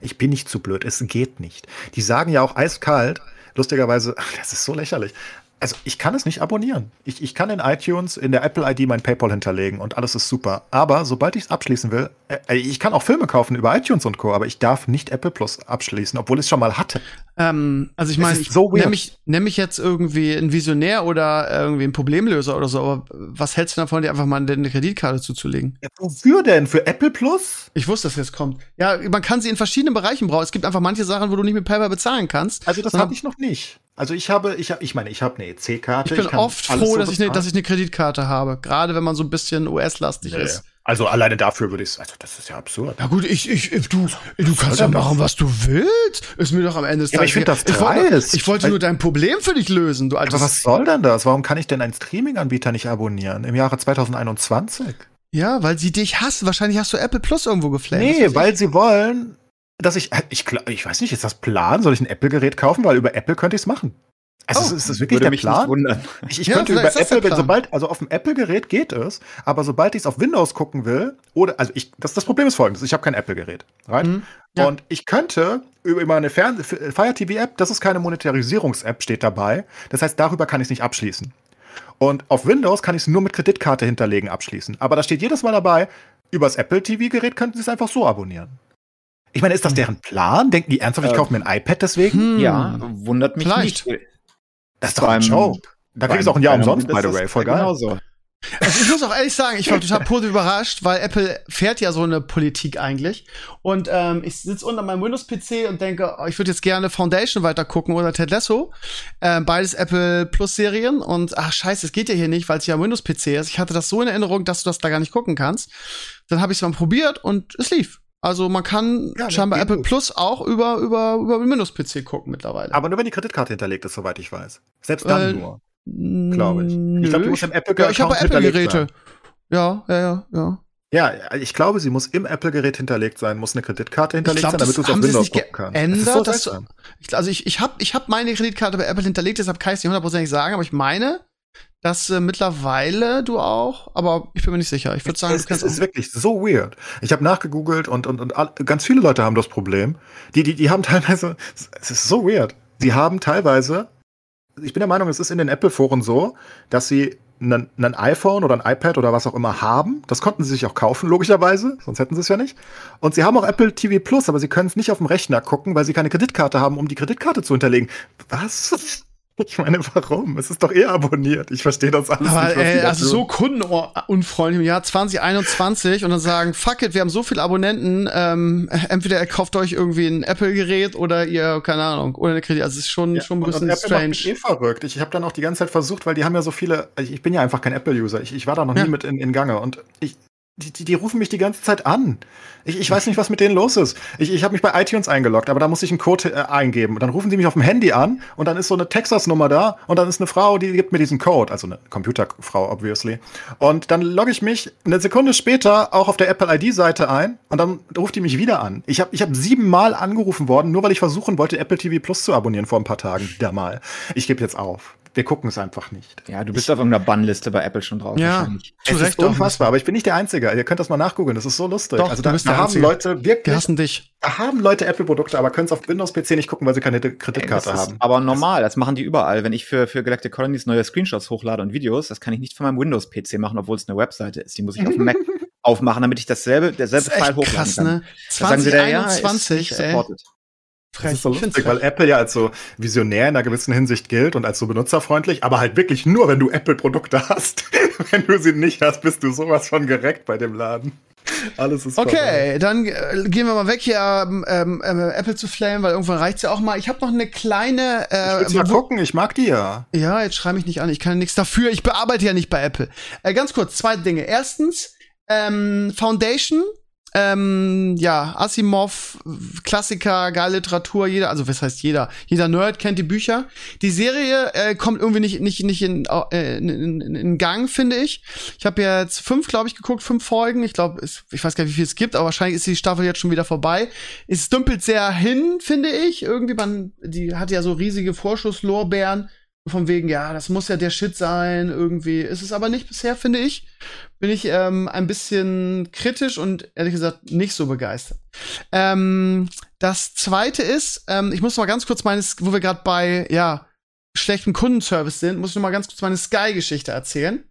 Speaker 2: Ich bin nicht zu blöd. Es geht nicht. Die sagen ja auch eiskalt, lustigerweise, das ist so lächerlich. Also ich kann es nicht abonnieren. Ich, ich kann in iTunes, in der Apple-ID mein PayPal hinterlegen und alles ist super. Aber sobald ich es abschließen will, äh, ich kann auch Filme kaufen über iTunes und Co., aber ich darf nicht Apple Plus abschließen, obwohl ich es schon mal hatte.
Speaker 1: Ähm, also ich meine, ich
Speaker 2: so
Speaker 1: nenne mich, nenn mich jetzt irgendwie ein Visionär oder irgendwie ein Problemlöser oder so, aber was hältst du davon, dir einfach mal eine Kreditkarte zuzulegen?
Speaker 2: Ja, wofür denn? Für Apple Plus?
Speaker 1: Ich wusste, dass jetzt kommt. Ja, man kann sie in verschiedenen Bereichen brauchen. Es gibt einfach manche Sachen, wo du nicht mit PayPal bezahlen kannst.
Speaker 2: Also das hatte ich noch nicht. Also ich habe, ich habe, ich meine, ich habe eine EC-Karte.
Speaker 1: Ich bin
Speaker 2: kann
Speaker 1: oft froh,
Speaker 2: so
Speaker 1: dass, ich ne, dass ich eine Kreditkarte habe. Gerade wenn man so ein bisschen US-lastig
Speaker 2: Nee.
Speaker 1: ist.
Speaker 2: Also alleine dafür würde ich also das ist ja absurd.
Speaker 1: Ja gut, ich, ich, du, du kannst ja machen, was du willst. Ist mir doch am Ende des
Speaker 2: Ja, aber ich
Speaker 1: Tages
Speaker 2: find das
Speaker 1: ich wollte, ich wollte nur dein Problem für dich lösen, du altes.
Speaker 2: Aber was soll denn das? Warum kann ich denn einen Streaming-Anbieter nicht abonnieren im Jahre 2021?
Speaker 1: Ja, weil sie dich hassen. Wahrscheinlich hast du Apple Plus irgendwo geflammt. Was
Speaker 2: Nee, weil sie wollen, dass ich, ich, gl- ich weiß nicht, ist das Plan? Soll ich ein Apple-Gerät kaufen? Weil über Apple könnte ich es machen. Also
Speaker 1: Oh,
Speaker 2: ist, das wirklich
Speaker 3: Würde
Speaker 2: der
Speaker 3: mich
Speaker 2: Plan?
Speaker 3: nicht wundern.
Speaker 2: Ich, ich
Speaker 1: Ja,
Speaker 2: könnte über Apple, sobald, also auf dem Apple-Gerät geht es, aber sobald ich es auf Windows gucken will, oder, also ich, das, das Problem ist folgendes, ich habe kein Apple-Gerät, right?
Speaker 1: Mhm. Ja.
Speaker 2: Und ich könnte über meine Fern Fire TV-App, das ist keine Monetarisierungs-App, steht dabei. Das heißt, darüber kann ich es nicht abschließen. Und auf Windows kann ich es nur mit Kreditkarte hinterlegen abschließen. Aber da steht jedes Mal dabei, übers Apple TV-Gerät könnten sie es einfach so abonnieren. Ich meine, ist das deren Plan? Denken die ernsthaft, ich
Speaker 3: Äh,
Speaker 2: kaufe mir ein iPad deswegen?
Speaker 1: Hm.
Speaker 3: Ja, wundert mich
Speaker 1: Vielleicht.
Speaker 3: nicht.
Speaker 2: Das ist doch ein
Speaker 3: beim-
Speaker 2: Joke. Da kriegst du auch ein Jahr umsonst, by the way. Voll geil.
Speaker 3: Genauso.
Speaker 1: Also ich muss auch ehrlich sagen, ich war total positiv überrascht, weil Apple fährt ja so eine Politik eigentlich. Und ähm, ich sitze unter meinem Windows-PC und denke, oh, ich würde jetzt gerne Foundation weiter gucken oder Ted Lasso. Ähm, beides Apple Plus-Serien. Und ach scheiße, es geht ja hier nicht, weil es ja Windows-PC ist. Ich hatte das so in Erinnerung, dass du das da gar nicht gucken kannst. Dann habe ich es mal probiert und es lief. Also man kann
Speaker 2: Ja, das
Speaker 1: scheinbar Apple
Speaker 2: gut.
Speaker 1: Plus auch über, über, über Windows-PC gucken mittlerweile.
Speaker 2: Aber nur wenn die Kreditkarte hinterlegt ist, soweit ich weiß. Selbst dann
Speaker 1: Äh,
Speaker 2: nur, glaube ich. Ich glaube, die muss im
Speaker 1: ja, ich habe Apple-Geräte. Ja, ja, ja, ja.
Speaker 2: Ja, ich glaube, sie muss im Apple-Gerät hinterlegt sein, muss eine Kreditkarte hinterlegt
Speaker 1: glaub,
Speaker 2: sein, damit du es auf Windows gucken kannst.
Speaker 1: geändert,
Speaker 2: Das so
Speaker 1: dass- also ich, ich habe ich hab meine Kreditkarte bei Apple hinterlegt, deshalb kann ich es nicht hundertprozentig sagen, aber ich meine, dass äh, mittlerweile du auch, aber ich bin mir nicht sicher. Ich würde sagen,
Speaker 2: es, es ist wirklich so weird. Ich habe nachgegoogelt und, und, und all, ganz viele Leute haben das Problem. Die, die, die haben (laughs) teilweise, es ist so weird. Sie haben teilweise, ich bin der Meinung, es ist in den Apple-Foren so, dass sie ein, ein iPhone oder ein iPad oder was auch immer haben. Das konnten sie sich auch kaufen, logischerweise, sonst hätten sie es ja nicht. Und sie haben auch Apple TV Plus, aber sie können es nicht auf dem Rechner gucken, weil sie keine Kreditkarte haben, um die Kreditkarte zu hinterlegen. Was? (laughs) Ich meine, warum? Es ist doch eh abonniert. Ich verstehe das alles
Speaker 1: aber
Speaker 2: nicht.
Speaker 1: ey, also so kundenunfreundlich im Jahr 2021 und dann sagen, fuck it, wir haben so viele Abonnenten, ähm, entweder ihr kauft euch irgendwie ein Apple-Gerät oder ihr, keine Ahnung, oder eine Kredit. Also es ist schon,
Speaker 2: Ja,
Speaker 1: schon ein bisschen
Speaker 2: und Apple
Speaker 1: strange.
Speaker 2: eh verrückt. Ich habe dann auch die ganze Zeit versucht, weil die haben ja so viele. Ich ich bin ja einfach kein Apple-User. Ich, ich war da noch
Speaker 1: Ja.
Speaker 2: nie mit in, in Gange. Und ich, die, die, rufen mich die ganze Zeit an. Ich, ich weiß nicht, was mit denen los ist. Ich, ich habe mich bei iTunes eingeloggt, aber da muss ich einen Code äh, eingeben. Und dann rufen die mich auf dem Handy an und dann ist so eine Texas-Nummer da und dann ist eine Frau, die gibt mir diesen Code, also eine Computerfrau, obviously. Und dann logge ich mich eine Sekunde später auch auf der Apple ID-Seite ein und dann ruft die mich wieder an. Ich habe ich hab siebenmal angerufen worden, nur weil ich versuchen wollte, Apple TV Plus zu abonnieren vor ein paar Tagen. Wieder mal. Ich gebe jetzt auf wir gucken es einfach nicht.
Speaker 3: Ja, du bist ich, auf irgendeiner Bannliste bei Apple schon drauf.
Speaker 1: Ja,
Speaker 2: es Recht ist unfassbar, aber ich bin nicht der Einzige. Ihr könnt das mal nachgoogeln, das ist so lustig.
Speaker 1: Doch,
Speaker 2: also
Speaker 1: da,
Speaker 2: da haben Leute wirklich.
Speaker 1: Hassen dich.
Speaker 2: Da haben Leute Apple-Produkte, aber können es auf Windows-PC nicht gucken, weil sie keine Kreditkarte
Speaker 3: Ey,
Speaker 2: haben.
Speaker 3: aber normal, das machen die überall. Wenn ich für, für Galactic Colonies neue Screenshots hochlade und Videos, das kann ich nicht von meinem Windows-PC machen, obwohl es eine Webseite ist. Die muss ich auf dem Mac (laughs) aufmachen, damit ich dasselbe, derselbe
Speaker 1: das File hochladen krass, kann. Ne? 2021, da sagen sie, ja,
Speaker 2: Frech. Das ist so lustig, weil Apple ja als so visionär in einer gewissen Hinsicht gilt und als so benutzerfreundlich, aber halt wirklich nur, wenn du Apple-Produkte hast. (laughs) wenn du sie nicht hast, bist du sowas von gereckt bei dem Laden. Alles ist
Speaker 1: Okay, vorbei. dann äh, gehen wir mal weg hier, ähm, ähm, äh, Apple zu flamen, weil irgendwann reicht's ja auch mal. Ich habe noch eine kleine.
Speaker 2: Äh, ich will mal gucken, ich mag die ja.
Speaker 1: Ja, jetzt schreibe mich nicht an, ich kann nichts dafür. Ich bearbeite ja nicht bei Apple. Äh, ganz kurz, zwei Dinge. Erstens, ähm, Foundation ähm, ja, Asimov, Klassiker, geile Literatur, jeder, also was heißt jeder? Jeder Nerd kennt die Bücher. Die Serie äh, kommt irgendwie nicht, nicht, nicht in, äh, in, in, in Gang, finde ich. Ich habe jetzt fünf, glaube ich, geguckt, fünf Folgen. Ich glaube, ich weiß gar nicht, wie viel es gibt, aber wahrscheinlich ist die Staffel jetzt schon wieder vorbei. Es dümpelt sehr hin, finde ich. Irgendwie, man, die hat ja so riesige Vorschusslorbeeren. Von wegen, ja, das muss ja der Shit sein, irgendwie. Ist es aber nicht bisher, finde ich. Bin ich ähm, ein bisschen kritisch und ehrlich gesagt nicht so begeistert. Ähm, das zweite ist, ähm, ich muss mal ganz kurz meines, wo wir gerade bei, ja, schlechten Kundenservice sind, muss ich noch mal ganz kurz meine Sky-Geschichte erzählen.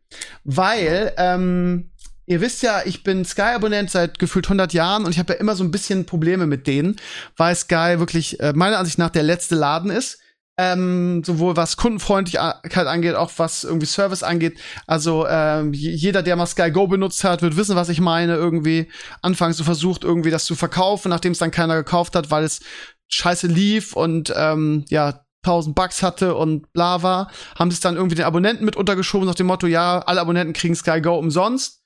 Speaker 1: Weil, ähm, ihr wisst ja, ich bin Sky-Abonnent seit gefühlt 100 Jahren und ich habe ja immer so ein bisschen Probleme mit denen, weil Sky wirklich äh, meiner Ansicht nach der letzte Laden ist ähm, sowohl was Kundenfreundlichkeit angeht, auch was irgendwie Service angeht. Also ähm, jeder, der mal Sky Go benutzt hat, wird wissen, was ich meine. Irgendwie anfangs so versucht, irgendwie das zu verkaufen, nachdem es dann keiner gekauft hat, weil es scheiße lief und ähm, ja 1000 Bucks hatte und bla war, haben sie es dann irgendwie den Abonnenten mit untergeschoben nach dem Motto, ja, alle Abonnenten kriegen Sky Go umsonst.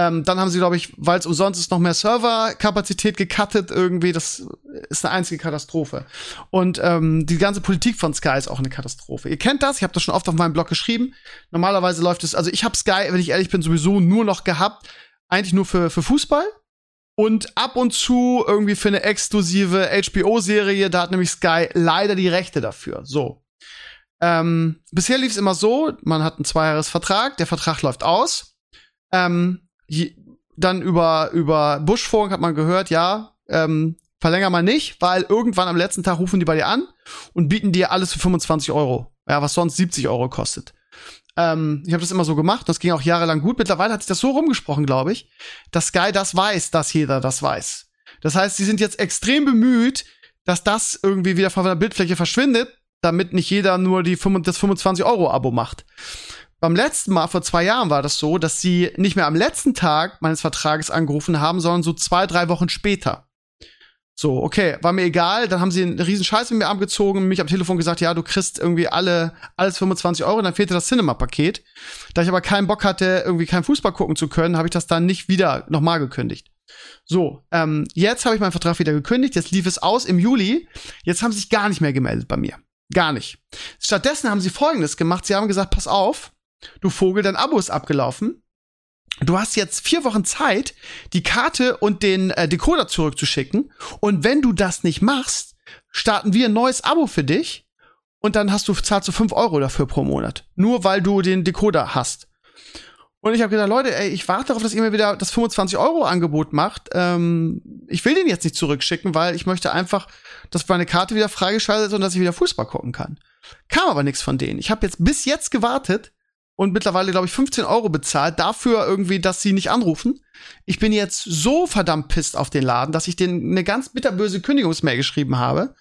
Speaker 1: Ähm, dann haben sie, glaube ich, weil es umsonst ist, noch mehr Serverkapazität gecuttet irgendwie. Das ist eine einzige Katastrophe. Und ähm, die ganze Politik von Sky ist auch eine Katastrophe. Ihr kennt das, ich habe das schon oft auf meinem Blog geschrieben. Normalerweise läuft es, also ich habe Sky, wenn ich ehrlich bin, sowieso nur noch gehabt, eigentlich nur für, für Fußball. Und ab und zu irgendwie für eine exklusive HBO-Serie, da hat nämlich Sky leider die Rechte dafür. So. Ähm, bisher lief es immer so, man hat einen Zweijahresvertrag, der Vertrag läuft aus. Ähm, dann über, über Buschfunk hat man gehört, ja, ähm, verlänger mal nicht, weil irgendwann am letzten Tag rufen die bei dir an und bieten dir alles für 25 Euro. Ja, was sonst 70 Euro kostet. Ähm, ich habe das immer so gemacht, das ging auch jahrelang gut. Mittlerweile hat sich das so rumgesprochen, glaube ich, dass Sky das weiß, dass jeder das weiß. Das heißt, sie sind jetzt extrem bemüht, dass das irgendwie wieder von der Bildfläche verschwindet, damit nicht jeder nur die 5, das 25 Euro Abo macht. Beim letzten Mal, vor zwei Jahren, war das so, dass sie nicht mehr am letzten Tag meines Vertrages angerufen haben, sondern so zwei, drei Wochen später. So, okay, war mir egal. Dann haben sie einen riesen Scheiß mit mir abgezogen, mich am Telefon gesagt, ja, du kriegst irgendwie alle, alles 25 Euro, dann fehlte das Cinema-Paket. Da ich aber keinen Bock hatte, irgendwie keinen Fußball gucken zu können, habe ich das dann nicht wieder nochmal gekündigt. So, ähm, jetzt habe ich meinen Vertrag wieder gekündigt, jetzt lief es aus im Juli. Jetzt haben sie sich gar nicht mehr gemeldet bei mir. Gar nicht. Stattdessen haben sie folgendes gemacht. Sie haben gesagt, pass auf, Du Vogel, dein Abo ist abgelaufen. Du hast jetzt vier Wochen Zeit, die Karte und den äh, Decoder zurückzuschicken. Und wenn du das nicht machst, starten wir ein neues Abo für dich. Und dann hast du, zahlst du fünf Euro dafür pro Monat. Nur weil du den Decoder hast. Und ich habe gesagt, Leute, ey, ich warte darauf, dass ihr mir wieder das 25-Euro-Angebot macht. Ähm, ich will den jetzt nicht zurückschicken, weil ich möchte einfach, dass meine Karte wieder freigeschaltet ist und dass ich wieder Fußball gucken kann. Kam aber nichts von denen. Ich habe jetzt bis jetzt gewartet und mittlerweile, glaube ich, 15 Euro bezahlt dafür irgendwie, dass sie nicht anrufen. Ich bin jetzt so verdammt pisst auf den Laden, dass ich denen eine ganz bitterböse Kündigungsmail geschrieben habe.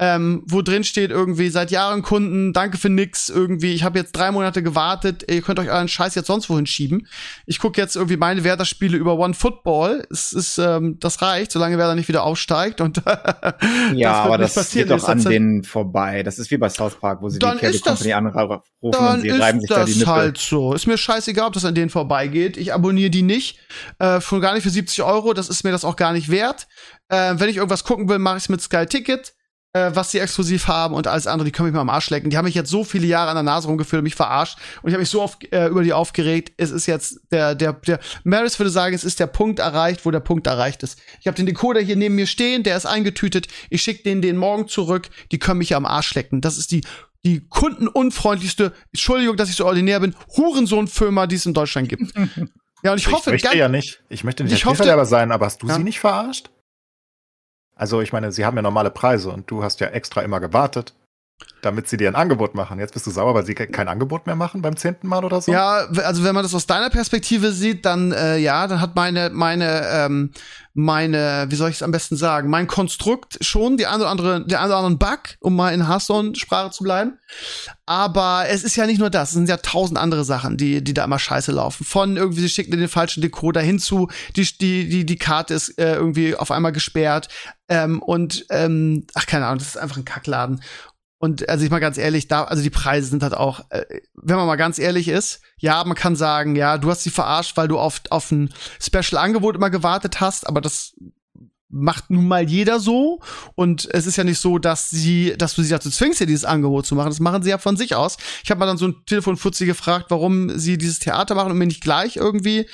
Speaker 1: Ähm, wo drin steht irgendwie seit Jahren Kunden, danke für nix, irgendwie, ich habe jetzt drei Monate gewartet, ihr könnt euch euren Scheiß jetzt sonst wohin schieben. Ich gucke jetzt irgendwie meine Werder-Spiele über One Football. Es ist, ähm, das reicht, solange Werder nicht wieder aufsteigt und (laughs)
Speaker 3: ja, das aber das geht doch an denen vorbei. Das ist wie bei South Park, wo sie
Speaker 1: dann
Speaker 3: die Cable
Speaker 1: Company
Speaker 3: anrufen
Speaker 1: und sie reiben sich da die Nippel. halt so. Ist mir scheißegal, ob das an denen vorbeigeht. Ich abonniere die nicht, äh, schon gar nicht für 70 Euro. Das ist mir das auch gar nicht wert. Äh, wenn ich irgendwas gucken will, mache ich es mit Sky Ticket äh, was sie exklusiv haben und alles andere, die können mich mal am Arsch lecken. Die haben mich jetzt so viele Jahre an der Nase rumgeführt und mich verarscht und ich habe mich so oft äh, über die aufgeregt. Es ist jetzt der, der, der, Maris würde sagen, es ist der Punkt erreicht, wo der Punkt erreicht ist. Ich habe den Decoder hier neben mir stehen, der ist eingetütet. Ich schicke den den morgen zurück. Die können mich am Arsch lecken. Das ist die die kundenunfreundlichste, Entschuldigung, dass ich so ordinär bin, Hurensohn-Firma, die es in Deutschland gibt. (laughs)
Speaker 2: Ja, und ich hoffe, ich möchte ja nicht, ich möchte nicht ich hoffe, sein, aber hast du ja. sie nicht verarscht? Also ich meine, sie haben ja normale Preise und du hast ja extra immer gewartet, damit sie dir ein Angebot machen. Jetzt bist du sauer, weil sie kein Angebot mehr machen beim zehnten Mal oder so?
Speaker 1: Ja, also wenn man das aus deiner Perspektive sieht, dann äh, ja, dann hat meine meine ähm, meine, wie soll ich es am besten sagen, mein Konstrukt schon die eine oder andere, der eine oder anderen Bug, um mal in Hearthstone-Sprache zu bleiben. Aber es ist ja nicht nur das, es sind ja tausend andere Sachen, die, die da immer scheiße laufen. Von irgendwie, sie schicken dir den falschen Decoder hinzu, die, die, die, die Karte ist äh, irgendwie auf einmal gesperrt. Ähm, und, ähm, ach, keine Ahnung, das ist einfach ein Kackladen. Und also ich mal ganz ehrlich, da, also die Preise sind halt auch, äh, wenn man mal ganz ehrlich ist, ja, man kann sagen, ja, du hast sie verarscht, weil du auf, auf ein Special-Angebot immer gewartet hast, aber das macht nun mal jeder so. Und es ist ja nicht so, dass sie, dass du sie dazu zwingst, hier dieses Angebot zu machen. Das machen sie ja von sich aus. Ich habe mal dann so ein Telefonfutzi gefragt, warum sie dieses Theater machen und mir nicht gleich irgendwie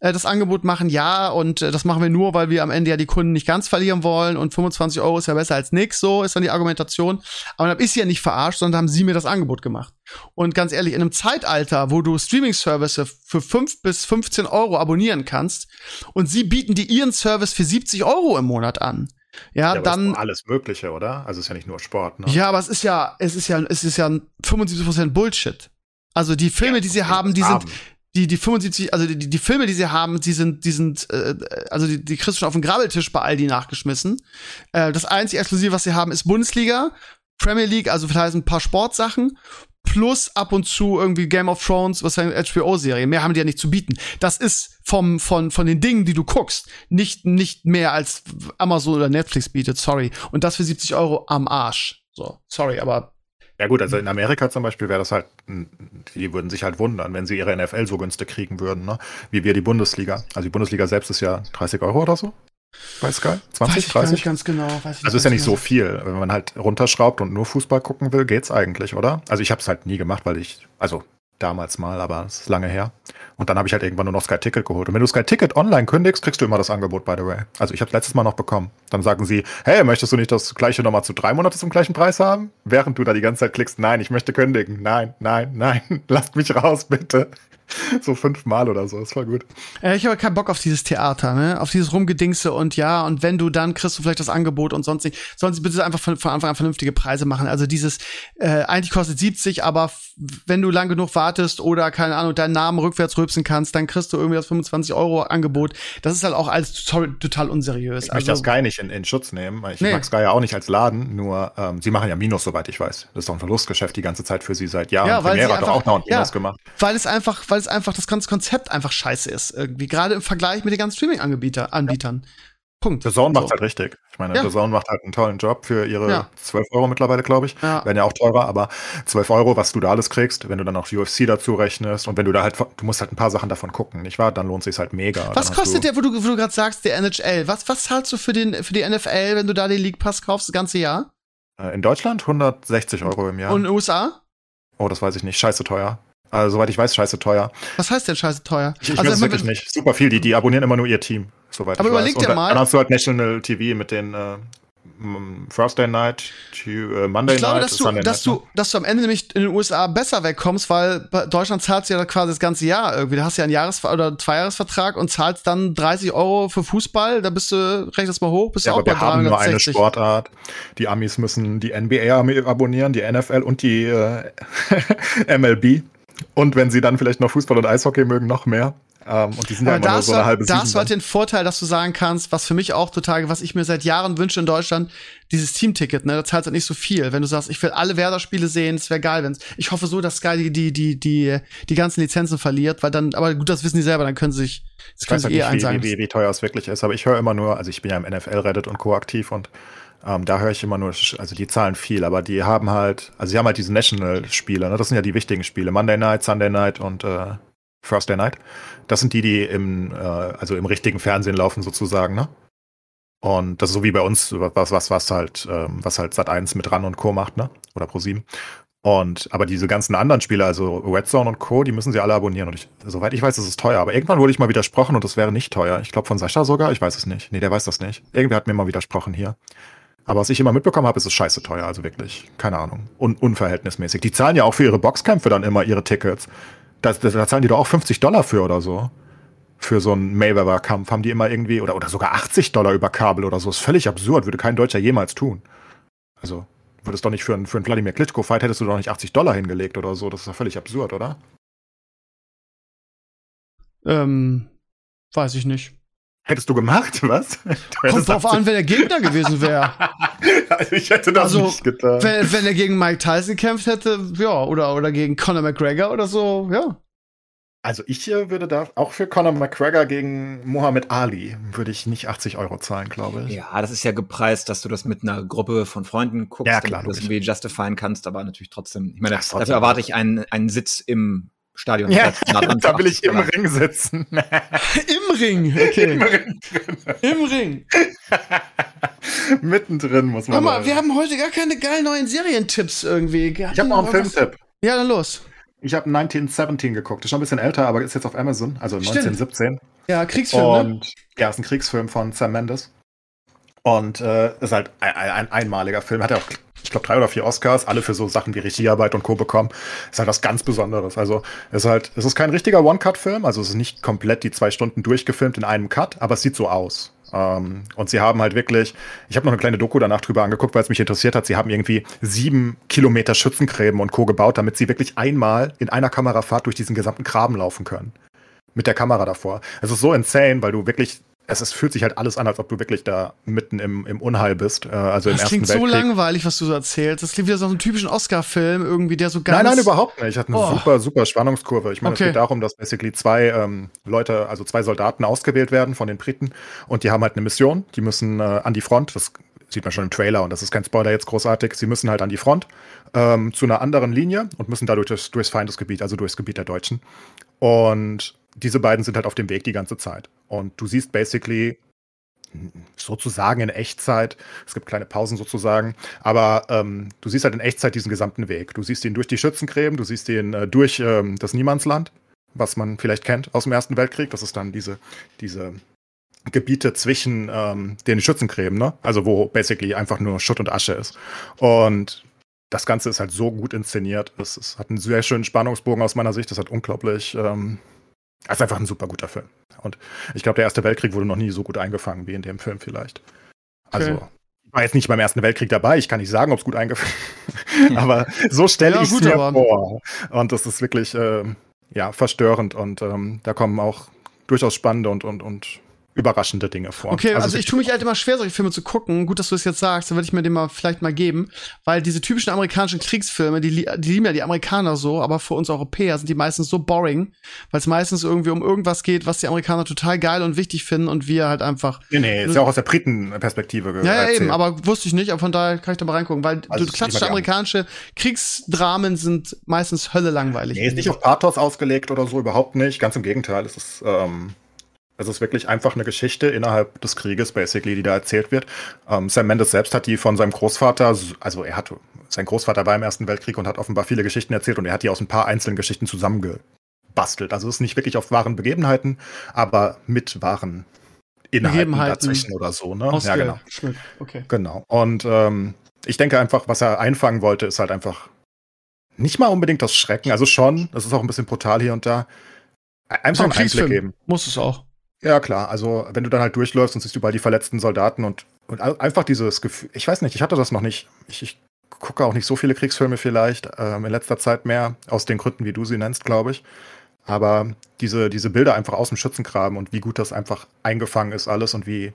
Speaker 1: äh, das Angebot machen. Ja, und äh, das machen wir nur, weil wir am Ende ja die Kunden nicht ganz verlieren wollen und 25 Euro ist ja besser als nix. So ist dann die Argumentation. Aber dann hab ich sie ja nicht verarscht, sondern haben sie mir das Angebot gemacht. Und ganz ehrlich, in einem Zeitalter, wo du Streaming-Services für 5 bis 15 Euro abonnieren kannst und sie bieten dir ihren Service für 70 Euro im Monat an. Ja, ja dann
Speaker 2: alles Mögliche, oder? Also ist ja nicht nur Sport. Ne?
Speaker 1: Ja, aber es ist ja, es ist ja, es ist ja 75% Bullshit. Also die Filme, ja, die sie haben, die sind, die, die 75, also die, die Filme, die sie haben, die sind, die sind, äh, also die, die kriegst du schon auf den Grabbeltisch bei Aldi nachgeschmissen. Äh, das einzige Exklusiv, was sie haben, ist Bundesliga, Premier League, also vielleicht ein paar Sportsachen plus ab und zu irgendwie Game of Thrones, was eine HBO-Serie. Mehr haben die ja nicht zu bieten. Das ist vom, von, von den Dingen, die du guckst, nicht, nicht mehr als Amazon oder Netflix bietet, sorry. Und das für 70 Euro am Arsch. So, sorry, aber.
Speaker 2: Ja gut, also in Amerika zum Beispiel wäre das halt, die würden sich halt wundern, wenn sie ihre NFL so günstig kriegen würden, ne? Wie wir die Bundesliga. Also die Bundesliga selbst ist ja 30 Euro oder so. Bei Sky? 20, weiß ich 30? Nicht
Speaker 1: ganz genau. Weiß
Speaker 2: ich also ist ja nicht genau. so viel. Wenn man halt runterschraubt und nur Fußball gucken will, geht's eigentlich, oder? Also ich habe es halt nie gemacht, weil ich, also damals mal, aber es ist lange her. Und dann habe ich halt irgendwann nur noch Sky Ticket geholt. Und wenn du Sky Ticket online kündigst, kriegst du immer das Angebot, by the way. Also ich habe letztes Mal noch bekommen. Dann sagen sie, hey, möchtest du nicht das gleiche nochmal zu drei Monate zum gleichen Preis haben? Während du da die ganze Zeit klickst, nein, ich möchte kündigen. Nein, nein, nein, (laughs) lasst mich raus, bitte. (laughs) so fünfmal oder so, das war gut.
Speaker 1: Äh, ich habe keinen Bock auf dieses Theater, ne? Auf dieses Rumgedingse und ja, und wenn du dann kriegst du vielleicht das Angebot und sonst nicht. Sollen sie bitte einfach von, von Anfang an vernünftige Preise machen. Also dieses, äh, eigentlich kostet 70, aber wenn du lang genug wartest oder, keine Ahnung, deinen Namen rückwärts rülpsen kannst, dann kriegst du irgendwie das 25 Euro Angebot. Das ist halt auch alles total, total unseriös.
Speaker 2: Ich möchte also, das Sky nicht in, in Schutz nehmen. Ich nee. mag Sky ja auch nicht als Laden, nur ähm, sie machen ja Minus, soweit ich weiß. Das ist doch ein Verlustgeschäft die ganze Zeit für sie seit Jahren.
Speaker 1: Ja, weil Premiere
Speaker 2: hat auch noch ein Minus ja, gemacht.
Speaker 1: Weil es einfach, weil es einfach das ganze Konzept einfach scheiße ist. Irgendwie. Gerade im Vergleich mit den ganzen Streaming-Anbietern. Ja.
Speaker 2: Punkt. The Zone so. macht halt richtig. Ich meine, ja. The Zone macht halt einen tollen Job für ihre ja. 12 Euro mittlerweile, glaube ich. Ja. Werden ja auch teurer, aber 12 Euro, was du da alles kriegst, wenn du dann auch UFC dazu rechnest und wenn du da halt, du musst halt ein paar Sachen davon gucken, nicht wahr? Dann lohnt sich halt mega.
Speaker 1: Was kostet der, wo du, wo du gerade sagst, der NHL? Was, was zahlst du für, den, für die NFL, wenn du da den League Pass kaufst, das ganze Jahr?
Speaker 2: Äh, in Deutschland 160 Euro im Jahr.
Speaker 1: Und in den USA?
Speaker 2: Oh, das weiß ich nicht. Scheiße teuer. Also, soweit ich weiß, scheiße teuer.
Speaker 1: Was heißt denn scheiße teuer?
Speaker 2: Ich, ich also, weiß es wirklich nicht. Super viel. Die, die abonnieren immer nur ihr Team,
Speaker 1: soweit aber ich überleg weiß. dir mal.
Speaker 2: Dann hast du halt National TV mit den äh, Thursday Night, äh, Monday
Speaker 1: ich glaube,
Speaker 2: Night,
Speaker 1: dass du, Sunday dass Night, du, ne? dass du am Ende nämlich in den USA besser wegkommst, weil Deutschland zahlt ja quasi das ganze Jahr irgendwie. Da hast du ja einen Jahres- oder Zweijahresvertrag und zahlst dann 30 Euro für Fußball. Da bist du, rechne das mal hoch, bist
Speaker 2: ja,
Speaker 1: du
Speaker 2: auch aber bei wir haben nur eine Sportart. Die Amis müssen die NBA abonnieren, die NFL und die äh, (laughs) MLB. Und wenn sie dann vielleicht noch Fußball und Eishockey mögen, noch mehr. Ähm, und die sind ja immer nur
Speaker 1: das,
Speaker 2: so eine halbe
Speaker 1: das
Speaker 2: Sieben
Speaker 1: war
Speaker 2: dann.
Speaker 1: den Vorteil, dass du sagen kannst, was für mich auch total, was ich mir seit Jahren wünsche in Deutschland, dieses Teamticket, ne, da zahlst du halt nicht so viel. Wenn du sagst, ich will alle Werder-Spiele sehen, es wäre geil, wenn's, ich hoffe so, dass Sky die, die, die, die, die ganzen Lizenzen verliert, weil dann, aber gut, das wissen die selber, dann können sie sich, das
Speaker 2: Ich
Speaker 1: können
Speaker 2: weiß
Speaker 1: sie
Speaker 2: halt
Speaker 1: eh
Speaker 2: nicht, wie,
Speaker 1: einsagen.
Speaker 2: wie, wie, wie teuer es wirklich ist, aber ich höre immer nur, also ich bin ja im NFL-Reddit und Co. aktiv und ähm, da höre ich immer nur, also die zahlen viel, aber die haben halt, also sie haben halt diese National-Spiele, ne? das sind ja die wichtigen Spiele, Monday Night, Sunday Night und äh, Thursday Night. Das sind die, die im, äh, also im richtigen Fernsehen laufen sozusagen, ne? Und das ist so wie bei uns, was, was, was halt, ähm, was halt Sat 1 mit RAN und Co. macht, ne? Oder Pro7. Und aber diese ganzen anderen Spiele, also Red Zone und Co., die müssen sie alle abonnieren. Und ich, soweit ich weiß, ist es teuer. Aber irgendwann wurde ich mal widersprochen und das wäre nicht teuer. Ich glaube von Sascha sogar, ich weiß es nicht. Nee, der weiß das nicht. Irgendwer hat mir mal widersprochen hier. Aber was ich immer mitbekommen habe, ist es scheiße teuer. Also wirklich, keine Ahnung. Un unverhältnismäßig. Die zahlen ja auch für ihre Boxkämpfe dann immer ihre Tickets. Da, da, da zahlen die doch auch 50 Dollar für oder so. Für so einen Mayweather-Kampf haben die immer irgendwie, oder, oder sogar 80 Dollar über Kabel oder so. Ist völlig absurd, würde kein Deutscher jemals tun. Also, würdest doch nicht für einen, für einen Vladimir Klitschko-Fight hättest du doch nicht 80 Dollar hingelegt oder so. Das ist doch völlig absurd, oder?
Speaker 1: Ähm, weiß ich nicht.
Speaker 2: Hättest du gemacht, (laughs) was? Du
Speaker 1: Kommt drauf
Speaker 2: 80
Speaker 1: an, wer der Gegner gewesen wäre. (laughs)
Speaker 2: Also ich hätte das
Speaker 1: Also,
Speaker 2: nicht getan.
Speaker 1: wenn, wenn er gegen Mike Tyson gekämpft hätte, ja, oder, oder gegen Conor McGregor oder so, ja.
Speaker 2: Also ich äh, würde da auch für Conor McGregor gegen Muhammad Ali würde ich nicht 80 Euro zahlen, glaube ich.
Speaker 3: Ja, das ist ja gepreist, dass du das mit einer Gruppe von Freunden guckst
Speaker 2: Ja, klar,
Speaker 3: und das irgendwie justifieren kannst, aber natürlich trotzdem. Ich meine,
Speaker 2: trotzdem
Speaker 3: dafür erwarte ich einen, einen Sitz im Stadion.
Speaker 2: Ja, da (laughs) will ich
Speaker 3: 80
Speaker 2: im
Speaker 3: Dollar.
Speaker 2: Ring sitzen. (laughs)
Speaker 1: Im Ring, okay.
Speaker 2: Im Ring drin.
Speaker 1: Im Ring. (laughs)
Speaker 2: Mittendrin muss man
Speaker 1: Hör mal,
Speaker 2: sagen.
Speaker 1: wir haben heute gar keine geilen neuen Serientipps irgendwie.
Speaker 2: Ich habe noch einen Filmtipp.
Speaker 1: Ja, dann los.
Speaker 2: Ich habe 1917 geguckt. Ist schon ein bisschen älter, aber ist jetzt auf Amazon. Also
Speaker 1: Stimmt.
Speaker 2: 1917.
Speaker 1: Ja, Kriegsfilm, ne?
Speaker 2: Und ja, ist ein Kriegsfilm von Sam Mendes. Und äh, ist halt ein, ein einmaliger Film. Hat er auch, ich glaube, drei oder vier Oscars, alle für so Sachen wie Regiearbeit und Co. bekommen. Ist halt was ganz Besonderes. Also es ist halt, es ist kein richtiger One-Cut-Film, also es ist nicht komplett die zwei Stunden durchgefilmt in einem Cut, aber es sieht so aus. Ähm, und sie haben halt wirklich, ich habe noch eine kleine Doku danach drüber angeguckt, weil es mich interessiert hat. Sie haben irgendwie sieben Kilometer Schützengräben und Co. gebaut, damit sie wirklich einmal in einer Kamerafahrt durch diesen gesamten Graben laufen können mit der Kamera davor. Es ist so insane, weil du wirklich, es, es fühlt sich halt alles an, als ob du wirklich da mitten im, im Unheil bist. Äh, also im
Speaker 1: Das
Speaker 2: Ersten
Speaker 1: klingt so
Speaker 2: Weltkrieg.
Speaker 1: langweilig, was du so erzählst. Das klingt wieder so einen typischen Oscar-Film, irgendwie, der so ganz.
Speaker 2: Nein, nein, überhaupt nicht. Ich hatte eine
Speaker 1: Oh.
Speaker 2: super, super Spannungskurve. Ich meine,
Speaker 1: Okay.
Speaker 2: es geht darum, dass basically zwei ähm, Leute, also zwei Soldaten ausgewählt werden von den Briten und die haben halt eine Mission. Die müssen äh, an die Front. Das sieht man schon im Trailer und das ist kein Spoiler jetzt großartig. Sie müssen halt an die Front ähm, zu einer anderen Linie und müssen dadurch durchs, durchs Feindesgebiet, also durchs Gebiet der Deutschen. Und diese beiden sind halt auf dem Weg die ganze Zeit. Und du siehst basically sozusagen in Echtzeit. Es gibt kleine Pausen sozusagen, aber ähm, du siehst halt in Echtzeit diesen gesamten Weg. Du siehst ihn durch die Schützengräben, du siehst ihn äh, durch ähm, das Niemandsland, was man vielleicht kennt aus dem Ersten Weltkrieg. Das ist dann diese, diese Gebiete zwischen ähm, den Schützengräben, ne? Also wo basically einfach nur Schutt und Asche ist. Und das Ganze ist halt so gut inszeniert. Es, es hat einen sehr schönen Spannungsbogen aus meiner Sicht. Das hat unglaublich. Das ist einfach ein super guter Film. Und ich glaube, der Erste Weltkrieg wurde noch nie so gut eingefangen wie in dem Film vielleicht. Also,
Speaker 1: Okay.
Speaker 2: ich war jetzt nicht beim Ersten Weltkrieg dabei. Ich kann nicht sagen, ob es gut eingefangen (laughs) (laughs) Aber so stelle
Speaker 1: Ja,
Speaker 2: ich es mir
Speaker 1: aber-
Speaker 2: vor. Und das ist wirklich ähm, ja, verstörend. Und ähm, da kommen auch durchaus spannende und, und, und überraschende Dinge vor.
Speaker 1: Okay, also,
Speaker 2: es
Speaker 1: ich tue mich halt immer schwer, solche Filme zu gucken. Gut, dass du es jetzt sagst, dann würde ich mir den mal vielleicht mal geben. Weil diese typischen amerikanischen Kriegsfilme, die, die lieben ja die Amerikaner so, aber für uns Europäer sind die meistens so boring, weil es meistens irgendwie um irgendwas geht, was die Amerikaner total geil und wichtig finden und wir halt einfach.
Speaker 2: Nee, nee, ist ja auch aus der Britenperspektive
Speaker 1: Ja, ja,
Speaker 2: erzählt.
Speaker 1: eben, aber wusste ich nicht, aber von daher kann ich da mal reingucken, weil
Speaker 2: Also,
Speaker 1: du klassische amerikanische Kriegsdramen sind meistens Hölle langweilig.
Speaker 2: Nee, ist nicht auf Pathos ausgelegt oder so, überhaupt nicht. Ganz im Gegenteil, es ist, ähm, es ist wirklich einfach eine Geschichte innerhalb des Krieges, basically, die da erzählt wird. Ähm, Sam Mendes selbst hat die von seinem Großvater, also er hat, sein Großvater war im Ersten Weltkrieg und hat offenbar viele Geschichten erzählt und er hat die aus ein paar einzelnen Geschichten zusammengebastelt. Also es ist nicht wirklich auf wahren Begebenheiten, aber mit wahren Inhalten dazwischen oder so, ne? Ja, genau.
Speaker 1: Okay.
Speaker 2: Genau. Und ähm, ich denke einfach, was er einfangen wollte, ist halt einfach nicht mal unbedingt das Schrecken, also schon, das ist auch ein bisschen brutal hier und da. Einfach einen Einblick geben.
Speaker 1: Muss es auch.
Speaker 2: Ja, klar. Also, wenn du dann halt durchläufst und siehst überall die verletzten Soldaten und, und einfach dieses Gefühl, ich weiß nicht, ich hatte das noch nicht. Ich, ich gucke auch nicht so viele Kriegsfilme vielleicht, ähm, in letzter Zeit mehr, aus den Gründen, wie du sie nennst, glaube ich. aber diese, diese Bilder einfach aus dem Schützengraben und wie gut das einfach eingefangen ist alles und wie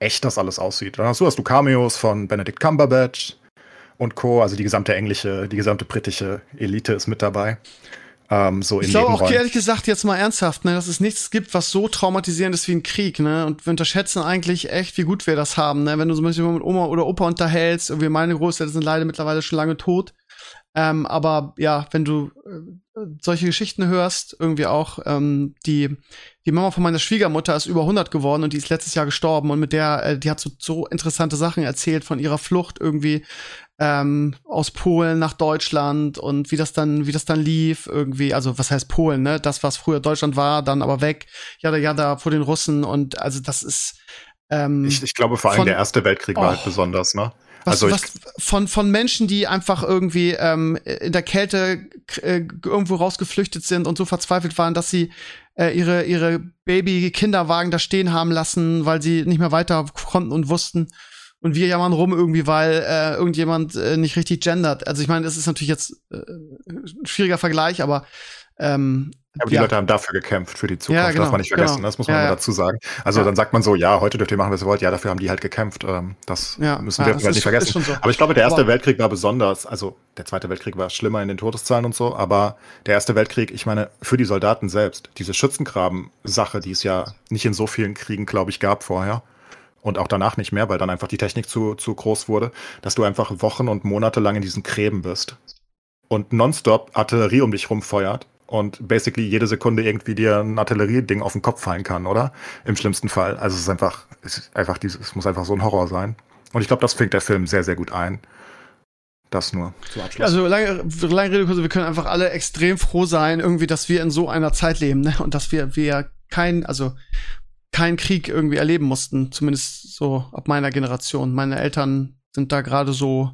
Speaker 2: echt das alles aussieht. Dann hast du, hast du Cameos von Benedict Cumberbatch und Co., also die gesamte englische, die gesamte britische Elite ist mit dabei. Ähm, so
Speaker 1: ich glaube auch ehrlich gesagt jetzt mal ernsthaft, ne, dass es nichts gibt, was so traumatisierend ist wie ein Krieg, ne? Und wir unterschätzen eigentlich echt, wie gut wir das haben, ne? Wenn du zum Beispiel mit Oma oder Opa unterhältst, irgendwie meine Großeltern sind leider mittlerweile schon lange tot. Ähm, aber ja, wenn du äh, solche Geschichten hörst, irgendwie auch, ähm, die, die Mama von meiner Schwiegermutter ist über 100 geworden und die ist letztes Jahr gestorben und mit der, äh, die hat so, so interessante Sachen erzählt von ihrer Flucht irgendwie ähm, aus Polen nach Deutschland und wie das dann, wie das dann lief irgendwie. Also was heißt Polen, ne? Das, was früher Deutschland war, dann aber weg. Ja, ja, da vor den Russen und also das ist. Ähm,
Speaker 2: ich, ich glaube vor allem von, der Erste Weltkrieg war halt oh, besonders, ne?
Speaker 1: Was, also was von, von Menschen, die einfach irgendwie ähm, in der Kälte äh, irgendwo rausgeflüchtet sind und so verzweifelt waren, dass sie äh, ihre, ihre Baby-Kinderwagen da stehen haben lassen, weil sie nicht mehr weiter konnten und wussten und wir jammern rum irgendwie, weil äh, irgendjemand äh, nicht richtig gendert. Also ich meine, das ist natürlich jetzt äh, ein schwieriger Vergleich, aber ähm,
Speaker 2: aber die ja. Leute haben dafür gekämpft, für die Zukunft. Ja, genau, darf man nicht vergessen. Genau. Das muss man ja, ja. dazu sagen. Also dann sagt man so, ja, heute dürft ihr machen, was ihr wollt. Ja, dafür haben die halt gekämpft. Ähm, das müssen wir halt nicht vergessen. So. Aber ich glaube, der Erste aber Weltkrieg war besonders, also der Zweite Weltkrieg war schlimmer in den Todeszahlen und so, aber der Erste Weltkrieg, ich meine, für die Soldaten selbst, diese Schützengraben-Sache, die es ja nicht in so vielen Kriegen, glaube ich, gab vorher, und auch danach nicht mehr, weil dann einfach die Technik zu, zu groß wurde, dass du einfach Wochen und Monate lang in diesen Gräben bist und nonstop Artillerie um dich rumfeuert und basically jede Sekunde irgendwie dir ein Artillerieding auf den Kopf fallen kann, oder? Im schlimmsten Fall. Also es ist einfach, es ist einfach dieses, es muss einfach so ein Horror sein. Und ich glaube, das fängt der Film sehr, sehr gut ein. Das nur
Speaker 1: zum Abschluss. Also lange, lange Rede, wir können einfach alle extrem froh sein, irgendwie, dass wir in so einer Zeit leben, ne? Und dass wir, wir kein, also keinen Krieg irgendwie erleben mussten, zumindest so ab meiner Generation. Meine Eltern sind da gerade so,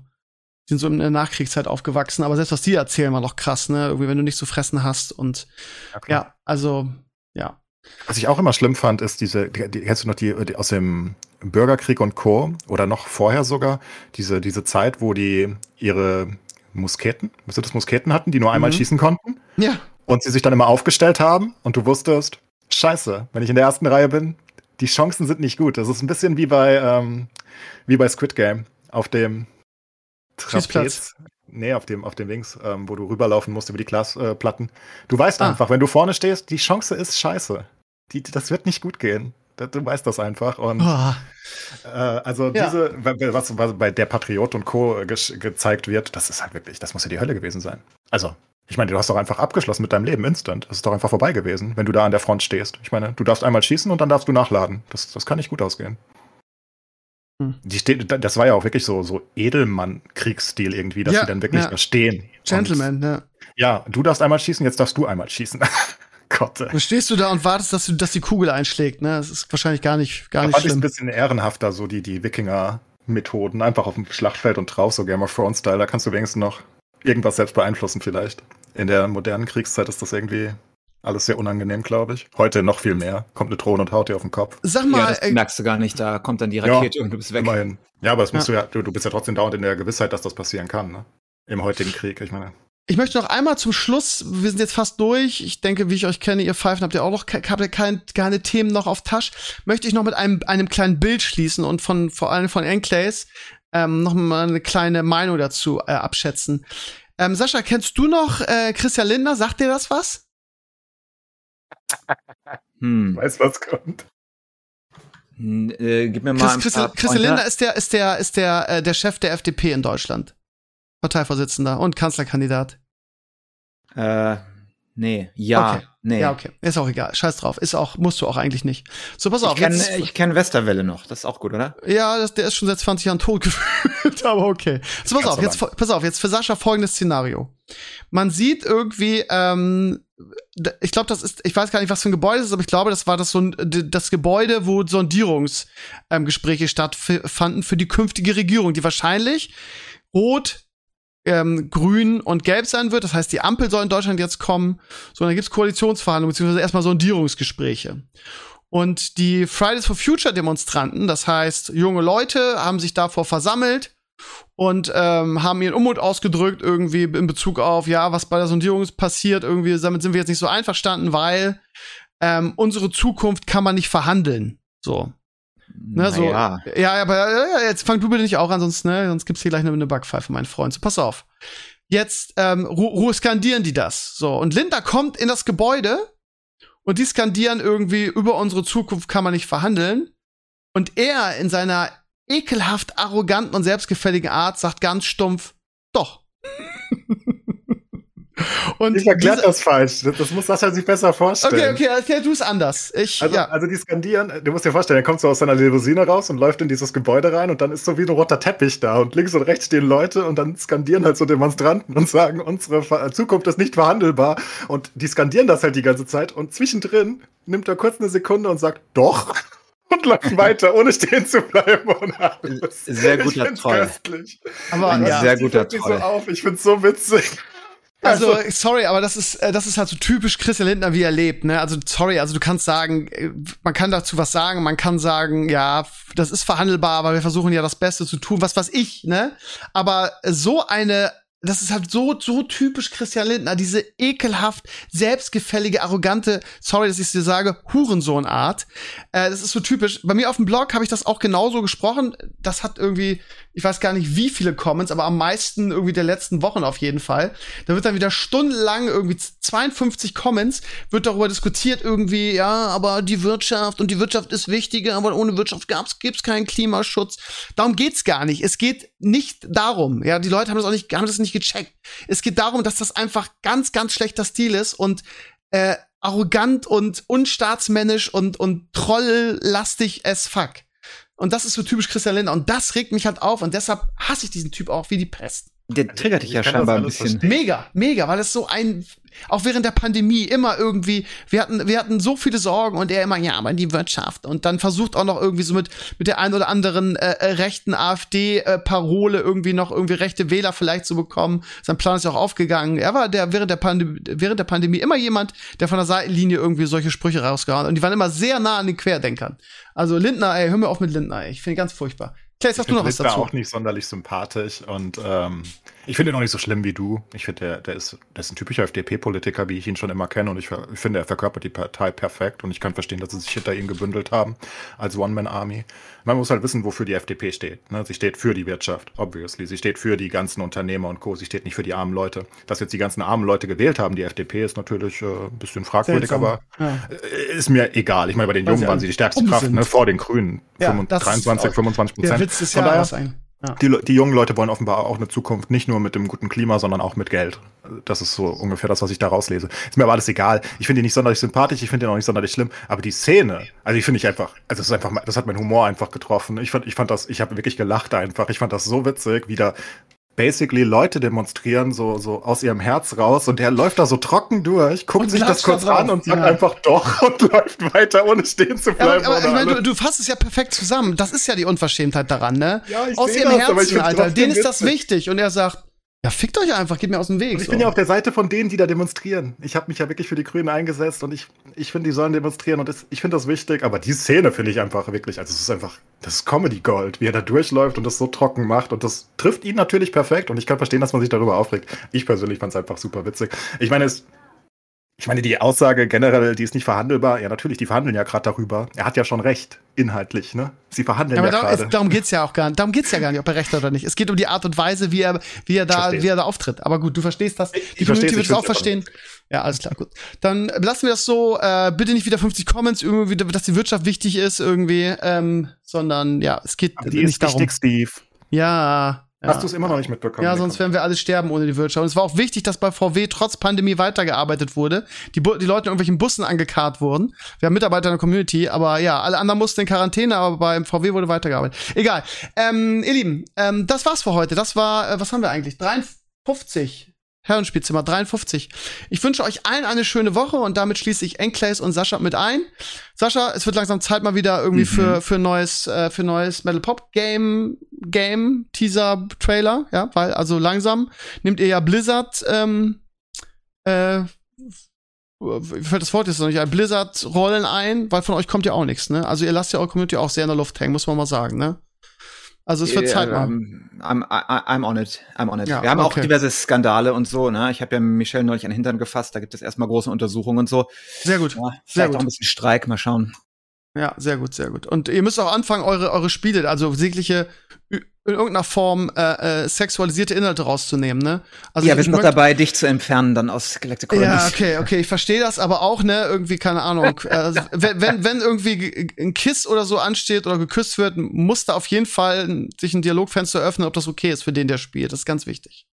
Speaker 1: sind so in der Nachkriegszeit aufgewachsen, aber selbst was die erzählen, war noch krass, ne? Irgendwie, wenn du nichts zu fressen hast und okay. ja, also, ja.
Speaker 2: Was ich auch immer schlimm fand, ist diese, die, die, kennst du noch die, die aus dem Bürgerkrieg und Co. oder noch vorher sogar, diese, diese Zeit, wo die ihre Musketen, was das Musketen hatten, die nur einmal mhm. schießen konnten.
Speaker 1: Ja.
Speaker 2: Und sie sich dann immer aufgestellt haben und du wusstest, scheiße, wenn ich in der ersten Reihe bin, die Chancen sind nicht gut. Das ist ein bisschen wie bei, ähm, wie bei Squid Game auf dem
Speaker 1: Trapez.
Speaker 2: Nee, auf dem, auf dem Wings, ähm, wo du rüberlaufen musst über die Glasplatten. du weißt ah. einfach, wenn du vorne stehst, die Chance ist scheiße. Die, das wird nicht gut gehen. Du weißt das einfach. Und oh. äh, also ja. diese, was, was, bei der Patriot und Co. Ge gezeigt wird, das ist halt wirklich, das muss ja die Hölle gewesen sein. Also, ich meine, du hast doch einfach abgeschlossen mit deinem Leben instant. Das ist doch einfach vorbei gewesen, wenn du da an der Front stehst. Ich meine, du darfst einmal schießen und dann darfst du nachladen. Das, das kann nicht gut ausgehen. Hm. Die steht, das war ja auch wirklich so, so Edelmann-Kriegsstil irgendwie, dass ja, die dann wirklich ja. da stehen.
Speaker 1: Gentleman, ja.
Speaker 2: Ja, du darfst einmal schießen, jetzt darfst du einmal schießen. (laughs)
Speaker 1: Gott. Dann stehst du da und wartest, dass, du, dass die Kugel einschlägt, ne? Das ist wahrscheinlich gar nicht, gar da nicht schlimm.
Speaker 2: ein bisschen ehrenhafter, so die, die Wikinger-Methoden. Einfach auf dem Schlachtfeld und drauf, so Game of Thrones-Style. Da kannst du wenigstens noch irgendwas selbst beeinflussen vielleicht. In der modernen Kriegszeit ist das irgendwie alles sehr unangenehm, glaube ich. Heute noch viel mehr. Kommt eine Drohne und haut dir auf den Kopf.
Speaker 3: Sag mal, ja, das äh, merkst du gar nicht. Da kommt dann die Rakete ja, und du bist weg.
Speaker 2: Immerhin. Ja, aber das musst ja. du ja, du, du bist ja trotzdem dauernd in der Gewissheit, dass das passieren kann, ne? Im heutigen Krieg, ich meine.
Speaker 1: Ich möchte noch einmal zum Schluss, wir sind jetzt fast durch. Ich denke, wie ich euch kenne, ihr Pfeifen habt ihr auch noch habt ihr kein, keine Themen noch auf Tasch. Möchte ich noch mit einem, einem kleinen Bild schließen und von vor allem von Enclays ähm, noch mal eine kleine Meinung dazu äh, abschätzen. Ähm, Sascha, kennst du noch äh, Christian Lindner? Sagt dir das was? (laughs)
Speaker 2: Hm. Weiß, was kommt.
Speaker 3: Hm, äh, gib mir mal
Speaker 1: Chris, Christian Lindner ist der, ist der, ist der, äh, der Chef der FDP in Deutschland. Parteivorsitzender und Kanzlerkandidat.
Speaker 3: Äh, nee, ja.
Speaker 1: Okay.
Speaker 3: Nee.
Speaker 1: Ja, okay. Ist auch egal. Scheiß drauf. Ist auch, musst du auch eigentlich nicht. So, pass auf.
Speaker 3: Ich kenne kenn Westerwelle noch. Das ist auch gut, oder?
Speaker 1: Ja, das, der ist schon seit 20 Jahren tot (laughs) gefühlt, aber okay. So, pass auf. Jetzt, pass auf. Jetzt für Sascha folgendes Szenario. Man sieht irgendwie, ähm, ich glaube, das ist, ich weiß gar nicht, was für ein Gebäude das ist, aber ich glaube, das war das so ein, das Gebäude, wo Sondierungsgespräche ähm, stattfanden für die künftige Regierung, die wahrscheinlich rot ähm, grün und gelb sein wird. Das heißt, die Ampel soll in Deutschland jetzt kommen. So, dann gibt's Koalitionsverhandlungen, beziehungsweise erstmal Sondierungsgespräche. Und die Fridays for Future Demonstranten, das heißt, junge Leute haben sich davor versammelt, und ähm, haben ihren Unmut ausgedrückt irgendwie in Bezug auf, ja, was bei der Sondierung passiert. Irgendwie, damit sind wir jetzt nicht so einverstanden, weil ähm, unsere Zukunft kann man nicht verhandeln. So. Ne, so,
Speaker 3: Naja.
Speaker 1: ja, aber ja, jetzt fang du bitte nicht auch an, sonst, ne, sonst gibt's hier gleich eine, eine Backpfeife, mein Freund. So, pass auf. Jetzt ähm, Ru Ruhe skandieren die das. So, und Linda kommt in das Gebäude und die skandieren irgendwie, über unsere Zukunft kann man nicht verhandeln. Und er in seiner ekelhaft arroganten und selbstgefälligen Art sagt ganz stumpf, doch. (laughs) und
Speaker 2: Ich erkläre das falsch. Das, muss Sascha sich besser vorstellen.
Speaker 1: Okay, okay, erklär du es anders. Ich,
Speaker 2: Also,
Speaker 1: ja.
Speaker 2: also die skandieren, du musst dir vorstellen, er kommt so aus seiner Limousine raus und läuft in dieses Gebäude rein und dann ist so wie ein roter Teppich da und links und rechts stehen Leute und dann skandieren halt so Demonstranten und sagen, unsere Zukunft ist nicht verhandelbar und die skandieren das halt die ganze Zeit und zwischendrin nimmt er kurz eine Sekunde und sagt, doch (laughs) und läuft (laughs) weiter, ohne stehen zu bleiben und alles.
Speaker 3: Sehr guter Troll.
Speaker 2: köstlich.
Speaker 1: Aber
Speaker 3: Ein
Speaker 1: ja.
Speaker 3: sehr guter Troll.
Speaker 2: so auf, ich find's so witzig.
Speaker 1: Also, sorry, aber das ist, äh, das ist halt so typisch Christian Lindner, wie er lebt, ne? Also, sorry, also du kannst sagen, äh, man kann dazu was sagen, man kann sagen, ja, das ist verhandelbar, aber wir versuchen ja das Beste zu tun, was weiß ich, ne? Aber so eine, das ist halt so, so typisch Christian Lindner, diese ekelhaft, selbstgefällige, arrogante, sorry, dass ich es dir sage, Hurensohn-Art. Äh, das ist so typisch. Bei mir auf dem Blog habe ich das auch genauso gesprochen. Das hat irgendwie, ich weiß gar nicht wie viele Comments, aber am meisten irgendwie der letzten Wochen auf jeden Fall. Da wird dann wieder stundenlang irgendwie 52 Comments, wird darüber diskutiert irgendwie, ja, aber die Wirtschaft und die Wirtschaft ist wichtiger, aber ohne Wirtschaft gab's, gibt's keinen Klimaschutz. Darum geht's gar nicht. Es geht nicht darum. Ja, die Leute haben das auch nicht, haben das nicht gecheckt. Es geht darum, dass das einfach ganz, ganz schlechter Stil ist und äh, arrogant und unstaatsmännisch und, und trolllastig as fuck. Und das ist so typisch Christian Lindner. Und das regt mich halt auf. Und deshalb hasse ich diesen Typ auch wie die Pest.
Speaker 3: Der triggert dich
Speaker 2: ich
Speaker 3: ja scheinbar ein bisschen.
Speaker 2: verstehen.
Speaker 1: Mega, mega, weil es so ein, auch während der Pandemie immer irgendwie, wir hatten, wir hatten so viele Sorgen und er immer, ja, aber die Wirtschaft. Und dann versucht auch noch irgendwie so mit, mit der einen oder anderen äh, äh, rechten AfD-Parole irgendwie noch irgendwie rechte Wähler vielleicht zu bekommen. Sein Plan ist ja auch aufgegangen. Er war der während der, Pandemie, während der Pandemie immer jemand, der von der Seitenlinie irgendwie solche Sprüche rausgehauen hat. Und die waren immer sehr nah an den Querdenkern. Also Lindner, ey, hör mir auf mit Lindner, ey. Ich finde ihn ganz furchtbar. Claes, hast du noch was dazu?
Speaker 2: auch nicht sonderlich sympathisch und ähm, ich finde ihn auch nicht so schlimm wie du. Ich finde, der, der, ist, der ist ein typischer FDP-Politiker, wie ich ihn schon immer kenne und ich, ich finde, er verkörpert die Partei perfekt und ich kann verstehen, dass sie sich hinter ihm gebündelt haben als One-Man-Army. Man muss halt wissen, wofür die FDP steht. Ne? Sie steht für die Wirtschaft, obviously. Sie steht für die ganzen Unternehmer und Co. Sie steht nicht für die armen Leute. Dass jetzt die ganzen armen Leute gewählt haben, die FDP, ist natürlich äh, ein bisschen fragwürdig,
Speaker 1: Seltsam.
Speaker 2: aber
Speaker 1: Ja.
Speaker 2: äh, ist mir egal. Ich meine, bei den Jungen waren sie die stärkste Kraft, ne? vor den Grünen.
Speaker 1: Ja,
Speaker 2: 25,
Speaker 1: das ist
Speaker 2: 23,
Speaker 1: auch
Speaker 2: 25
Speaker 1: Der
Speaker 2: Prozent.
Speaker 1: Witz des Jahres ein.
Speaker 2: Die, die jungen Leute wollen offenbar auch eine Zukunft, nicht nur mit dem guten Klima, sondern auch mit Geld. Das ist so ungefähr das, was ich da rauslese. Ist mir aber alles egal. Ich finde ihn nicht sonderlich sympathisch, ich finde ihn auch nicht sonderlich schlimm, aber die Szene, also ich finde ich einfach, also das ist einfach, das hat mein Humor einfach getroffen. Ich fand, ich fand das, ich habe wirklich gelacht einfach. Ich fand das so witzig, wie da basically Leute demonstrieren, so, so aus ihrem Herz raus und der läuft da so trocken durch, guckt sich das kurz
Speaker 1: da
Speaker 2: an und sagt
Speaker 1: Ja.
Speaker 2: einfach doch (laughs) und läuft weiter, ohne stehen zu
Speaker 1: Ja,
Speaker 2: bleiben.
Speaker 1: aber, aber ich meine, du, du fasst es ja perfekt zusammen. Das ist ja die Unverschämtheit daran, ne?
Speaker 2: Ja, ich
Speaker 1: aus ihrem
Speaker 2: das,
Speaker 1: Herzen, Alter. Denen ist das
Speaker 2: witzig.
Speaker 1: wichtig. Und er sagt, ja, fickt euch einfach, geht mir aus dem Weg.
Speaker 2: Und ich
Speaker 1: so.
Speaker 2: bin ja auf der Seite von denen, die da demonstrieren. Ich habe mich ja wirklich für die Grünen eingesetzt und ich, ich finde, die sollen demonstrieren und das, ich finde das wichtig, aber die Szene finde ich einfach wirklich, also es ist einfach, das ist Comedy Gold, wie er da durchläuft und das so trocken macht und das trifft ihn natürlich perfekt und ich kann verstehen, dass man sich darüber aufregt. Ich persönlich fand es einfach super witzig. Ich meine, es, ich meine, die Aussage generell, die ist nicht verhandelbar. Ja, natürlich, die verhandeln ja gerade darüber. Er hat ja schon recht, inhaltlich, ne? Sie verhandeln
Speaker 1: aber
Speaker 2: ja
Speaker 1: darum,
Speaker 2: gerade.
Speaker 1: es, darum geht's ja auch gar nicht. Darum geht's ja gar nicht, ob er recht hat oder nicht. Es geht um die Art und Weise, wie er, wie er da, wie er da auftritt. Aber gut, du verstehst das. Die
Speaker 2: ich
Speaker 1: Community wird es auch verstehen. Ja, alles klar, gut. Dann lassen wir das so. Äh, bitte nicht wieder 50 Comments, irgendwie, dass die Wirtschaft wichtig ist, irgendwie, ähm, sondern ja, es geht
Speaker 2: Aber die
Speaker 1: nicht
Speaker 2: ist
Speaker 1: darum.
Speaker 2: wichtig, Steve.
Speaker 1: Ja. Ja.
Speaker 2: Hast du es immer noch nicht mitbekommen?
Speaker 1: Ja, sonst werden wir alle sterben ohne die Wirtschaft. Und es war auch wichtig, dass bei VW trotz Pandemie weitergearbeitet wurde. Die, Bu die Leute in irgendwelchen Bussen angekarrt wurden. Wir haben Mitarbeiter in der Community, aber ja, alle anderen mussten in Quarantäne, aber beim VW wurde weitergearbeitet. Egal. Ähm, ihr Lieben, ähm, das war's für heute. Das war, äh, was haben wir eigentlich? 53. Herrenspielzimmer 53. Ich wünsche euch allen eine schöne Woche und damit schließe ich Enclays und Sascha mit ein. Sascha, es wird langsam Zeit mal wieder irgendwie
Speaker 2: Mhm.
Speaker 1: für für neues äh, für neues Metal Pop Game Game Teaser Trailer, ja, weil also langsam nimmt ihr ja Blizzard ähm, äh, wie fällt das Wort jetzt noch nicht ein? Blizzard Rollen ein, weil von euch kommt ja auch nichts, ne? Also ihr lasst ja eure Community auch sehr in der Luft hängen, muss man mal sagen, ne? Also es wird Zeit
Speaker 3: Ja,
Speaker 1: machen.
Speaker 3: I'm, I'm, on it. I'm on it.
Speaker 1: Ja,
Speaker 3: Wir haben
Speaker 1: okay.
Speaker 3: auch diverse Skandale und so. Ne? Ich habe ja Michelle neulich an den Hintern gefasst. Da gibt es erstmal große Untersuchungen und so.
Speaker 1: Sehr gut.
Speaker 3: Ja,
Speaker 1: Sehr
Speaker 3: vielleicht
Speaker 1: gut.
Speaker 3: auch ein bisschen Streik. Mal schauen.
Speaker 1: Ja, sehr gut, sehr gut. Und ihr müsst auch anfangen, eure, eure Spiele, also jegliche in irgendeiner Form äh, äh, sexualisierte Inhalte rauszunehmen, ne? Also
Speaker 3: ja,
Speaker 1: ich
Speaker 3: wir sind noch dabei, dich zu entfernen dann aus Galactic
Speaker 1: Ja,
Speaker 3: Colonies.
Speaker 1: okay, okay, ich verstehe das, aber auch, ne, irgendwie, keine Ahnung, (laughs) äh, wenn, wenn, wenn irgendwie ge- ein Kiss oder so ansteht oder geküsst wird, muss da auf jeden Fall sich ein Dialogfenster öffnen, ob das okay ist für den, der spielt. Das ist ganz wichtig.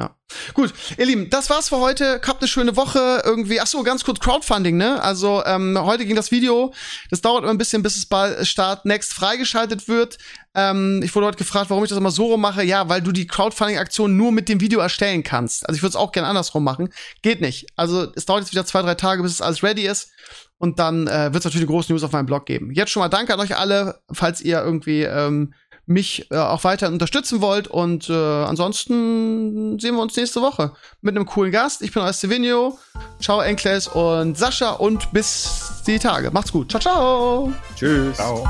Speaker 1: Ja. Gut, ihr Lieben, das war's für heute. Habt eine schöne Woche irgendwie. Ach so, ganz kurz Crowdfunding, ne? Also ähm, heute ging das Video. Das dauert immer ein bisschen, bis es bei Start Next freigeschaltet wird. Ähm, ich wurde heute gefragt, warum ich das immer so rum mache. Ja, weil du die Crowdfunding-Aktion nur mit dem Video erstellen kannst. Also ich würde es auch gerne andersrum machen. Geht nicht. Also es dauert jetzt wieder zwei, drei Tage, bis es alles ready ist. Und dann äh, wird es natürlich eine große News auf meinem Blog geben. Jetzt schon mal danke an euch alle, falls ihr irgendwie ähm, mich äh, auch weiter unterstützen wollt. Und äh, ansonsten sehen wir uns nächste Woche mit einem coolen Gast. Ich bin euer Stevenio. Ciao, Enkles und Sascha und bis die Tage. Macht's gut. Ciao, ciao.
Speaker 3: Tschüss.
Speaker 2: Ciao.